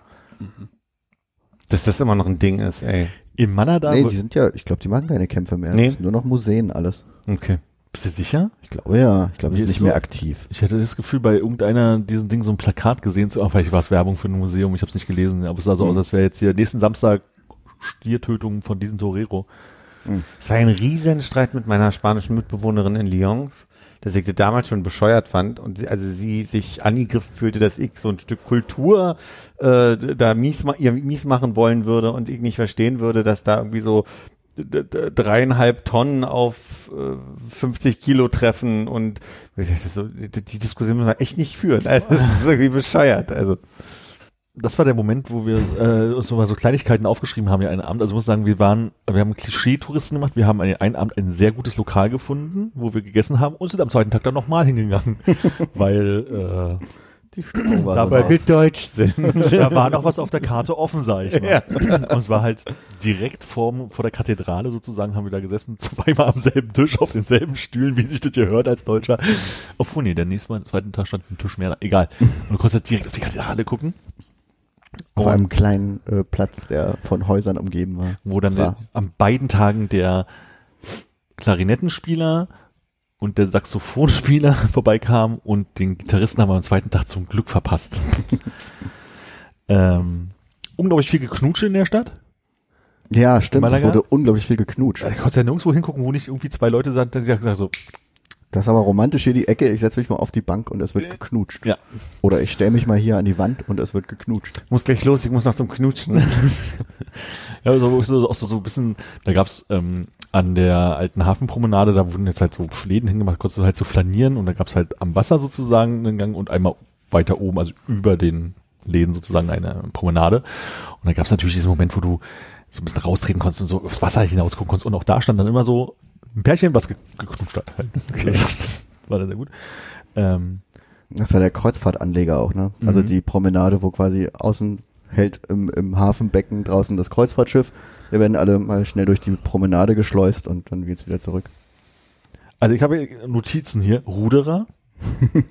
Dass das immer noch ein Ding ist, ey. In Manada, nee, die sind ja, ich glaube, die machen keine Kämpfe mehr. Nee. Das sind nur noch Museen alles. Okay. bist du sicher? Ich glaube ja. Ich glaube, die ist nicht so? mehr aktiv. Ich hatte das Gefühl, bei irgendeiner diesen Ding so ein Plakat gesehen zu, ah, vielleicht war es Werbung für ein Museum, ich habe es nicht gelesen, aber es sah so aus, als wäre jetzt hier nächsten Samstag Stiertötung von diesem Torero. Es war ein Riesenstreit mit meiner spanischen Mitbewohnerin in Lyon, dass ich das damals schon bescheuert fand und sie, also sie sich angegriffen fühlte, dass ich so ein Stück Kultur äh, da mies, ihr mies machen wollen würde und ich nicht verstehen würde, dass da irgendwie so dreieinhalb Tonnen auf äh, 50 Kilo treffen und so, die, die Diskussion müssen wir echt nicht führen. Also, das ist irgendwie bescheuert. Also Das war der Moment, wo wir äh, uns mal so Kleinigkeiten aufgeschrieben haben, ja, einen Abend. Also ich muss sagen, wir waren, wir haben Klischee-Touristen gemacht, wir haben einen, einen Abend ein sehr gutes Lokal gefunden, wo wir gegessen haben und sind am zweiten Tag dann nochmal hingegangen, [laughs] weil äh, Die Stimmung war Dabei wir deutsch sind. [laughs] da war noch was auf der Karte offen, sag ich mal. Und es war halt direkt vor, vor der Kathedrale sozusagen, haben wir da gesessen, zweimal am selben Tisch, auf denselben Stühlen, wie sich das gehört als Deutscher. Obwohl, nee, der nächste Mal, am zweiten Tag stand ein Tisch mehr, da. egal. Und du konntest halt direkt auf die Kathedrale gucken. Auf einem kleinen äh, Platz, der von Häusern umgeben war. wo dann der, an beiden Tagen der Klarinettenspieler und der Saxophonspieler [laughs] vorbeikam und den Gitarristen haben wir am zweiten Tag zum Glück verpasst. [laughs] ähm, unglaublich viel geknutscht in der Stadt. Ja, stimmt. Es wurde unglaublich viel geknutscht. Ich konnte ja nirgendwo hingucken, wo nicht irgendwie zwei Leute sind, die gesagt so, Das ist aber romantisch hier die Ecke. Ich setze mich mal auf die Bank und es wird geknutscht. ja. Oder ich stelle mich mal hier an die Wand und es wird geknutscht. muss gleich los, ich muss noch zum Knutschen. [laughs] Ja, so, so, auch so, so ein bisschen, da gab's ähm, an der alten Hafenpromenade, da wurden jetzt halt so Läden hingemacht, konntest du halt so flanieren und da gab's halt am Wasser sozusagen einen Gang und einmal weiter oben, also über den Läden sozusagen eine Promenade. Und da gab's natürlich diesen Moment, wo du so ein bisschen raustreten konntest und so aufs Wasser hinaus gucken konntest und auch da stand dann immer so ein Pärchen, was ge geknutscht hat. [laughs] Okay. War dann sehr gut. Ähm, Das war der Kreuzfahrtanleger auch, ne? Also Mhm. die Promenade, wo quasi außen hält im, im Hafenbecken draußen das Kreuzfahrtschiff. Wir werden alle mal schnell durch die Promenade geschleust und dann geht's wieder zurück. Also ich habe Notizen hier. Ruderer. [laughs]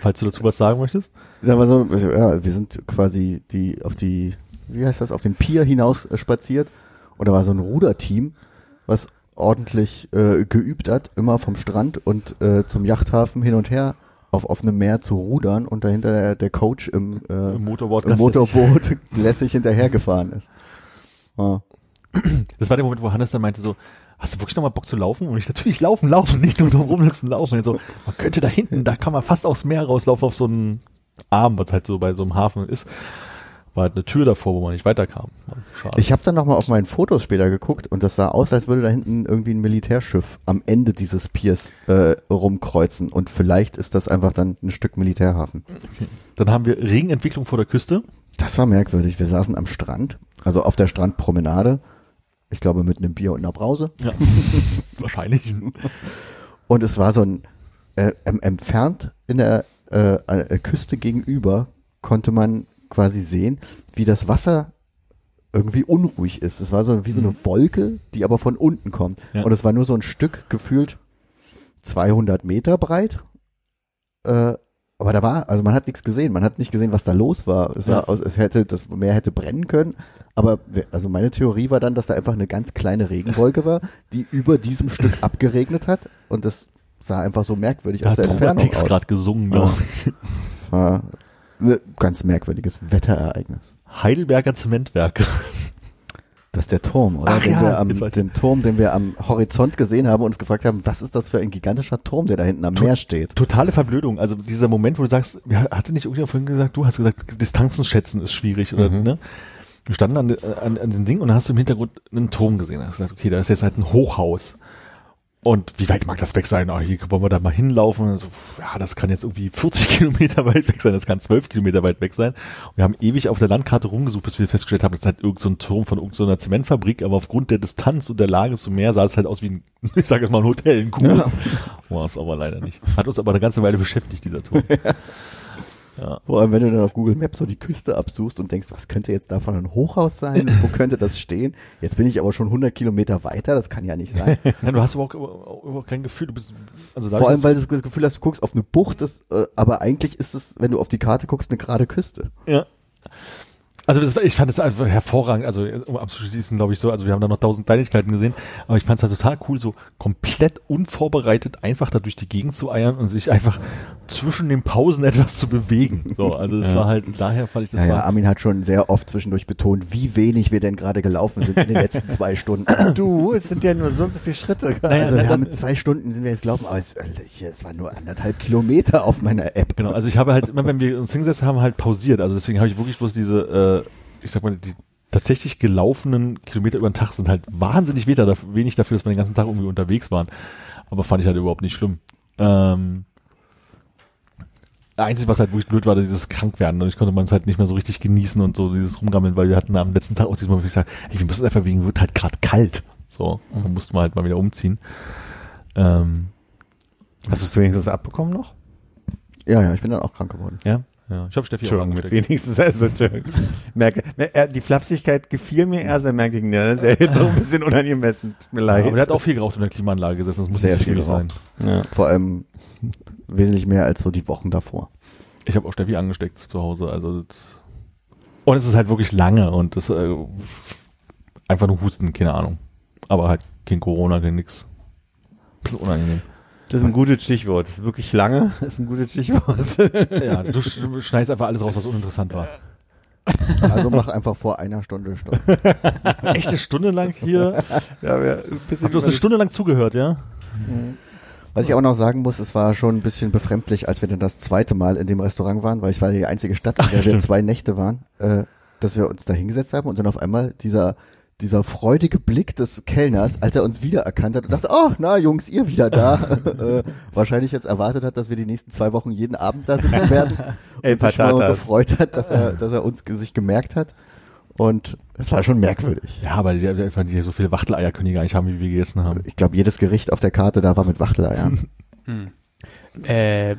Falls du dazu was sagen möchtest. Da war so, ja, wir sind quasi die auf die, wie heißt das, auf den Pier hinaus spaziert und da war so ein Ruderteam, was ordentlich äh, geübt hat, immer vom Strand und äh, zum Yachthafen hin und her auf offenem Meer zu rudern und dahinter der, der Coach im, äh, Im Motorboard. im Motorboot [laughs] lässig hinterhergefahren ist. Ja. Das war der Moment, wo Hannes dann meinte so, hast du wirklich noch mal Bock zu laufen? Und ich natürlich laufen, laufen, nicht nur drum rumsitzen, laufen. Und so, man könnte da hinten, da kann man fast aufs Meer rauslaufen auf so einen Arm, was halt so bei so einem Hafen ist. War halt eine Tür davor, wo man nicht weiterkam. Schade. Ich habe dann nochmal auf meinen Fotos später geguckt und das sah aus, als würde da hinten irgendwie ein Militärschiff am Ende dieses Piers äh, rumkreuzen und vielleicht ist das einfach dann ein Stück Militärhafen. dann haben wir Regenentwicklung vor der Küste. Das war merkwürdig. Wir saßen am Strand, also auf der Strandpromenade. Ich glaube mit einem Bier und einer Brause. Ja. [laughs] Wahrscheinlich. Und es war so ein äh, entfernt in der äh, Küste gegenüber konnte man quasi sehen, wie das Wasser irgendwie unruhig ist. Es war so wie so eine Wolke, die aber von unten kommt. Ja. Und es war nur so ein Stück gefühlt 200 Meter breit. Äh, aber da war, also man hat nichts gesehen. Man hat nicht gesehen, was da los war. Es Ja. aus, es hätte, das Meer hätte brennen können. Aber also meine Theorie war dann, dass da einfach eine ganz kleine Regenwolke war, die über diesem Stück [laughs] abgeregnet hat. Und das sah einfach so merkwürdig Da aus der Entfernung aus. gerade gesungen, glaube ich. Ein ganz merkwürdiges Wetterereignis. Heidelberger Zementwerke. Das ist der Turm, oder? Ach den, ja, wir am, den Turm, den wir am Horizont gesehen haben und uns gefragt haben, was ist das für ein gigantischer Turm, der da hinten am Meer steht? Totale Verblödung. Also dieser Moment, wo du sagst, hatte nicht irgendjemand vorhin gesagt, du hast gesagt, Distanzen schätzen ist schwierig, oder, Mhm. ne? Wir standen an, an, an diesem Ding und dann hast du im Hintergrund einen Turm gesehen. Da hast du gesagt, okay, da ist jetzt halt ein Hochhaus. Und wie weit mag das weg sein? Ah, hier wollen wir da mal hinlaufen. So, ja, das kann jetzt irgendwie 40 [laughs] Kilometer weit weg sein, das kann 12 Kilometer weit weg sein. Und wir haben ewig auf der Landkarte rumgesucht, bis wir festgestellt haben, das ist halt irgendein so Turm von irgendeiner Zementfabrik, aber aufgrund der Distanz und der Lage zum Meer sah es halt aus wie ein, [laughs] ich sage jetzt mal ein Hotel, ein cooles. War es aber leider nicht. Hat uns aber eine ganze Weile beschäftigt, dieser Turm. [laughs] Vor allem, wenn du dann auf Google Maps so die Küste absuchst und denkst, was könnte jetzt davon ein Hochhaus sein? Wo [laughs] könnte das stehen? Jetzt bin ich aber schon 100 Kilometer weiter, das kann ja nicht sein. [laughs] Ja, du hast aber auch, auch, auch kein Gefühl, du bist, also Vor allem, weil du das Gefühl hast, du guckst auf eine Bucht, das, äh, aber eigentlich ist es, wenn du auf die Karte guckst, eine gerade Küste. Ja. Also das, war- ich fand es einfach hervorragend, also um abzuschließen, glaube ich so, also wir haben da noch tausend Kleinigkeiten gesehen, aber ich fand es halt total cool, so komplett unvorbereitet einfach da durch die Gegend zu eiern und sich einfach zwischen den Pausen [laughs] etwas zu bewegen. So, also das war halt, daher fand ich das Ja, ja, war, Armin hat schon sehr oft zwischendurch betont, wie wenig wir denn gerade gelaufen sind in den letzten [laughs] zwei Stunden. Du, es sind ja nur so und so viele Schritte. Also wir haben mit zwei Stunden sind wir jetzt gelaufen, aber es, es waren nur anderthalb Kilometer auf meiner App. Genau, also ich habe halt immer, wenn wir uns hingesetzt haben, halt pausiert. Also deswegen habe ich wirklich bloß diese, äh, ich sag mal, die tatsächlich gelaufenen Kilometer über den Tag sind halt wahnsinnig wenig dafür, wenig dafür, dass wir den ganzen Tag irgendwie unterwegs waren. Aber fand ich halt überhaupt nicht schlimm. Ähm, Einzig, was halt wirklich blöd war, dieses Krankwerden. Und ich konnte man es halt nicht mehr so richtig genießen und so dieses Rumgammeln, weil wir hatten am letzten Tag auch diesmal wirklich gesagt, ey, wir müssen einfach wegen, wird halt gerade kalt. So, dann mussten wir halt mal wieder umziehen. Ähm, Hast du es wenigstens abbekommen noch? Ja, ja, ich bin dann auch krank geworden. ja, ja. Ich habe Steffi auch Entschuldigung, mit angesteckt. wenigstens also merke, er- die Flapsigkeit gefiel mir erst, er merkte, ja, das ist ja jetzt so ein bisschen unangemessen. Tut mir leid. Aber der hat auch viel geraucht in der Klimaanlage gesessen. Das muss Sehr viel schwierig sein. geraucht. Vor allem wesentlich mehr als so die Wochen davor. Ich habe auch Steffi angesteckt zu Hause. Also und es ist halt wirklich lange und das äh, einfach nur Husten, keine Ahnung. Aber halt kein Corona, kein nix. Bisschen unangenehm. Das ist ein gutes Stichwort. Wirklich lange ist ein gutes Stichwort. [laughs] Ja, du sch- du schneidest einfach alles raus, was uninteressant war. Also mach einfach vor einer Stunde Stopp. [laughs] Echt eine Stunde lang hier? ja, wir, Habt ihr uns eine Stunde lang zugehört, ja? Was ich auch noch sagen muss, es war schon ein bisschen befremdlich, als wir dann das zweite Mal in dem Restaurant waren, weil ich war die einzige Stadt, in der wir stimmt. zwei Nächte waren, äh, dass wir uns da hingesetzt haben und dann auf einmal dieser dieser freudige Blick des Kellners, als er uns wiedererkannt hat und dachte, oh, na Jungs, ihr wieder da. [laughs] [laughs] äh, wahrscheinlich jetzt erwartet hat, dass wir die nächsten zwei Wochen jeden Abend da sitzen [laughs] werden. El und sich mal gefreut hat, dass er, dass er uns sich gemerkt hat. Und es war schon merkwürdig. Ja, aber die, die, einfach die, so viele Wachteleier können die gar nicht haben, wie wir gegessen haben. Ich glaube, jedes Gericht auf der Karte da war mit Wachteleiern. Äh,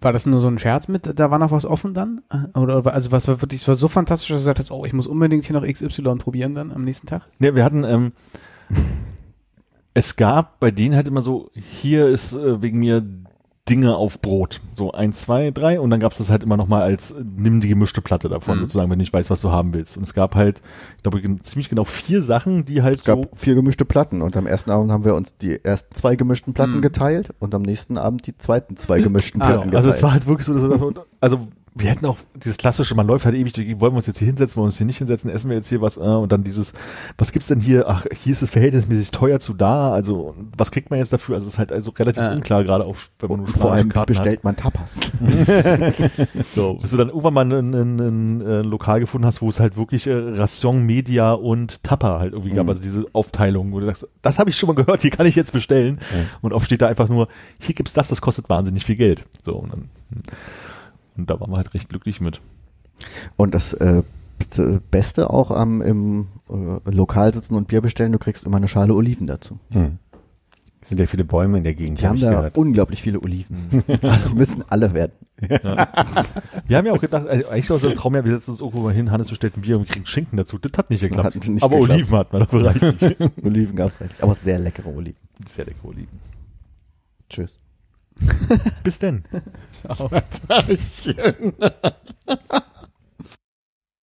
War das nur so ein Scherz mit, da war noch was offen dann? Äh, Oder, also was war wirklich, war so fantastisch, dass du gesagt hast, oh, ich muss unbedingt hier noch XY probieren dann am nächsten Tag? Ne, wir hatten, ähm, [laughs] es gab bei denen halt immer so, hier ist äh, wegen mir Dinge auf Brot. So eins, zwei, drei und dann gab's das halt immer nochmal als nimm die gemischte Platte davon, Mhm. sozusagen, wenn du nicht weißt, was du haben willst. Und es gab halt, ich glaube, ziemlich genau vier Sachen, die halt Es gab so. vier gemischte Platten und am ersten Abend haben wir uns die ersten zwei gemischten Platten Mhm. geteilt und am nächsten Abend die zweiten zwei gemischten Ah, Platten Also geteilt. es war halt wirklich so, dass also wir hätten auch dieses klassische, man läuft halt ewig durch, wollen wir uns jetzt hier hinsetzen, wollen wir uns hier nicht hinsetzen, essen wir jetzt hier was äh, und dann dieses, was gibt's denn hier? Ach, hier ist es verhältnismäßig teuer zu da, also was kriegt man jetzt dafür? Also es ist halt also relativ Ja. unklar, gerade auch wenn man nur und vor allem Karten bestellt man Tapas. hat. [laughs] So, bis du dann irgendwann mal ein, ein, ein, ein Lokal gefunden hast, wo es halt wirklich äh, Ration, Media und Tapa halt irgendwie gab, Mhm. also diese Aufteilung, wo du sagst, das habe ich schon mal gehört, hier kann ich jetzt bestellen und oft steht da einfach nur, hier gibt's das, das kostet wahnsinnig viel Geld. So und dann und da waren wir halt recht glücklich mit. Und das äh, Beste auch am im äh, Lokal sitzen und Bier bestellen, du kriegst immer eine Schale Oliven dazu. Hm. Es sind ja viele Bäume in der Gegend, Die haben ich da gehört. unglaublich viele Oliven. Die [laughs] müssen alle werden. Wir haben ja auch gedacht, also eigentlich war so ein Traum, ja, wir setzen uns irgendwo mal hin, Hannes bestellt ein Bier und wir kriegen Schinken dazu. Das hat nicht geklappt. Hat nicht Aber geklappt. Oliven hat man, dafür reicht nicht. Oliven gab's reichlich, aber sehr leckere Oliven. Sehr lecker Oliven. Tschüss. Bis denn. [laughs] Ciao. [laughs]